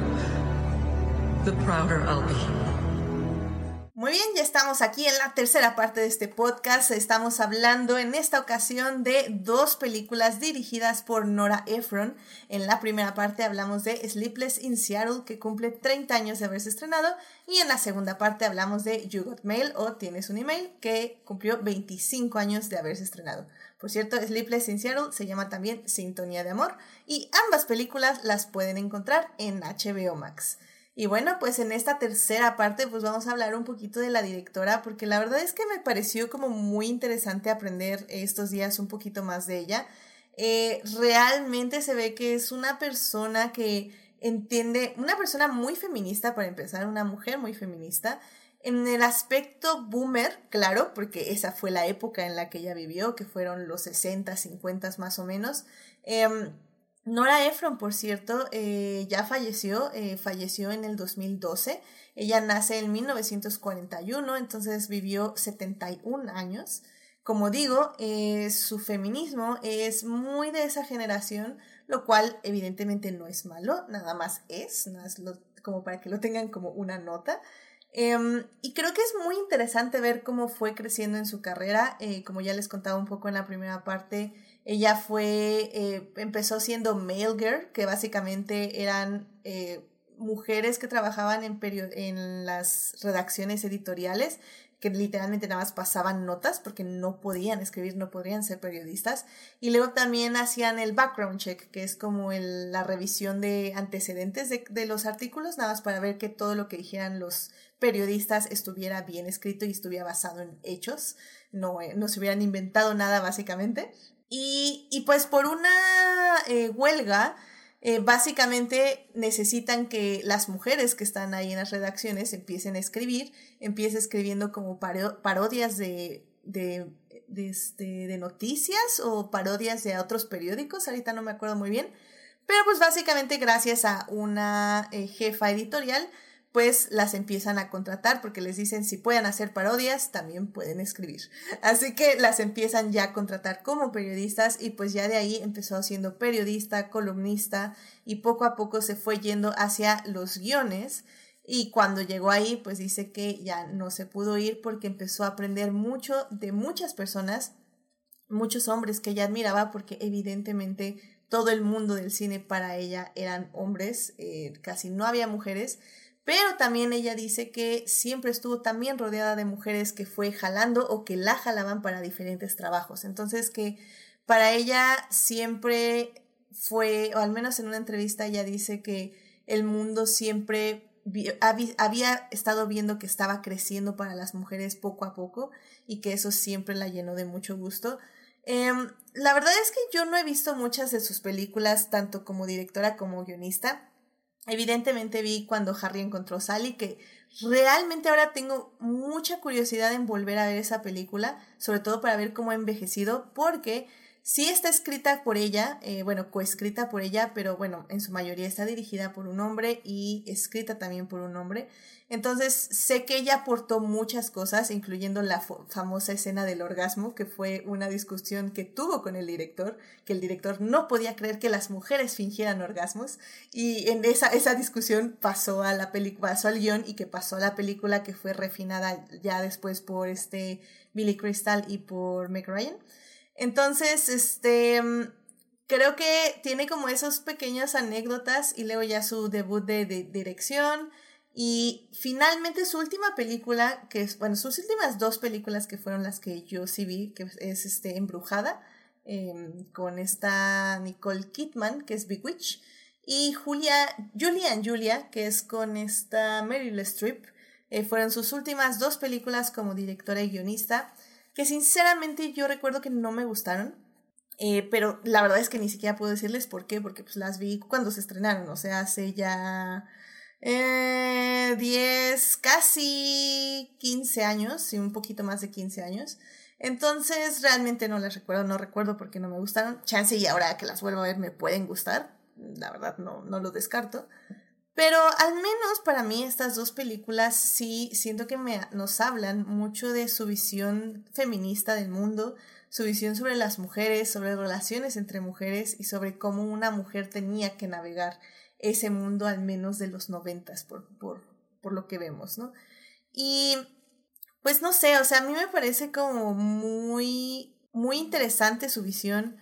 the prouder I'll be. Muy bien, ya estamos aquí en la tercera parte de este podcast. Estamos hablando en esta ocasión de dos películas dirigidas por Nora Ephron. En la primera parte hablamos de Sleepless in Seattle, que cumple 30 años de haberse estrenado. Y en la segunda parte hablamos de You Got Mail o Tienes un email, que cumplió 25 años de haberse estrenado. Por cierto, Sleepless in Seattle se llama también Sintonía de Amor y ambas películas las pueden encontrar en HBO Max. Y bueno, pues en esta tercera parte pues vamos a hablar un poquito de la directora porque la verdad es que me pareció como muy interesante aprender estos días un poquito más de ella. Eh, realmente se ve que es una persona que entiende, una persona muy feminista para empezar, una mujer muy feminista. En el aspecto boomer, claro, porque esa fue la época en la que ella vivió, que fueron los 60, 50 más o menos. Em, Nora Ephron, por cierto, eh, ya falleció, eh, falleció en el 2012. Ella nace en 1941, entonces vivió 71 años. Como digo, eh, su feminismo es muy de esa generación, lo cual evidentemente no es malo, nada más es, no es como para que lo tengan como una nota. Em, y creo que es muy interesante ver cómo fue creciendo en su carrera, como ya les contaba un poco en la primera parte, ella fue, eh, empezó siendo mail girl, que básicamente eran eh, mujeres que trabajaban en, en las redacciones editoriales, que literalmente nada más pasaban notas porque no podían escribir, no podrían ser periodistas. Y luego también hacían el background check, que es como el, la revisión de antecedentes de, de, los artículos, nada más para ver que todo lo que dijeran los periodistas estuviera bien escrito y estuviera basado en hechos, no, eh, no se hubieran inventado nada básicamente. Y, y pues por una eh, huelga, eh, básicamente necesitan que las mujeres que están ahí en las redacciones empiecen a escribir, empiecen escribiendo como parodias de, de, este, de noticias o parodias de otros periódicos, ahorita no me acuerdo muy bien, pero pues básicamente gracias a una eh, jefa editorial, pues las empiezan a contratar porque les dicen si pueden hacer parodias, también pueden escribir. Así que las empiezan ya a contratar como periodistas y pues ya de ahí empezó siendo periodista, columnista y poco a poco se fue yendo hacia los guiones. Y cuando llegó ahí, pues dice que ya no se pudo ir porque empezó a aprender mucho de muchas personas, muchos hombres que ella admiraba porque evidentemente todo el mundo del cine para ella eran hombres, eh, casi no había mujeres pero también ella dice que siempre estuvo también rodeada de mujeres que fue jalando o que la jalaban para diferentes trabajos. Entonces que para ella siempre fue, o al menos en una entrevista ella dice que el mundo siempre había estado viendo que estaba creciendo para las mujeres poco a poco y que eso siempre la llenó de mucho gusto. Em, la verdad es que yo no he visto muchas de sus películas, tanto como directora como guionista. Evidentemente vi cuando Harry encontró a Sally, que realmente ahora tengo mucha curiosidad en volver a ver esa película, sobre todo para ver cómo ha envejecido, porque Sí está escrita por ella, eh, bueno, coescrita por ella, pero bueno, en su mayoría está dirigida por un hombre y escrita también por un hombre. Entonces, sé que ella aportó muchas cosas, incluyendo la famosa escena del orgasmo, que fue una discusión que tuvo con el director, que el director no podía creer que las mujeres fingieran orgasmos, y en esa, esa discusión pasó a la pasó al guion y que pasó a la película que fue refinada ya después por este Billy Crystal y por Meg Ryan. Entonces, este, mm, creo que tiene como esas pequeñas anécdotas y luego ya su debut de, dirección. Y finalmente su última película, que es, bueno, sus últimas dos películas que fueron las que yo sí vi, que es este, Embrujada, em, con esta Nicole Kidman, que es Big Witch, y Julia, Julia and Julia, que es con esta Meryl Streep, eh, fueron sus últimas dos películas como directora y guionista que sinceramente yo recuerdo que no me gustaron. Eh, pero la verdad es que ni siquiera puedo decirles por qué, porque pues las vi cuando se estrenaron, o sea, hace ya eh, 10, casi 15 años, y un poquito más de 15 años. Entonces realmente no las recuerdo, no recuerdo por qué no me gustaron. Chance y ahora que las vuelvo a ver me pueden gustar, la verdad no, no lo descarto. Pero al menos para mí estas dos películas sí siento que me, nos hablan mucho de su visión feminista del mundo, su visión sobre las mujeres, sobre relaciones entre mujeres y sobre cómo una mujer tenía que navegar ese mundo al menos de los noventas por, por, por lo que vemos, ¿no? Y pues no sé, o sea, a mí me parece como muy, muy interesante su visión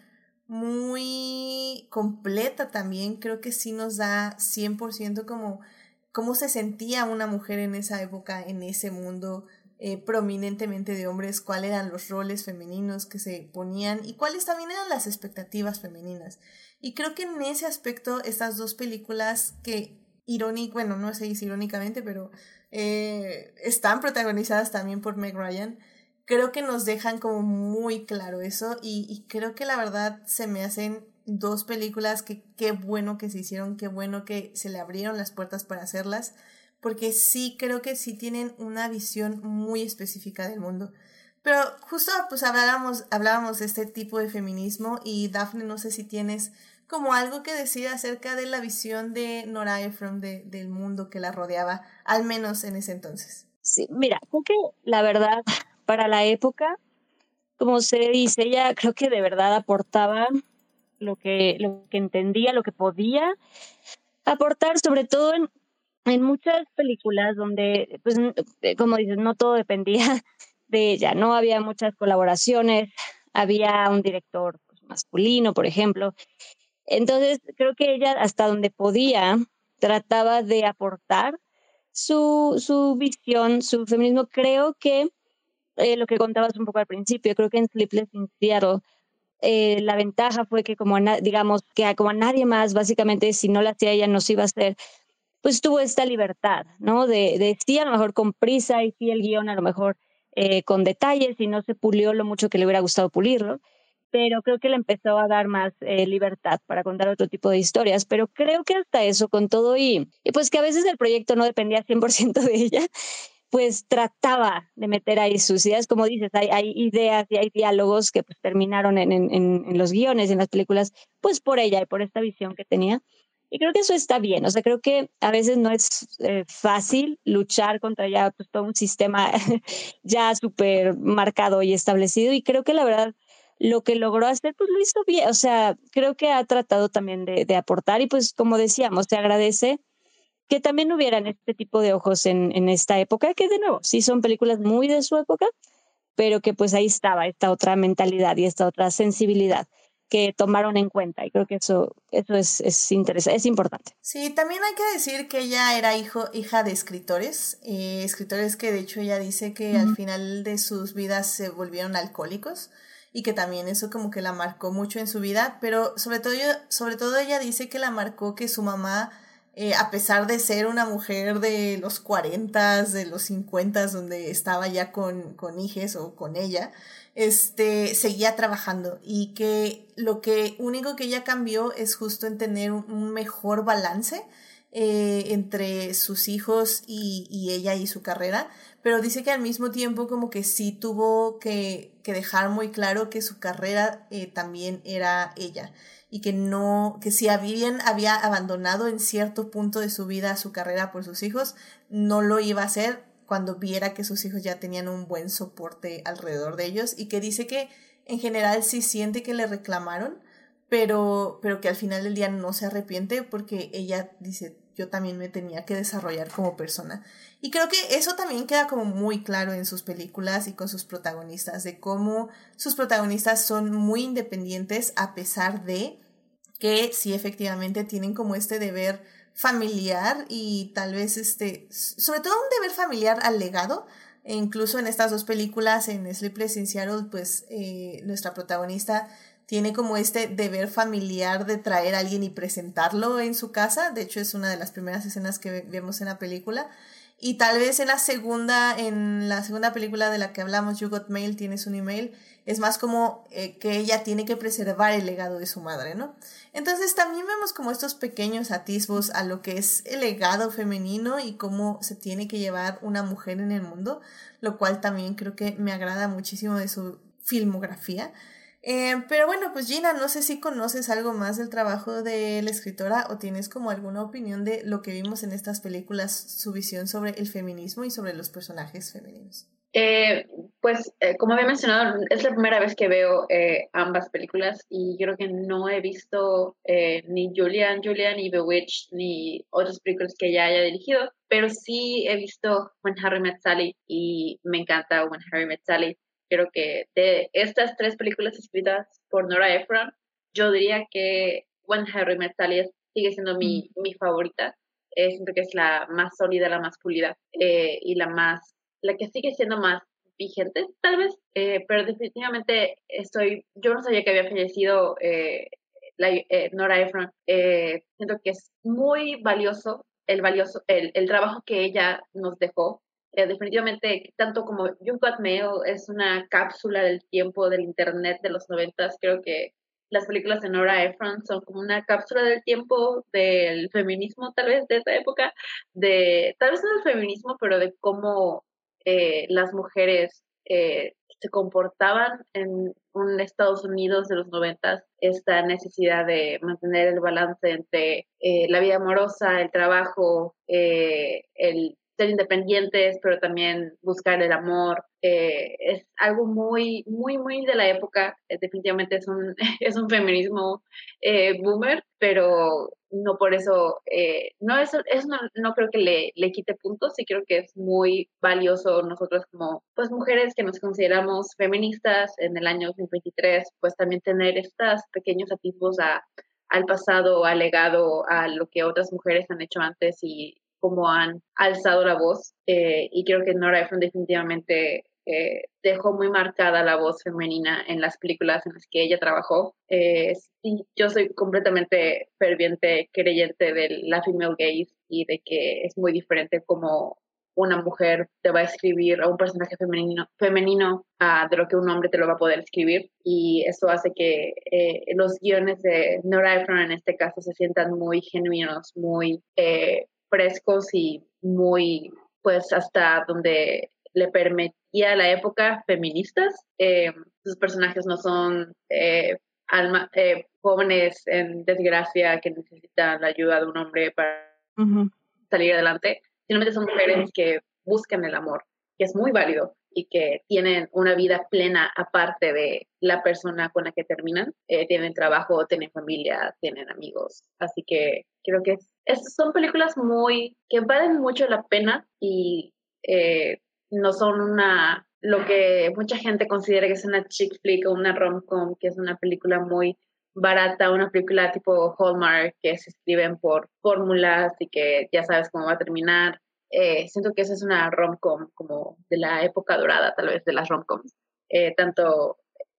muy completa también. Creo que sí nos da 100% como cómo se sentía una mujer en esa época, en ese mundo eh, prominentemente de hombres, cuáles eran los roles femeninos que se ponían y cuáles también eran las expectativas femeninas. Y creo que en ese aspecto estas dos películas que irónico, bueno, no sé si irónicamente, pero eh, están protagonizadas también por Meg Ryan, creo que nos dejan como muy claro eso y, creo que la verdad se me hacen dos películas que qué bueno que se hicieron, qué bueno que se le abrieron las puertas para hacerlas, porque sí creo que sí tienen una visión muy específica del mundo. Pero justo pues hablábamos, hablábamos de este tipo de feminismo y Daphne, no sé si tienes como algo que decir acerca de la visión de Nora Ephron de, del mundo que la rodeaba, al menos en ese entonces. Sí, mira, creo que la verdad para la época, como se dice, ella creo que de verdad aportaba lo que, lo que entendía, lo que podía aportar, sobre todo en, en muchas películas donde, pues, eh, como dices, no todo dependía de ella, no había muchas colaboraciones, había un director pues, masculino, por ejemplo. Entonces, creo que ella, hasta donde podía, trataba de aportar su, su visión, su feminismo. Creo que eh, lo que contabas un poco al principio, creo que en Sleepless in Seattle eh, la ventaja fue que como digamos que como a nadie más, básicamente si no la hacía ella no se iba a hacer, pues tuvo esta libertad, ¿no? De, de sí a lo mejor con prisa y sí el guion a lo mejor eh, con detalles y no se pulió lo mucho que le hubiera gustado pulirlo, pero creo que le empezó a dar más libertad para contar otro tipo de historias, pero creo que hasta eso con todo y, y pues que a veces el proyecto no dependía 100% de ella, pues trataba de meter ahí sus ideas, como dices, hay, ideas y hay diálogos que pues terminaron en, en, en, los guiones, en las películas, pues por ella y por esta visión que tenía. Y creo que eso está bien, o sea, creo que a veces no es eh, fácil luchar contra ya pues, todo un sistema ya súper marcado y establecido. Y creo que la verdad lo que logró hacer pues lo hizo bien, o sea, creo que ha tratado también de, de aportar. Y pues como decíamos, se agradece que también hubieran este tipo de ojos en, en esta época, que de nuevo, sí son películas muy de su época, pero que pues ahí estaba esta otra mentalidad y esta otra sensibilidad que tomaron en cuenta y creo que eso, eso es, es, interesante, es importante. Sí, también hay que decir que ella era hijo, hija de escritores, escritores que de hecho ella dice que al final de sus vidas se volvieron alcohólicos y que también eso como que la marcó mucho en su vida, pero sobre todo, sobre todo ella dice que la marcó que su mamá, eh, a pesar de ser una mujer de los 40, de los 50, donde estaba ya con, con hijes o con ella, este, seguía trabajando. Y que lo que único que ella cambió es justo en tener un, mejor balance eh, entre sus hijos y, y, ella y su carrera, pero dice que al mismo tiempo como que sí tuvo que, que dejar muy claro que su carrera eh, también era ella y que no, que si bien había abandonado en cierto punto de su vida su carrera por sus hijos, no lo iba a hacer cuando viera que sus hijos ya tenían un buen soporte alrededor de ellos y que dice que en general sí siente que le reclamaron, pero, pero que al final del día no se arrepiente porque ella dice, yo también me tenía que desarrollar como persona. Y creo que eso también queda como muy claro en sus películas y con sus protagonistas, de cómo sus protagonistas son muy independientes a pesar de que sí efectivamente tienen como este deber familiar y tal vez este, sobre todo un deber familiar al legado. E incluso en estas dos películas, en Sleepless in Seattle, pues eh, nuestra protagonista tiene como este deber familiar de traer a alguien y presentarlo en su casa. De hecho, es una de las primeras escenas que vemos en la película. Y tal vez en la segunda, en la segunda película de la que hablamos, You Got Mail, tienes un email, es más como eh, que ella tiene que preservar el legado de su madre, ¿no? Entonces también vemos como estos pequeños atisbos a lo que es el legado femenino y cómo se tiene que llevar una mujer en el mundo, lo cual también creo que me agrada muchísimo de su filmografía. Eh, pero bueno, pues Gina, no sé si conoces algo más del trabajo de la escritora o tienes como alguna opinión de lo que vimos en estas películas, su visión sobre el feminismo y sobre los personajes femeninos. Eh, pues eh, como había mencionado, es la primera vez que veo ambas películas y creo que no he visto ni Julian, Julian, ni Bewitched, ni otras películas que ella haya dirigido, pero sí he visto When Harry Met Sally y me encanta When Harry Met Sally creo que de estas tres películas escritas por Nora Ephron, yo diría que When Harry Met Sally sigue siendo mi, mi favorita. Eh, siento que es la más sólida, la más pulida eh, y la más, la que sigue siendo más vigente, tal vez, eh, pero definitivamente estoy, yo no sabía que había fallecido la, Nora Ephron. siento que es muy valioso el valioso el, el trabajo que ella nos dejó eh, definitivamente, tanto como You Got Mail es una cápsula del tiempo del Internet de los noventas, creo que las películas de Nora Ephron son como una cápsula del tiempo del feminismo, tal vez, de esa época, de, tal vez no del feminismo, pero de cómo eh, las mujeres eh, se comportaban en un Estados Unidos de los noventas, esta necesidad de mantener el balance entre la vida amorosa, el trabajo, el ser independientes, pero también buscar el amor. Eh, es algo muy, muy, muy de la época. Eh, definitivamente es un, es un feminismo eh, boomer, pero no por eso, no, eso, eso no, no, creo que le, le quite puntos, sí creo que es muy valioso nosotros como pues mujeres que nos consideramos feministas en el año 2023, pues también tener estos pequeños atisbos a, al pasado, al legado, a lo que otras mujeres han hecho antes y cómo han alzado la voz eh, y creo que Nora Ephron definitivamente eh, dejó muy marcada la voz femenina en las películas en las que ella trabajó. Eh, yo soy completamente ferviente creyente de la female gaze y de que es muy diferente como una mujer te va a escribir a un personaje femenino, femenino uh, de lo que un hombre te lo va a poder escribir y eso hace que eh, los guiones de Nora Ephron en este caso se sientan muy genuinos, muy frescos y muy, pues hasta donde le permitía la época feministas. Eh, sus personajes no son eh, alma, eh, jóvenes en desgracia que necesitan la ayuda de un hombre para salir adelante, simplemente son mujeres que buscan el amor, que es muy válido y que tienen una vida plena aparte de la persona con la que terminan. tienen trabajo, tienen familia, tienen amigos. Así que creo que es son películas muy que valen mucho la pena y eh, no son una lo que mucha gente considera que es una chick flick o una rom-com, que es una película muy barata, una película tipo Hallmark que se escriben por fórmulas y que ya sabes cómo va a terminar. Eh, siento que esa es una rom-com como de la época dorada tal vez de las rom-coms. Eh, tanto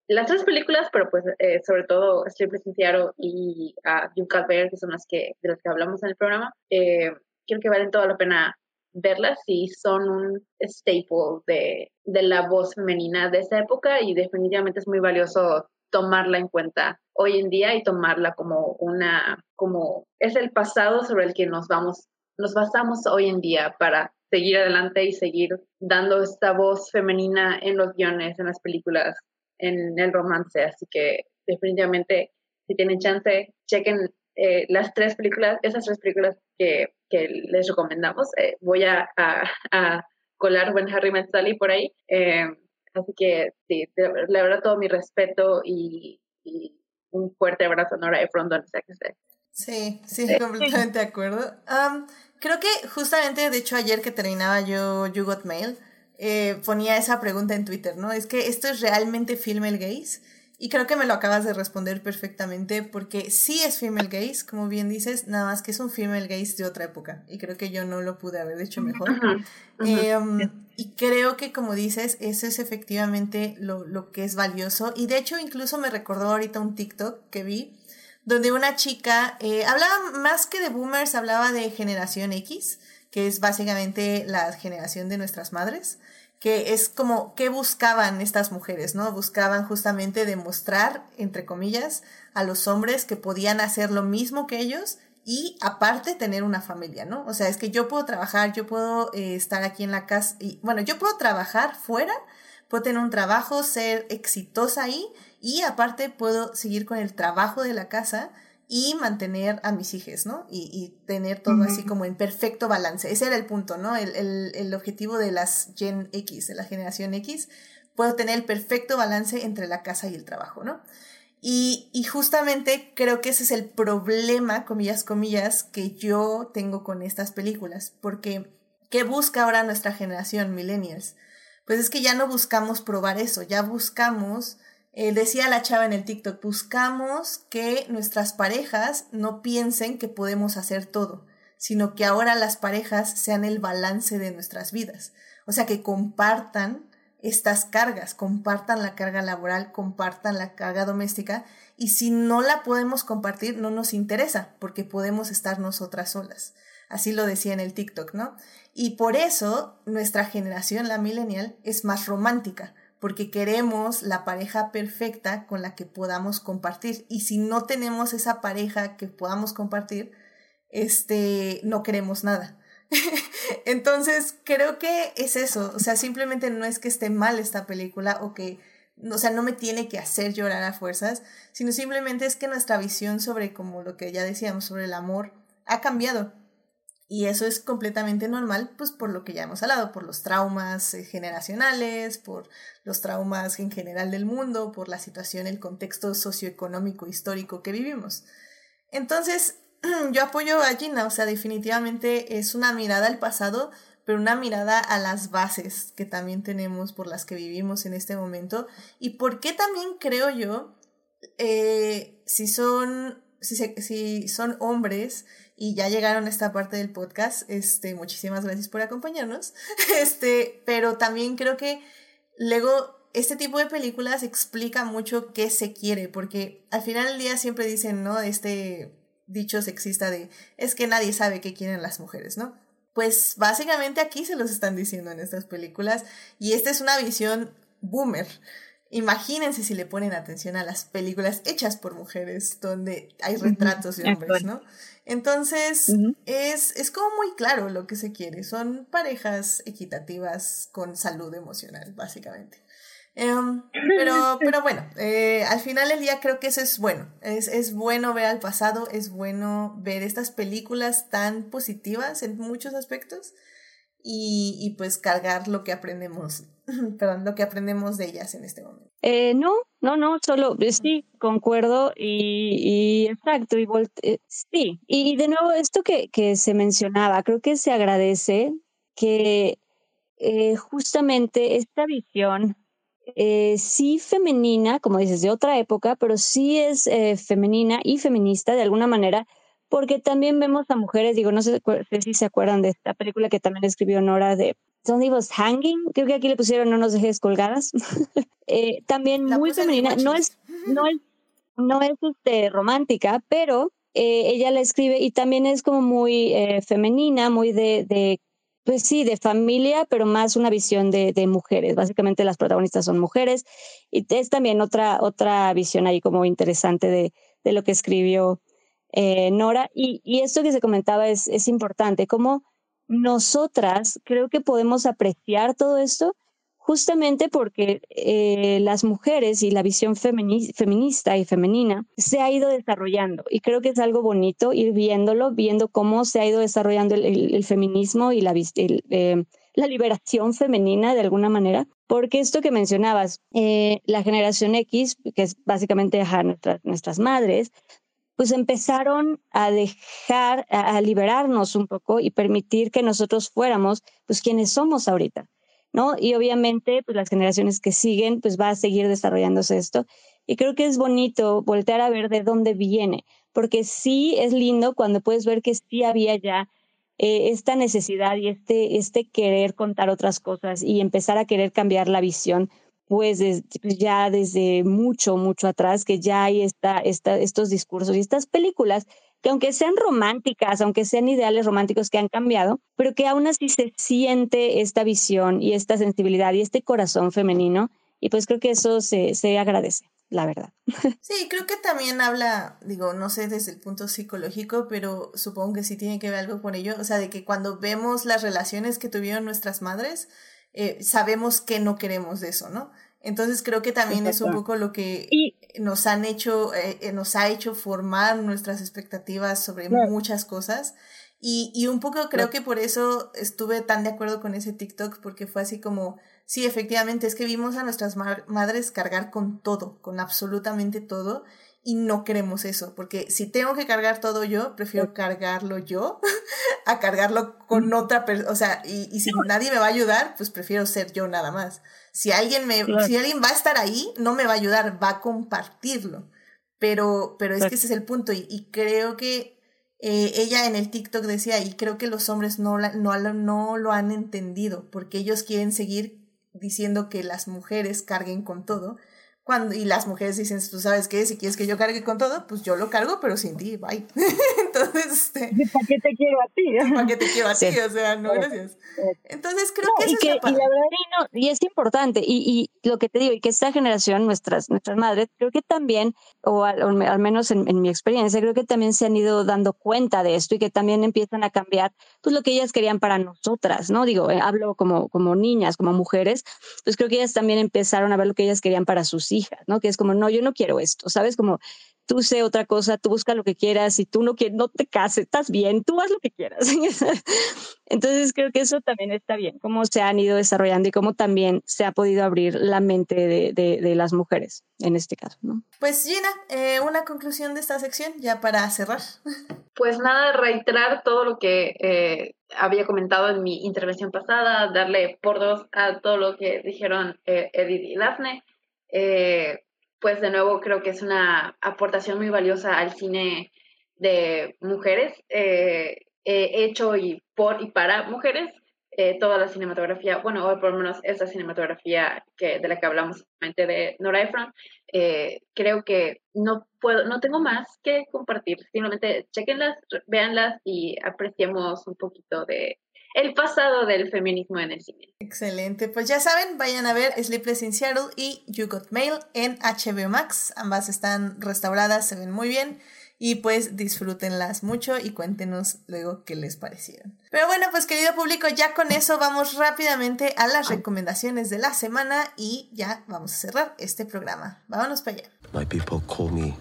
las tres películas, pero pues eh, sobre todo Sleepless in y uh, June Calvert, que son las que, de las que hablamos en el programa, eh, creo que valen toda la pena verlas y son un staple de, de la voz femenina de esa época y definitivamente es muy valioso tomarla en cuenta hoy en día y tomarla como una, como es el pasado sobre el que nos vamos, nos basamos hoy en día para seguir adelante y seguir dando esta voz femenina en los guiones, en las películas, en el romance. Así que definitivamente, si tienen chance, chequen eh, las tres películas, esas tres películas que, que les recomendamos. Eh, voy a, a, colar buen Harry Met Sally por ahí. Eh, así que sí, la verdad todo mi respeto y, un fuerte abrazo a Nora Ephron donde sea que esté. Sí, sí, completamente de acuerdo. Creo que justamente, de hecho, ayer que terminaba yo You Got Mail, eh, ponía esa pregunta en Twitter, ¿no? Es que esto es realmente female gaze. Y creo que me lo acabas de responder perfectamente porque sí es female gaze, como bien dices, nada más que es un female gaze de otra época. Y creo que yo no lo pude haber hecho mejor. Em, y creo que como dices, eso es efectivamente lo, lo que es valioso. Y de hecho incluso me recordó ahorita un TikTok que vi donde una chica eh, hablaba más que de boomers, hablaba de generación X, que es básicamente la generación de nuestras madres, que es como qué buscaban estas mujeres, ¿no? Buscaban justamente demostrar, entre comillas, a los hombres que podían hacer lo mismo que ellos y aparte tener una familia, ¿no? O sea, es que yo puedo trabajar, yo puedo eh, estar aquí en la casa y, bueno, yo puedo trabajar fuera, puedo tener un trabajo, ser exitosa ahí y aparte puedo seguir con el trabajo de la casa y mantener a mis hijos, ¿no? Y, y tener todo así como en perfecto balance. Ese era el punto, ¿no? El, el, el, objetivo de las Gen X, de la generación X, puedo tener el perfecto balance entre la casa y el trabajo, ¿no? Y, y justamente creo que ese es el problema, comillas, comillas, que yo tengo con estas películas, porque ¿qué busca ahora nuestra generación, millennials? Pues es que ya no buscamos probar eso, ya buscamos eh, decía la chava en el TikTok, buscamos que nuestras parejas no piensen que podemos hacer todo, sino que ahora las parejas sean el balance de nuestras vidas. O sea, que compartan estas cargas, compartan la carga laboral, compartan la carga doméstica y si no la podemos compartir no nos interesa porque podemos estar nosotras solas. Así lo decía en el TikTok, ¿no? Y por eso nuestra generación, la millennial, es más romántica, porque queremos la pareja perfecta con la que podamos compartir. Y si no tenemos esa pareja que podamos compartir, este, no queremos nada. Entonces, creo que es eso. O sea, simplemente no es que esté mal esta película o que, o sea, no me tiene que hacer llorar a fuerzas, sino simplemente es que nuestra visión sobre, como lo que ya decíamos, sobre el amor, ha cambiado. Y eso es completamente normal, pues por lo que ya hemos hablado, por los traumas eh, generacionales, por los traumas en general del mundo, por la situación, el contexto socioeconómico histórico que vivimos. Entonces, yo apoyo a Gina, o sea, definitivamente es una mirada al pasado, pero una mirada a las bases que también tenemos por las que vivimos en este momento. Y por qué también creo yo, eh, si son, si, si son hombres, y ya llegaron a esta parte del podcast. Este, muchísimas gracias por acompañarnos. Este, pero también creo que luego este tipo de películas explica mucho qué se quiere, porque al final del día siempre dicen, ¿no? Este dicho sexista de es que nadie sabe qué quieren las mujeres, ¿no? Pues básicamente aquí se los están diciendo en estas películas y esta es una visión boomer. Imagínense si le ponen atención a las películas hechas por mujeres donde hay retratos de hombres, ¿no? Entonces, es, es como muy claro lo que se quiere. Son parejas equitativas con salud emocional, básicamente. Em, pero, pero bueno, eh, al final del día creo que eso es bueno. Es, es bueno ver al pasado, es bueno ver estas películas tan positivas en muchos aspectos y, pues cargar lo que aprendemos, perdón, lo que aprendemos de ellas en este momento. Eh, no, no, no, solo eh, sí, concuerdo y, exacto, y eh, sí. Y, de nuevo, esto que, que se mencionaba, creo que se agradece que justamente esta visión sí femenina, como dices, de otra época, pero sí es femenina y feminista de alguna manera, porque también vemos a mujeres, digo, no sé, si se acuerdan de esta película que también escribió Nora de Don't Leave Us Hanging, creo que aquí le pusieron No nos dejes colgadas. eh, también muy femenina, no es, no es, no es este, romántica, pero eh, ella la escribe y también es como muy eh, femenina, muy de, de, pues sí, de familia, pero más una visión de, de, mujeres. Básicamente las protagonistas son mujeres y es también otra, otra visión ahí como interesante de, de lo que escribió eh, Nora. Y, esto que se comentaba es, importante, como nosotras creo que podemos apreciar todo esto justamente porque eh, las mujeres y la visión feminista y femenina se ha ido desarrollando y creo que es algo bonito ir viéndolo, viendo cómo se ha ido desarrollando el, feminismo y la, eh, la liberación femenina de alguna manera, porque esto que mencionabas, eh, la generación X, que es básicamente nuestras madres, pues empezaron a dejar, a, liberarnos un poco y permitir que nosotros fuéramos, pues quienes somos ahorita, ¿no? Y obviamente, pues las generaciones que siguen, pues va a seguir desarrollándose esto. Y creo que es bonito voltear a ver de dónde viene, porque sí es lindo cuando puedes ver que sí había ya eh, esta necesidad y este, este querer contar otras cosas y empezar a querer cambiar la visión pues, ya desde mucho, mucho atrás, que ya hay esta, esta, estos discursos y estas películas que aunque sean románticas, aunque sean ideales románticos que han cambiado, pero que aún así se siente esta visión y esta sensibilidad y este corazón femenino, y pues creo que eso se, se agradece, la verdad. Sí, creo que también habla, digo, no sé desde el punto psicológico, pero supongo que sí tiene que ver algo con ello, o sea, de que cuando vemos las relaciones que tuvieron nuestras madres, eh, sabemos que no queremos eso, ¿no? Entonces creo que también es un poco lo que nos han hecho, eh, eh, nos ha hecho formar nuestras expectativas sobre muchas cosas. Y, y, un poco creo que por eso estuve tan de acuerdo con ese TikTok, porque fue así como, sí, efectivamente, es que vimos a nuestras madres cargar con todo, con absolutamente todo, y no queremos eso, porque si tengo que cargar todo yo, prefiero cargarlo yo a cargarlo con otra persona, o sea, y, y, si nadie me va a ayudar, pues prefiero ser yo nada más. Si alguien me, si alguien va a estar ahí, no me va a ayudar, va a compartirlo. Pero, pero es que ese es el punto, y, y creo que eh, ella en el TikTok decía, y creo que los hombres no, la, no, no lo han entendido, porque ellos quieren seguir diciendo que las mujeres carguen con todo, cuando, y las mujeres dicen, tú sabes qué, si quieres que yo cargue con todo, pues yo lo cargo, pero sin ti, bye. Entonces, este, ¿para qué te quiero a ti? ¿Para qué te quiero a ti? O sea, no, gracias. Entonces, creo que eso y que, es la y la verdad, y, no, y es importante, y, y, lo que te digo, y que esta generación, nuestras, nuestras madres, creo que también, o al, al menos en, en, mi experiencia, creo que también se han ido dando cuenta de esto y que también empiezan a cambiar, pues lo que ellas querían para nosotras, ¿no? Digo, eh, hablo como, como niñas, como mujeres, pues creo que ellas también empezaron a ver lo que ellas querían para sus hijas, ¿no? Que es como, no, yo no quiero esto, ¿sabes? Como tú sé otra cosa, tú busca lo que quieras, y tú no quieres, no te cases, estás bien, tú haz lo que quieras. Entonces creo que eso también está bien, cómo se han ido desarrollando y cómo también se ha podido abrir la mente de, de, de las mujeres en este caso. ¿no? Pues Gina, eh, una conclusión de esta sección ya para cerrar. Pues nada, reiterar todo lo que eh, había comentado en mi intervención pasada, darle por dos a todo lo que dijeron eh, Edith y Daphne. Eh, pues de nuevo creo que es una aportación muy valiosa al cine de mujeres, eh, hecho y por y para mujeres. Eh, toda la cinematografía, bueno, o por lo menos esa cinematografía que, de la que hablamos de Nora Ephron, eh, creo que no puedo, no tengo más que compartir. Simplemente chequenlas, véanlas y apreciemos un poquito de el pasado del feminismo en el cine. Excelente, pues ya saben, vayan a ver Sleepless in Seattle y You Got Mail en HBO Max. Ambas están restauradas, se ven muy bien y pues disfrútenlas mucho y cuéntenos luego qué les parecieron. Pero bueno, pues querido público, ya con eso vamos rápidamente a las recomendaciones de la semana y ya vamos a cerrar este programa. Vámonos para allá. My people call me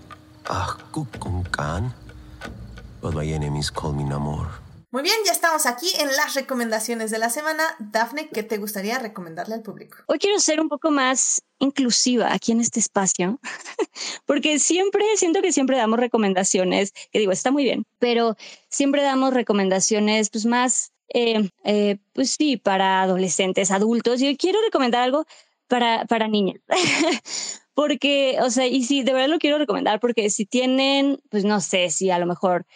but my enemies call me Namor. Muy bien, ya estamos aquí en las recomendaciones de la semana. Dafne, ¿qué te gustaría recomendarle al público? Hoy quiero ser un poco más inclusiva aquí en este espacio, porque siempre, siento que siempre damos recomendaciones, que digo, está muy bien, pero siempre damos recomendaciones pues más, eh, eh, pues sí, para adolescentes, adultos. Y hoy quiero recomendar algo para, para niñas. porque, o sea, y sí, de verdad lo quiero recomendar porque si tienen, pues no sé, si a lo mejor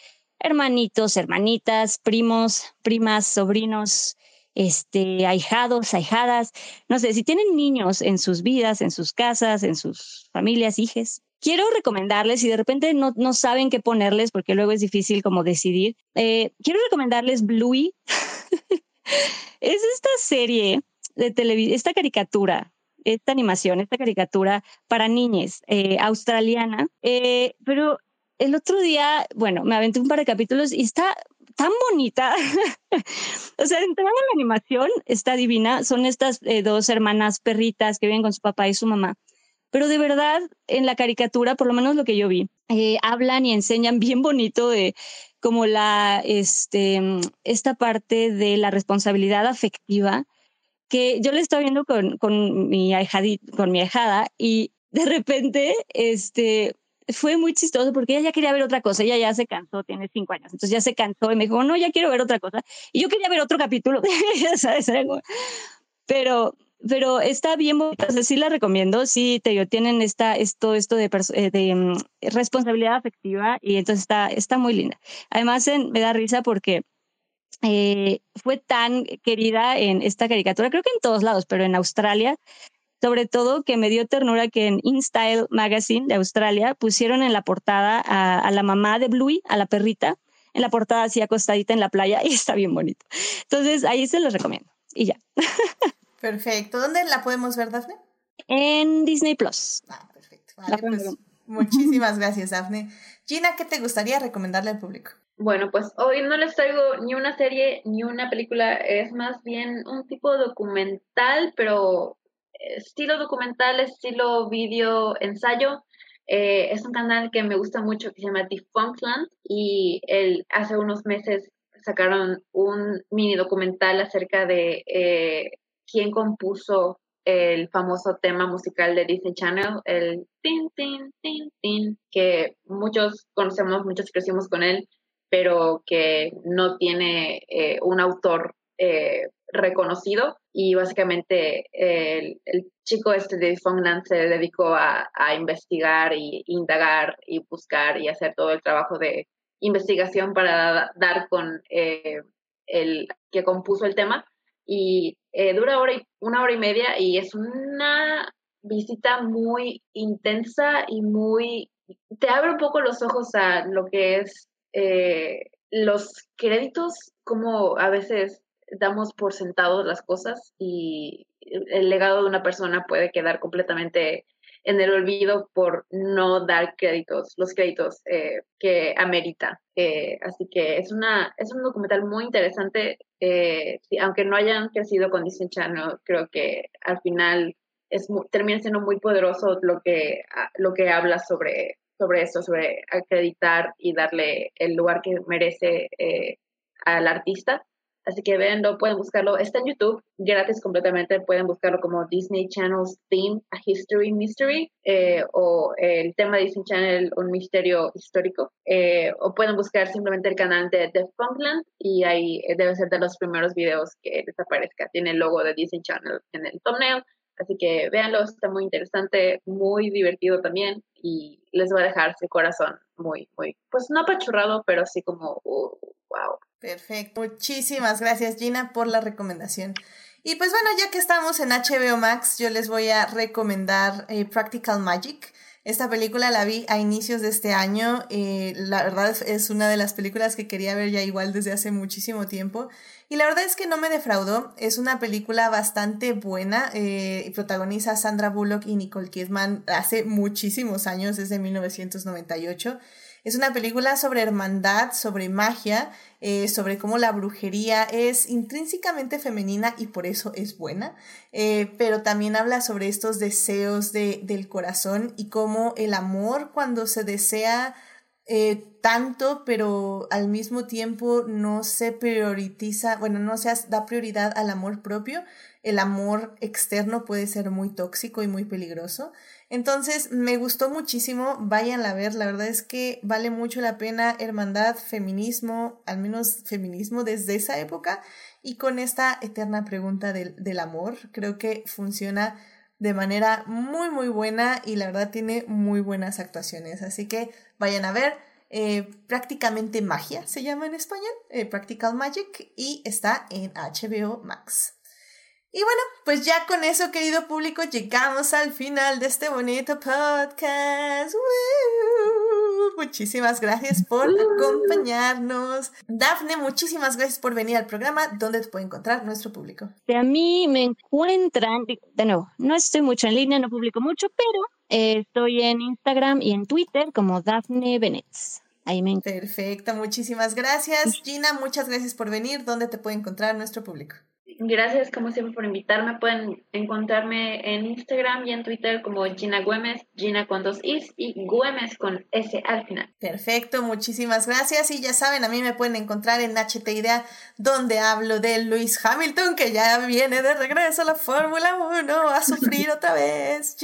hermanitos, hermanitas, primos, primas, sobrinos, este, ahijados, ahijadas, no sé, si tienen niños en sus vidas, en sus casas, en sus familias, hijes, quiero recomendarles, si de repente no, no saben qué ponerles, porque luego es difícil como decidir, eh, quiero recomendarles Bluey. es esta serie de televisión, esta caricatura, esta animación, esta caricatura para niñas eh, australiana, eh, pero el otro día, bueno, me aventé un par de capítulos y está tan bonita. o sea, entrando en la animación, está divina. Son estas dos hermanas perritas que viven con su papá y su mamá pero de verdad en la caricatura, por lo menos lo que yo vi, eh, hablan y enseñan bien bonito de como la, este, esta parte de la responsabilidad afectiva que yo le estaba viendo con, con mi con mi ahijada y de repente, este, fue muy chistoso porque ella ya quería ver otra cosa, ella ya se cansó, tiene cinco años, entonces ya se cansó y me dijo, no, ya quiero ver otra cosa. Y yo quería ver otro capítulo, ¿sabes? Pero pero está bien bonita, sí la recomiendo, sí, te digo, tienen esta, esto, esto de, eh, de mm, responsabilidad afectiva y entonces está, está muy linda. Además, me da risa porque eh, fue tan querida en esta caricatura, creo que en todos lados, pero en Australia, sobre todo que me dio ternura que en InStyle Magazine de Australia pusieron en la portada a, a la mamá de Bluey, a la perrita, en la portada así acostadita en la playa y está bien bonito. Entonces, ahí se los recomiendo. Y ya. Perfecto. ¿Dónde la podemos ver, Dafne? En Disney Plus. Ah, perfecto. Pues, muchísimas gracias, Dafne. Gina, ¿qué te gustaría recomendarle al público? Bueno, pues hoy no les traigo ni una serie ni una película, es más bien un tipo documental, pero estilo documental, estilo video ensayo. Eh, es un canal que me gusta mucho que se llama Defunctland y él, hace unos meses sacaron un mini documental acerca de eh, quién compuso el famoso tema musical de Disney Channel, el tin, tin, tin, tin, que muchos conocemos, muchos crecimos con él, pero que no tiene eh, un autor reconocido y básicamente el, chico este de Fongland se dedicó a, investigar y indagar y buscar y hacer todo el trabajo de investigación para dar con eh, el que compuso el tema. Y eh, dura hora y, una hora y media y es una visita muy intensa y muy... te abre un poco los ojos a lo que es eh, los créditos, como a veces damos por sentados las cosas y el legado de una persona puede quedar completamente en el olvido por no dar créditos, los créditos eh, que amerita. Eh, así que es, una, es un documental muy interesante, eh, aunque no hayan crecido con Disney Channel, creo que al final es termina siendo muy poderoso lo que, lo que habla sobre, sobre eso, sobre acreditar y darle el lugar que merece al artista. Así que véanlo, pueden buscarlo. Está en YouTube, gratis completamente. Pueden buscarlo como Disney Channel's Theme, A History Mystery, eh, o el tema de Disney Channel, un misterio histórico. Eh, o pueden buscar simplemente el canal de The Funkland y ahí debe ser de los primeros videos que les aparezca. Tiene el logo de Disney Channel en el thumbnail. Así que véanlo, está muy interesante, muy divertido también y les va a dejar su corazón muy, muy, pues no apachurrado, pero sí como, uh, wow. Perfecto. Muchísimas gracias Gina por la recomendación. Y pues bueno, ya que estamos en HBO Max, yo les voy a recomendar eh, Practical Magic. Esta película la vi a inicios de este año. Eh, la verdad es una de las películas que quería ver ya igual desde hace muchísimo tiempo. Y la verdad es que no me defraudó. Es una película bastante buena. Eh, protagoniza Sandra Bullock y Nicole Kidman hace muchísimos años, desde 1998. Es una película sobre hermandad, sobre magia, eh, sobre cómo la brujería es intrínsecamente femenina y por eso es buena, eh, pero también habla sobre estos deseos de, del corazón y cómo el amor cuando se desea eh, tanto, pero al mismo tiempo no se prioriza, bueno, no se da prioridad al amor propio, el amor externo puede ser muy tóxico y muy peligroso. Entonces, me gustó muchísimo, vayan a ver, la verdad es que vale mucho la pena hermandad, feminismo, al menos feminismo desde esa época y con esta eterna pregunta del, del amor, creo que funciona de manera muy muy buena y la verdad tiene muy buenas actuaciones, así que vayan a ver eh, prácticamente magia, se llama en español, eh, Practical Magic, y está en HBO Max. Y bueno, pues ya con eso, querido público, llegamos al final de este bonito podcast. Muchísimas gracias por acompañarnos. Dafne, muchísimas gracias por venir al programa. ¿Dónde te puede encontrar nuestro público? A mí me encuentran, de nuevo, no estoy mucho en línea, no publico mucho, pero eh, estoy en Instagram y en Twitter como Dafne Benetz. Ahí me Perfecto, muchísimas gracias. Gina, muchas gracias por venir. ¿Dónde te puede encontrar nuestro público? Gracias como siempre por invitarme. Pueden encontrarme en Instagram y en Twitter como Gina Güemes, Gina con dos Is y Güemes con S al final. Perfecto, muchísimas gracias. Y ya saben, a mí me pueden encontrar en HT Idea, donde hablo de Lewis Hamilton, que ya viene de regreso a la Fórmula 1 a sufrir otra vez.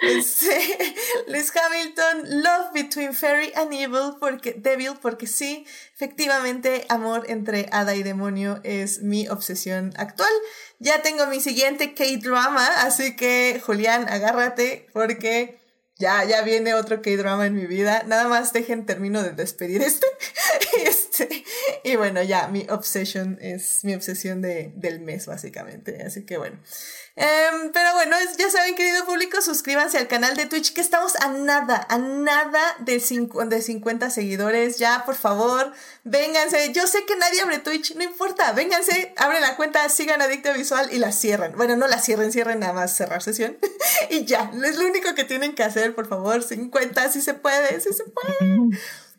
Este, Lewis Hamilton, Love Between Fairy and Evil, porque, Devil, porque sí, Efectivamente, amor entre hada y demonio es mi obsesión actual. Ya tengo mi siguiente K-drama, así que Julián, agárrate porque ya, ya viene otro K-drama en mi vida. Nada más dejen termino de despedir este. este. Y bueno, ya, mi obsesión es mi obsesión de, del mes, básicamente. Así que bueno. Em, pero bueno, ya saben, querido público, suscríbanse al canal de Twitch, que estamos a nada, a nada de, de 50 seguidores. Ya, por favor, vénganse. Yo sé que nadie abre Twitch, no importa. Vénganse, abren la cuenta, sigan Adicto Visual y la cierran. Bueno, no la cierren, cierren nada más cerrar sesión. y ya, es lo único que tienen que hacer, por favor. 50, si se puede, si se puede.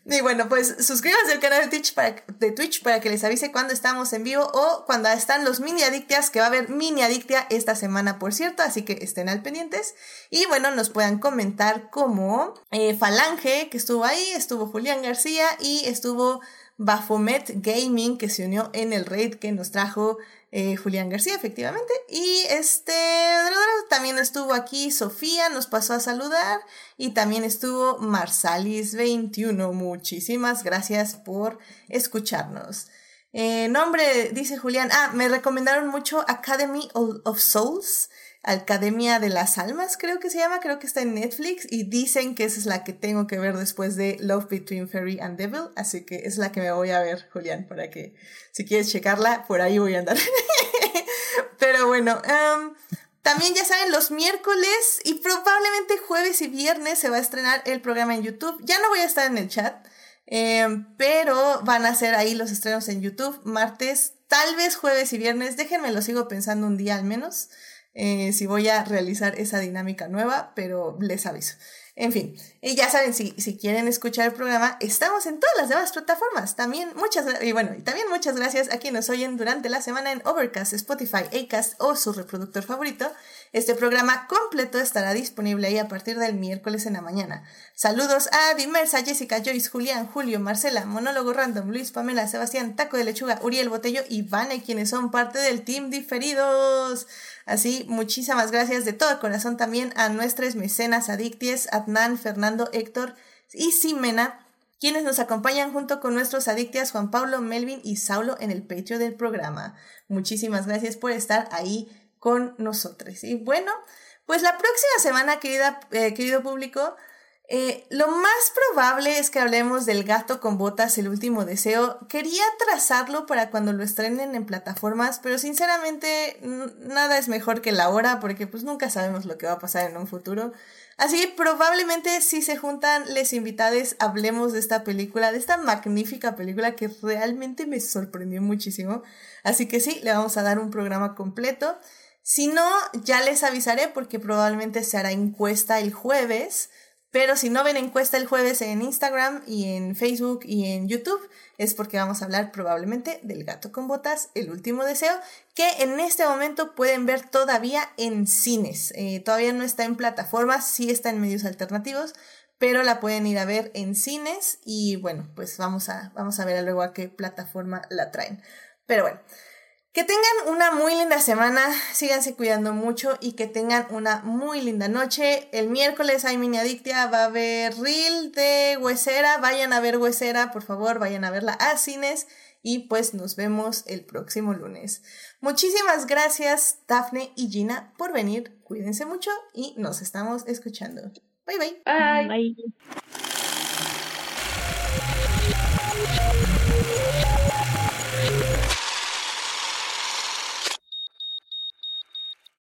Y bueno, pues suscríbanse al canal de Twitch, para, de Twitch para que les avise cuando estamos en vivo o cuando están los mini adictias, que va a haber mini adictia esta semana, por cierto, así que estén al pendientes. Y bueno, nos puedan comentar como eh, Falange, que estuvo ahí, estuvo Julián García y estuvo Bafomet Gaming, que se unió en el raid que nos trajo eh, Julián García, efectivamente. Y este también estuvo aquí Sofía, nos pasó a saludar. Y también estuvo Marsalis21. Muchísimas gracias por escucharnos. Eh, nombre, dice Julián. Ah, me recomendaron mucho Academy of Souls. Academia de las Almas, creo que se llama, creo que está en Netflix y dicen que esa es la que tengo que ver después de Love Between Fairy and Devil, así que es la que me voy a ver, Julián, para que si quieres checarla, por ahí voy a andar. Pero bueno, em, también ya saben, los miércoles y probablemente jueves y viernes se va a estrenar el programa en YouTube. Ya no voy a estar en el chat, em, pero van a ser ahí los estrenos en YouTube, martes, tal vez jueves y viernes. Déjenme, lo sigo pensando un día al menos. Eh, si voy a realizar esa dinámica nueva, pero les aviso. En fin, y ya saben, si, si quieren escuchar el programa, estamos en todas las demás plataformas. También muchas, y bueno, y también muchas gracias a quienes nos oyen durante la semana en Overcast, Spotify, Acast o su reproductor favorito. Este programa completo estará disponible ahí a partir del miércoles en la mañana. Saludos a Dimersa, Jessica, Joyce, Julián, Julio, Marcela, Monólogo Random, Luis, Pamela, Sebastián, Taco de Lechuga, Uriel Botello y Vane, quienes son parte del Team Diferidos. Así, muchísimas gracias de todo corazón también a nuestras mecenas adicties, Adnan, Fernando, Héctor y Simena, quienes nos acompañan junto con nuestros adictias Juan Pablo, Melvin y Saulo en el Patreon del programa. Muchísimas gracias por estar ahí con nosotros. Y bueno, pues la próxima semana, querida, eh, querido público, eh, lo más probable es que hablemos del gato con botas, el último deseo. Quería trazarlo para cuando lo estrenen en plataformas, pero sinceramente nada es mejor que la hora porque pues nunca sabemos lo que va a pasar en un futuro. Así que probablemente si se juntan les invitades hablemos de esta película, de esta magnífica película que realmente me sorprendió muchísimo. Así que sí, le vamos a dar un programa completo. Si no, ya les avisaré porque probablemente se hará encuesta el jueves pero si no ven encuesta el jueves en Instagram y en Facebook y en YouTube, es porque vamos a hablar probablemente del gato con botas, el último deseo, que en este momento pueden ver todavía en cines. Eh, todavía no está en plataformas, sí está en medios alternativos, pero la pueden ir a ver en cines y bueno, pues vamos a, vamos a ver luego a qué plataforma la traen. Pero bueno. Que tengan una muy linda semana, síganse cuidando mucho y que tengan una muy linda noche. El miércoles hay mini adictia, va a haber reel de Huesera, vayan a ver Huesera, por favor, vayan a verla a cines y pues nos vemos el próximo lunes. Muchísimas gracias Daphne y Gina por venir, cuídense mucho y nos estamos escuchando. Bye bye. Bye. bye.